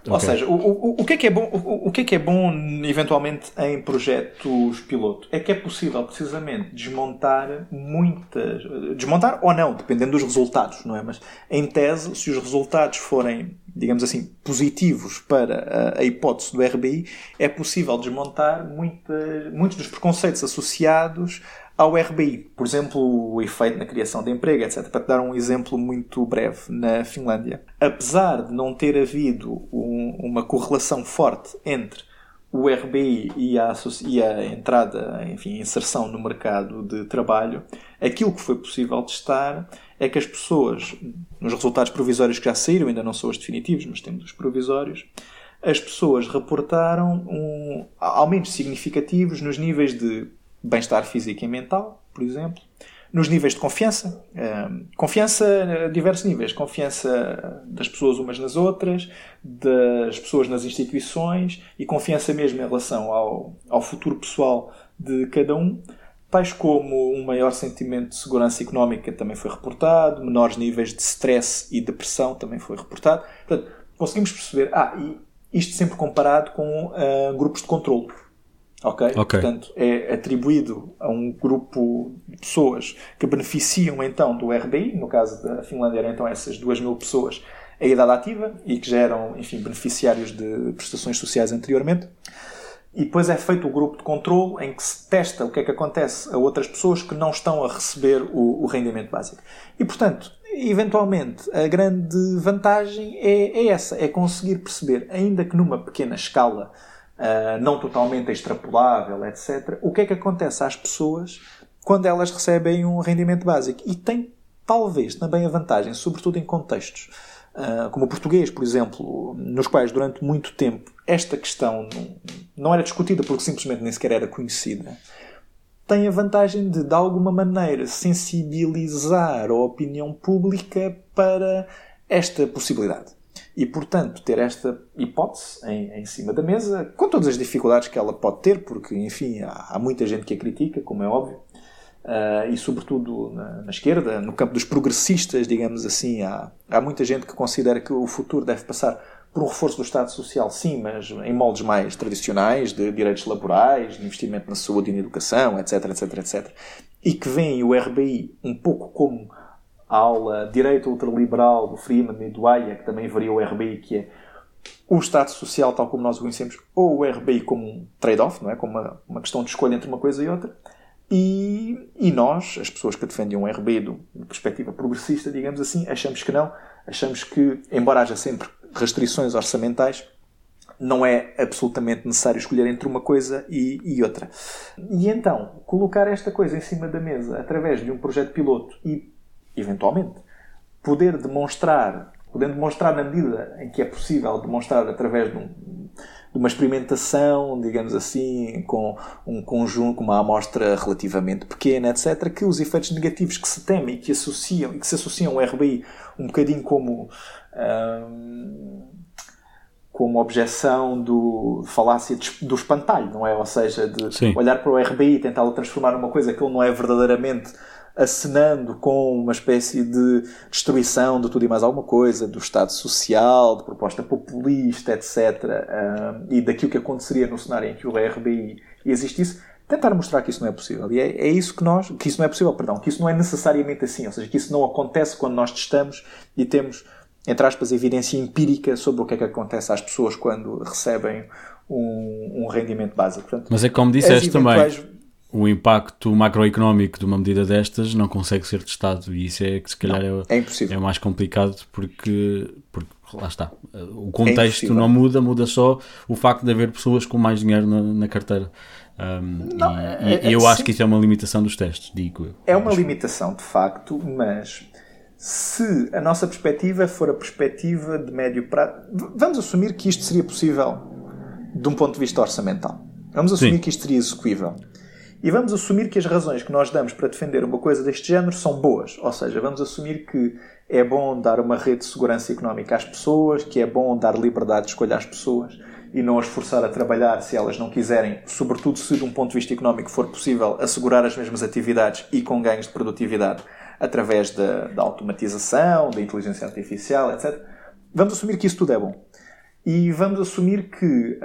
Okay. Ou seja, o, o, o, que é que é bom, o, o, que é que é bom eventualmente em projetos piloto? É que é possível precisamente desmontar muitas, desmontar ou não, dependendo dos resultados, não é? Mas em tese, se os resultados forem, digamos assim, positivos para a, a hipótese do RBI, é possível desmontar muitas, muitos dos preconceitos associados ao RBI. Por exemplo, o efeito na criação de emprego, etc. Para te dar um exemplo muito breve, na Finlândia. Apesar de não ter havido um, uma correlação forte entre o RBI e a, e a entrada, enfim, a inserção no mercado de trabalho, aquilo que foi possível testar é que as pessoas, nos resultados provisórios que já saíram, ainda não são os definitivos, mas temos os provisórios, as pessoas reportaram um, aumentos significativos nos níveis de bem-estar físico e mental, por exemplo, nos níveis de confiança, ehm, confiança a diversos níveis, confiança das pessoas umas nas outras, das pessoas nas instituições e confiança mesmo em relação ao, ao futuro pessoal de cada um, tais como um maior sentimento de segurança económica também foi reportado, menores níveis de stress e depressão também foi reportado. Portanto, conseguimos perceber, ah, e isto sempre comparado com uh, grupos de controle Okay? ok? Portanto, é atribuído a um grupo de pessoas que beneficiam então do RBI, no caso da Finlândia eram então essas 2 mil pessoas a idade ativa e que já eram, enfim, beneficiários de prestações sociais anteriormente. E depois é feito o grupo de controle em que se testa o que é que acontece a outras pessoas que não estão a receber o, o rendimento básico. E, portanto, eventualmente, a grande vantagem é, é essa, é conseguir perceber, ainda que numa pequena escala, uh, não totalmente extrapolável, etc. O que é que acontece às pessoas quando elas recebem um rendimento básico? E tem talvez também a vantagem, sobretudo em contextos uh, como o português, por exemplo, nos quais durante muito tempo esta questão não era discutida porque simplesmente nem sequer era conhecida, tem a vantagem de, de alguma maneira, sensibilizar a opinião pública para esta possibilidade. E, portanto, ter esta hipótese em, em, cima da mesa, com todas as dificuldades que ela pode ter, porque, enfim, há, há muita gente que a critica, como é óbvio, uh, e, sobretudo, na, na, esquerda, no campo dos progressistas, digamos assim, há, há muita gente que considera que o futuro deve passar por um reforço do Estado Social, sim, mas em moldes mais tradicionais, de direitos laborais, de investimento na saúde e na educação, etc, etc, etc. E que veem o RBI um pouco como aula Direito Ultraliberal do Freeman e do Hayek, que também varia o RBI, que é o Estado Social tal como nós o conhecemos, ou o RBI como um trade-off, não é? como uma, uma questão de escolha entre uma coisa e outra. E, e nós, as pessoas que defendem um RB de uma perspectiva progressista, digamos assim, achamos que não. Achamos que, embora haja sempre restrições orçamentais, não é absolutamente necessário escolher entre uma coisa e, e, outra. E então, colocar esta coisa em cima da mesa através de um projeto piloto e, eventualmente, poder demonstrar, podendo demonstrar na medida em que é possível demonstrar através de, um, de uma experimentação, digamos assim, com um conjunto, com uma amostra relativamente pequena, etc., que os efeitos negativos que se temem e que associam e que se associam ao RBI um bocadinho como hum, como objeção do falácia do espantalho, não é? Ou seja, de Sim. olhar para o RBI e tentá-lo transformar numa coisa que ele não é verdadeiramente acenando com uma espécie de destruição de tudo e mais alguma coisa, do Estado Social, de proposta populista, etc., um, e daquilo que aconteceria no cenário em que o RBI existisse, tentar mostrar que isso não é possível. E é, é, isso que nós, que isso não é possível, perdão, que isso não é necessariamente assim, ou seja, que isso não acontece quando nós testamos e temos entre aspas, evidência empírica sobre o que é que acontece às pessoas quando recebem um, um rendimento básico. Portanto, Mas é como disseste também, o impacto macroeconómico de uma medida destas não consegue ser testado e isso é que se calhar não, é, é, é, mais complicado porque, porque lá está, o contexto é não muda, muda só o facto de haver pessoas com mais dinheiro na, na carteira. Um, não, e, é, e eu acho que isso é uma limitação dos testes, digo eu. É uma limitação de facto, mas se a nossa perspectiva for a perspectiva de médio prazo, vamos assumir que isto seria possível de um ponto de vista orçamental. Vamos assumir Sim. que isto seria execuível. E vamos assumir que as razões que nós damos para defender uma coisa deste género são boas. Ou seja, vamos assumir que é bom dar uma rede de segurança económica às pessoas, que é bom dar liberdade de escolha às pessoas e não as forçar a trabalhar se elas não quiserem, sobretudo se de um ponto de vista económico for possível assegurar as mesmas atividades e com ganhos de produtividade através da, da automatização, da inteligência artificial, etc. Vamos assumir que isso tudo é bom. E vamos assumir que,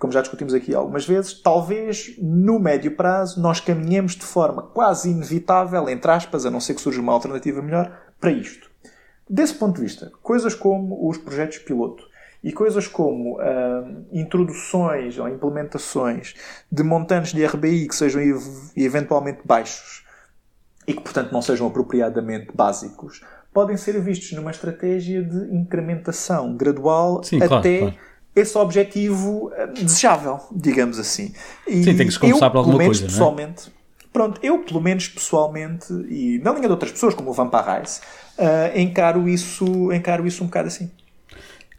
como já discutimos aqui algumas vezes, talvez no médio prazo nós caminhemos de forma quase inevitável, entre aspas, a não ser que surja uma alternativa melhor, para isto. Desse ponto de vista, coisas como os projetos piloto e coisas como introduções ou implementações de montantes de RBI que sejam eventualmente baixos e que, portanto, não sejam apropriadamente básicos, podem ser vistos numa estratégia de incrementação gradual Sim, até claro, claro. esse objetivo eh, desejável, digamos assim. E Sim, tem que se começar por alguma coisa, pessoalmente, não é? Pronto, eu, pelo menos pessoalmente, e na linha de outras pessoas, como o Van Parrais, uh, encaro, isso, encaro isso um bocado assim.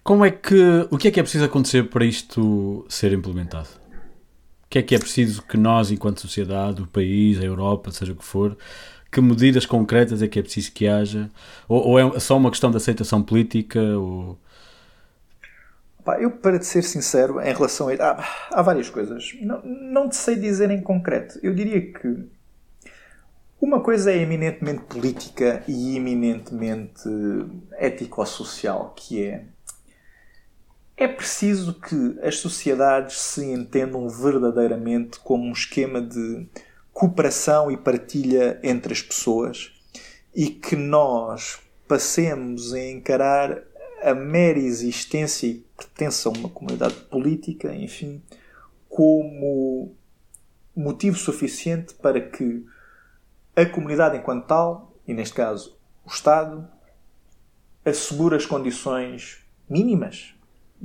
Como é que, o que é que é preciso acontecer para isto ser implementado? O que é que é preciso que nós, enquanto sociedade, o país, a Europa, seja o que for, que medidas concretas é que é preciso que haja? Ou, ou é só uma questão de aceitação política? Ou... eu, para te ser sincero, em relação a. Há, há várias coisas. Não, não te sei dizer em concreto. Eu diria que. Uma coisa é eminentemente política e eminentemente ético-social, que é. É preciso que as sociedades se entendam verdadeiramente como um esquema de cooperação e partilha entre as pessoas e que nós passemos a encarar a mera existência e pertença a uma comunidade política, enfim, como motivo suficiente para que a comunidade enquanto tal, e neste caso o Estado, assegure as condições mínimas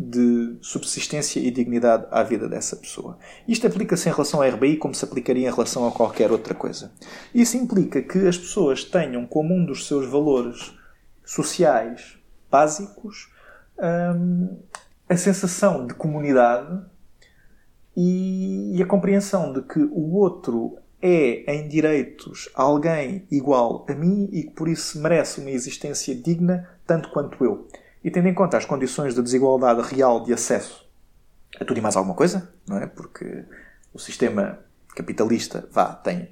de subsistência e dignidade à vida dessa pessoa. Isto aplica-se em relação à RBI como se aplicaria em relação a qualquer outra coisa. Isso implica que as pessoas tenham como um dos seus valores sociais básicos hum, a sensação de comunidade e, e a compreensão de que o outro é, em direitos, alguém igual a mim e que por isso merece uma existência digna tanto quanto eu. E tendo em conta as condições de desigualdade real de acesso a tudo e mais alguma coisa, não é? Porque o sistema capitalista, vá, tem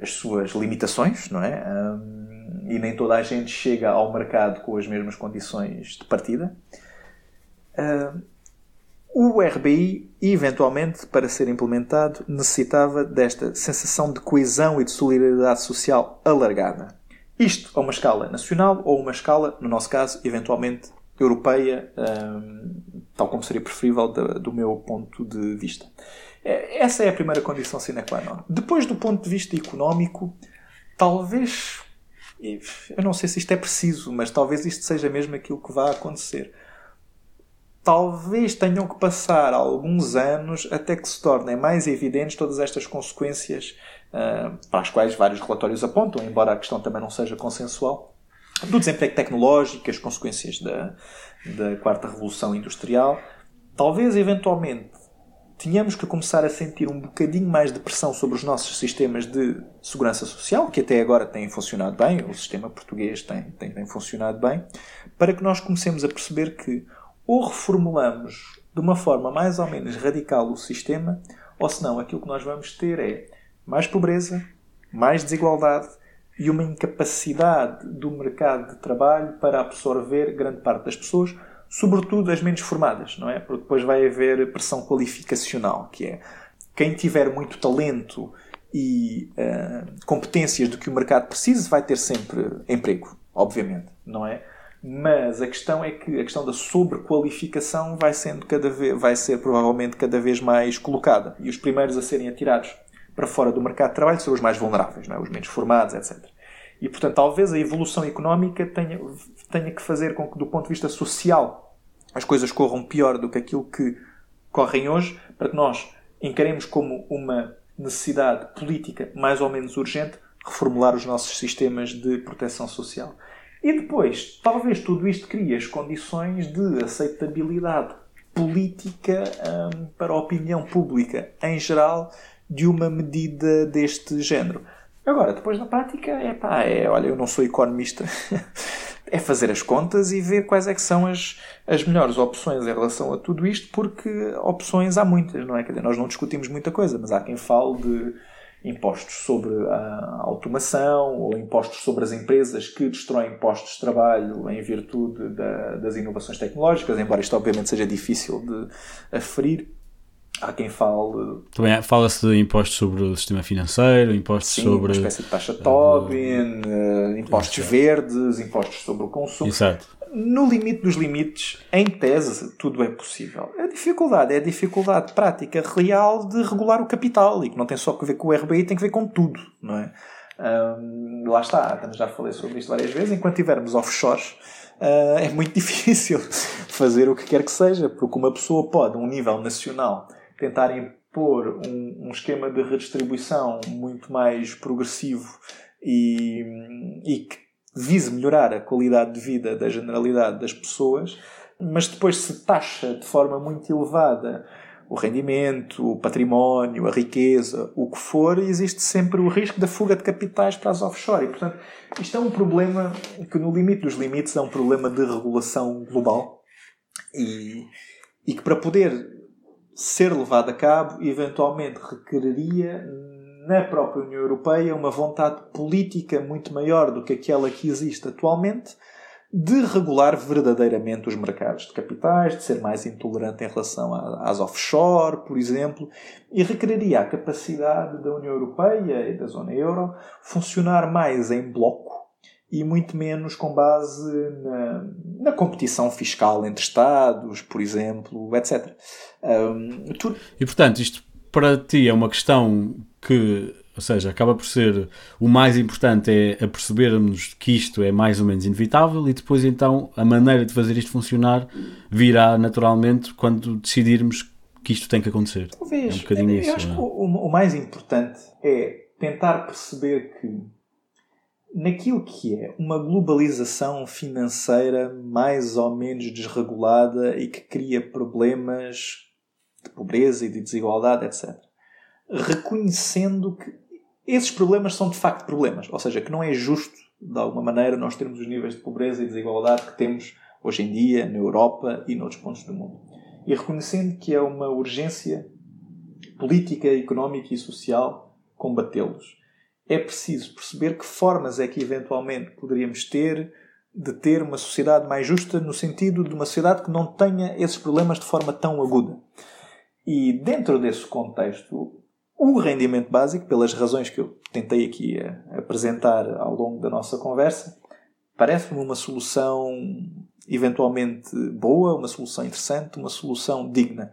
as suas limitações, não é? Um, e nem toda a gente chega ao mercado com as mesmas condições de partida. Um, o RBI, eventualmente, para ser implementado, necessitava desta sensação de coesão e de solidariedade social alargada. Isto a uma escala nacional ou uma escala, no nosso caso, eventualmente europeia, um, tal como seria preferível do, do meu ponto de vista. É, essa é a primeira condição sine qua non. Depois, do ponto de vista económico, talvez. Eu não sei se isto é preciso, mas talvez isto seja mesmo aquilo que vai acontecer. Talvez tenham que passar alguns anos até que se tornem mais evidentes todas estas consequências para as quais vários relatórios apontam, embora a questão também não seja consensual, do desemprego tecnológico, as consequências da, da quarta revolução industrial. Talvez, eventualmente, tínhamos que começar a sentir um bocadinho mais de pressão sobre os nossos sistemas de segurança social, que até agora têm funcionado bem, o sistema português tem, tem, tem funcionado bem, para que nós comecemos a perceber que ou reformulamos de uma forma mais ou menos radical o sistema, ou senão aquilo que nós vamos ter é mais pobreza, mais desigualdade e uma incapacidade do mercado de trabalho para absorver grande parte das pessoas, sobretudo as menos formadas, não é? Porque depois vai haver pressão qualificacional, que é quem tiver muito talento e uh, competências do que o mercado precisa vai ter sempre emprego, obviamente, não é? Mas a questão é que a questão da sobrequalificação vai sendo cada vez, vai ser provavelmente cada vez mais colocada e os primeiros a serem atirados para fora do mercado de trabalho são os mais vulneráveis, é? os menos formados, etc. E, portanto, talvez a evolução económica tenha, tenha que fazer com que, do ponto de vista social, as coisas corram pior do que aquilo que correm hoje, para que nós encaremos como uma necessidade política mais ou menos urgente reformular os nossos sistemas de proteção social. E depois, talvez tudo isto crie as condições de aceitabilidade política hum, para a opinião pública em geral de uma medida deste género. Agora, depois na prática, é pá, é, olha, eu não sou economista, é fazer as contas e ver quais é que são as, as melhores opções em relação a tudo isto, porque opções há muitas, não é? Quer dizer, nós não discutimos muita coisa, mas há quem fale de impostos sobre a automação ou impostos sobre as empresas que destroem postos de trabalho em virtude da, das inovações tecnológicas, embora isto obviamente seja difícil de aferir. Há quem fale. Também fala-se de impostos sobre o sistema financeiro, impostos Sim, sobre. Uma espécie de taxa Tobin, uh, impostos Exato. verdes, impostos sobre o consumo. Exato. No limite dos limites, em tese, tudo é possível. A dificuldade é a dificuldade prática real de regular o capital e que não tem só que ver com o RBI, tem que ver com tudo, não é? Um, lá está, já falei sobre isto várias vezes. Enquanto tivermos offshores, uh, é muito difícil fazer o que quer que seja, porque uma pessoa pode, a um nível nacional, tentar impor um, um esquema de redistribuição muito mais progressivo e, e que vise melhorar a qualidade de vida da generalidade das pessoas, mas depois se taxa de forma muito elevada o rendimento, o património, a riqueza, o que for, existe sempre o risco da fuga de capitais para as offshore. E, portanto, isto é um problema que, no limite dos limites, é um problema de regulação global e, e que, para poder ser levado a cabo, eventualmente requereria na própria União Europeia uma vontade política muito maior do que aquela que existe atualmente de regular verdadeiramente os mercados de capitais, de ser mais intolerante em relação às offshore, por exemplo, e requereria a capacidade da União Europeia e da zona euro funcionar mais em bloco e muito menos com base na, na competição fiscal entre Estados, por exemplo, etc. Um, tu... E portanto, isto para ti é uma questão que, ou seja, acaba por ser o mais importante é percebermos que isto é mais ou menos inevitável e depois então a maneira de fazer isto funcionar virá naturalmente quando decidirmos que isto tem que acontecer. Talvez. É um bocadinho eu isso. Acho é? que o, o mais importante é tentar perceber que naquilo que é uma globalização financeira mais ou menos desregulada e que cria problemas de pobreza e de desigualdade, etc. Reconhecendo que esses problemas são de facto problemas, ou seja, que não é justo, de alguma maneira, nós termos os níveis de pobreza e desigualdade que temos hoje em dia na Europa e noutros pontos do mundo. E reconhecendo que é uma urgência política, económica e social combatê-los é preciso perceber que formas é que eventualmente poderíamos ter de ter uma sociedade mais justa no sentido de uma sociedade que não tenha esses problemas de forma tão aguda. E dentro desse contexto, o rendimento básico, pelas razões que eu tentei aqui apresentar ao longo da nossa conversa, parece-me uma solução eventualmente boa, uma solução interessante, uma solução digna.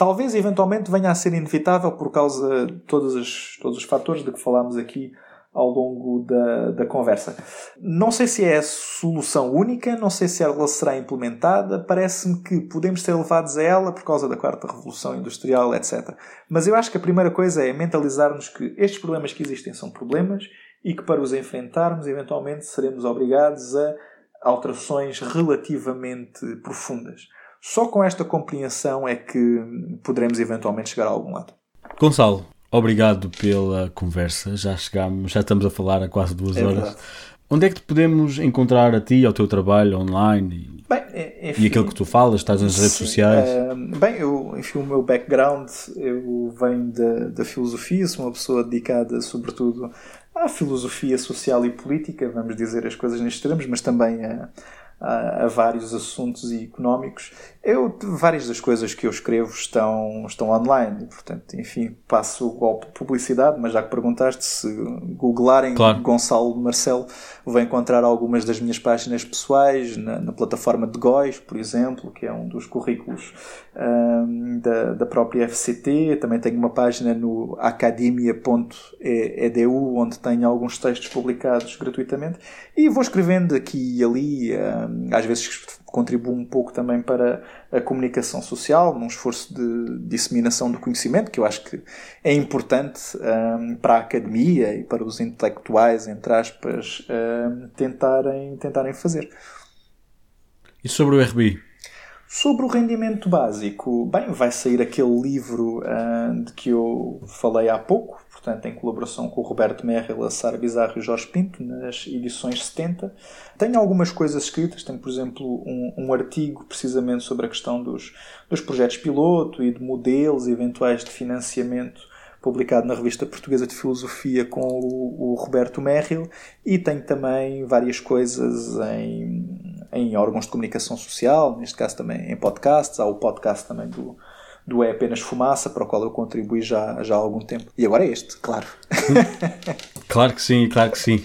Talvez eventualmente venha a ser inevitável por causa de todos os, todos os fatores de que falámos aqui ao longo da, da conversa. Não sei se é a solução única, não sei se ela será implementada, parece-me que podemos ser levados a ela por causa da quarta revolução industrial, etc. Mas eu acho que a primeira coisa é mentalizar-nos que estes problemas que existem são problemas e que para os enfrentarmos, eventualmente seremos obrigados a alterações relativamente profundas. Só com esta compreensão é que poderemos eventualmente chegar a algum lado. Gonçalo, Obrigado pela conversa. Já chegamos, já estamos a falar há quase duas é horas. Verdade. Onde é que te podemos encontrar a ti, e ao teu trabalho online? Bem, enfim, e aquilo que tu falas, estás nas sim, redes sociais? Uh, bem, eu, enfim, o meu background, eu venho da, da filosofia, sou uma pessoa dedicada sobretudo à filosofia social e política, vamos dizer as coisas nestes termos, mas também a, a, a, vários assuntos económicos. Eu, várias das coisas que eu escrevo estão, estão online, portanto, enfim, passo de publicidade, mas já que perguntaste, se googlarem claro. Gonçalo Marcelo, vão encontrar algumas das minhas páginas pessoais na, na plataforma de GOIS, por exemplo, que é um dos currículos um, da, da própria FCT. Também tenho uma página no academia.edu, onde tenho alguns textos publicados gratuitamente, e vou escrevendo aqui e ali. Um, às vezes contribuo um pouco também para a comunicação social, num esforço de disseminação do conhecimento, que eu acho que é importante um, para a academia e para os intelectuais, entre aspas, um, tentarem, tentarem fazer. E sobre o RBI? Sobre o rendimento básico, bem, vai sair aquele livro uh, de que eu falei há pouco, portanto, em colaboração com o Roberto Merrill, a Sara Bizarro e Jorge Pinto, nas edições 70. Tenho algumas coisas escritas, tenho, por exemplo, um, um artigo precisamente sobre a questão dos, dos projetos piloto e de modelos eventuais de financiamento publicado na Revista Portuguesa de Filosofia com o, o Roberto Merrill e tenho também várias coisas em, em órgãos de comunicação social, neste caso também em podcasts, há o podcast também do, do É Apenas Fumaça, para o qual eu contribuí já, já há algum tempo. E agora é este, claro. claro que sim, claro que sim.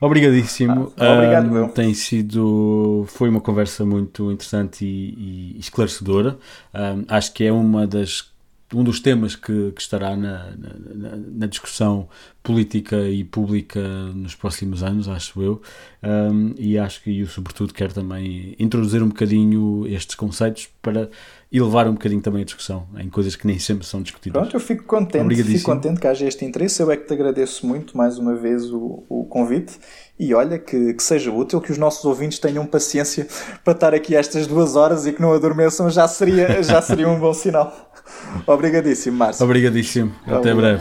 Obrigadíssimo. Ah, obrigado, um, Tem sido. Foi uma conversa muito interessante e, e esclarecedora. Um, acho que é uma das um dos temas que, que estará na, na, na, discussão política e pública nos próximos anos, acho eu, um, e acho que eu, sobretudo, quero também introduzir um bocadinho estes conceitos para elevar um bocadinho também a discussão em coisas que nem sempre são discutidas. Pronto, eu fico contente, fico contente que haja este interesse. Eu é que te agradeço muito mais uma vez o, o convite e olha que, que, seja útil, que os nossos ouvintes tenham paciência para estar aqui estas duas horas e que não adormeçam, já seria, já seria um bom sinal. Obrigadíssimo, Márcio. Obrigadíssimo. Até breve.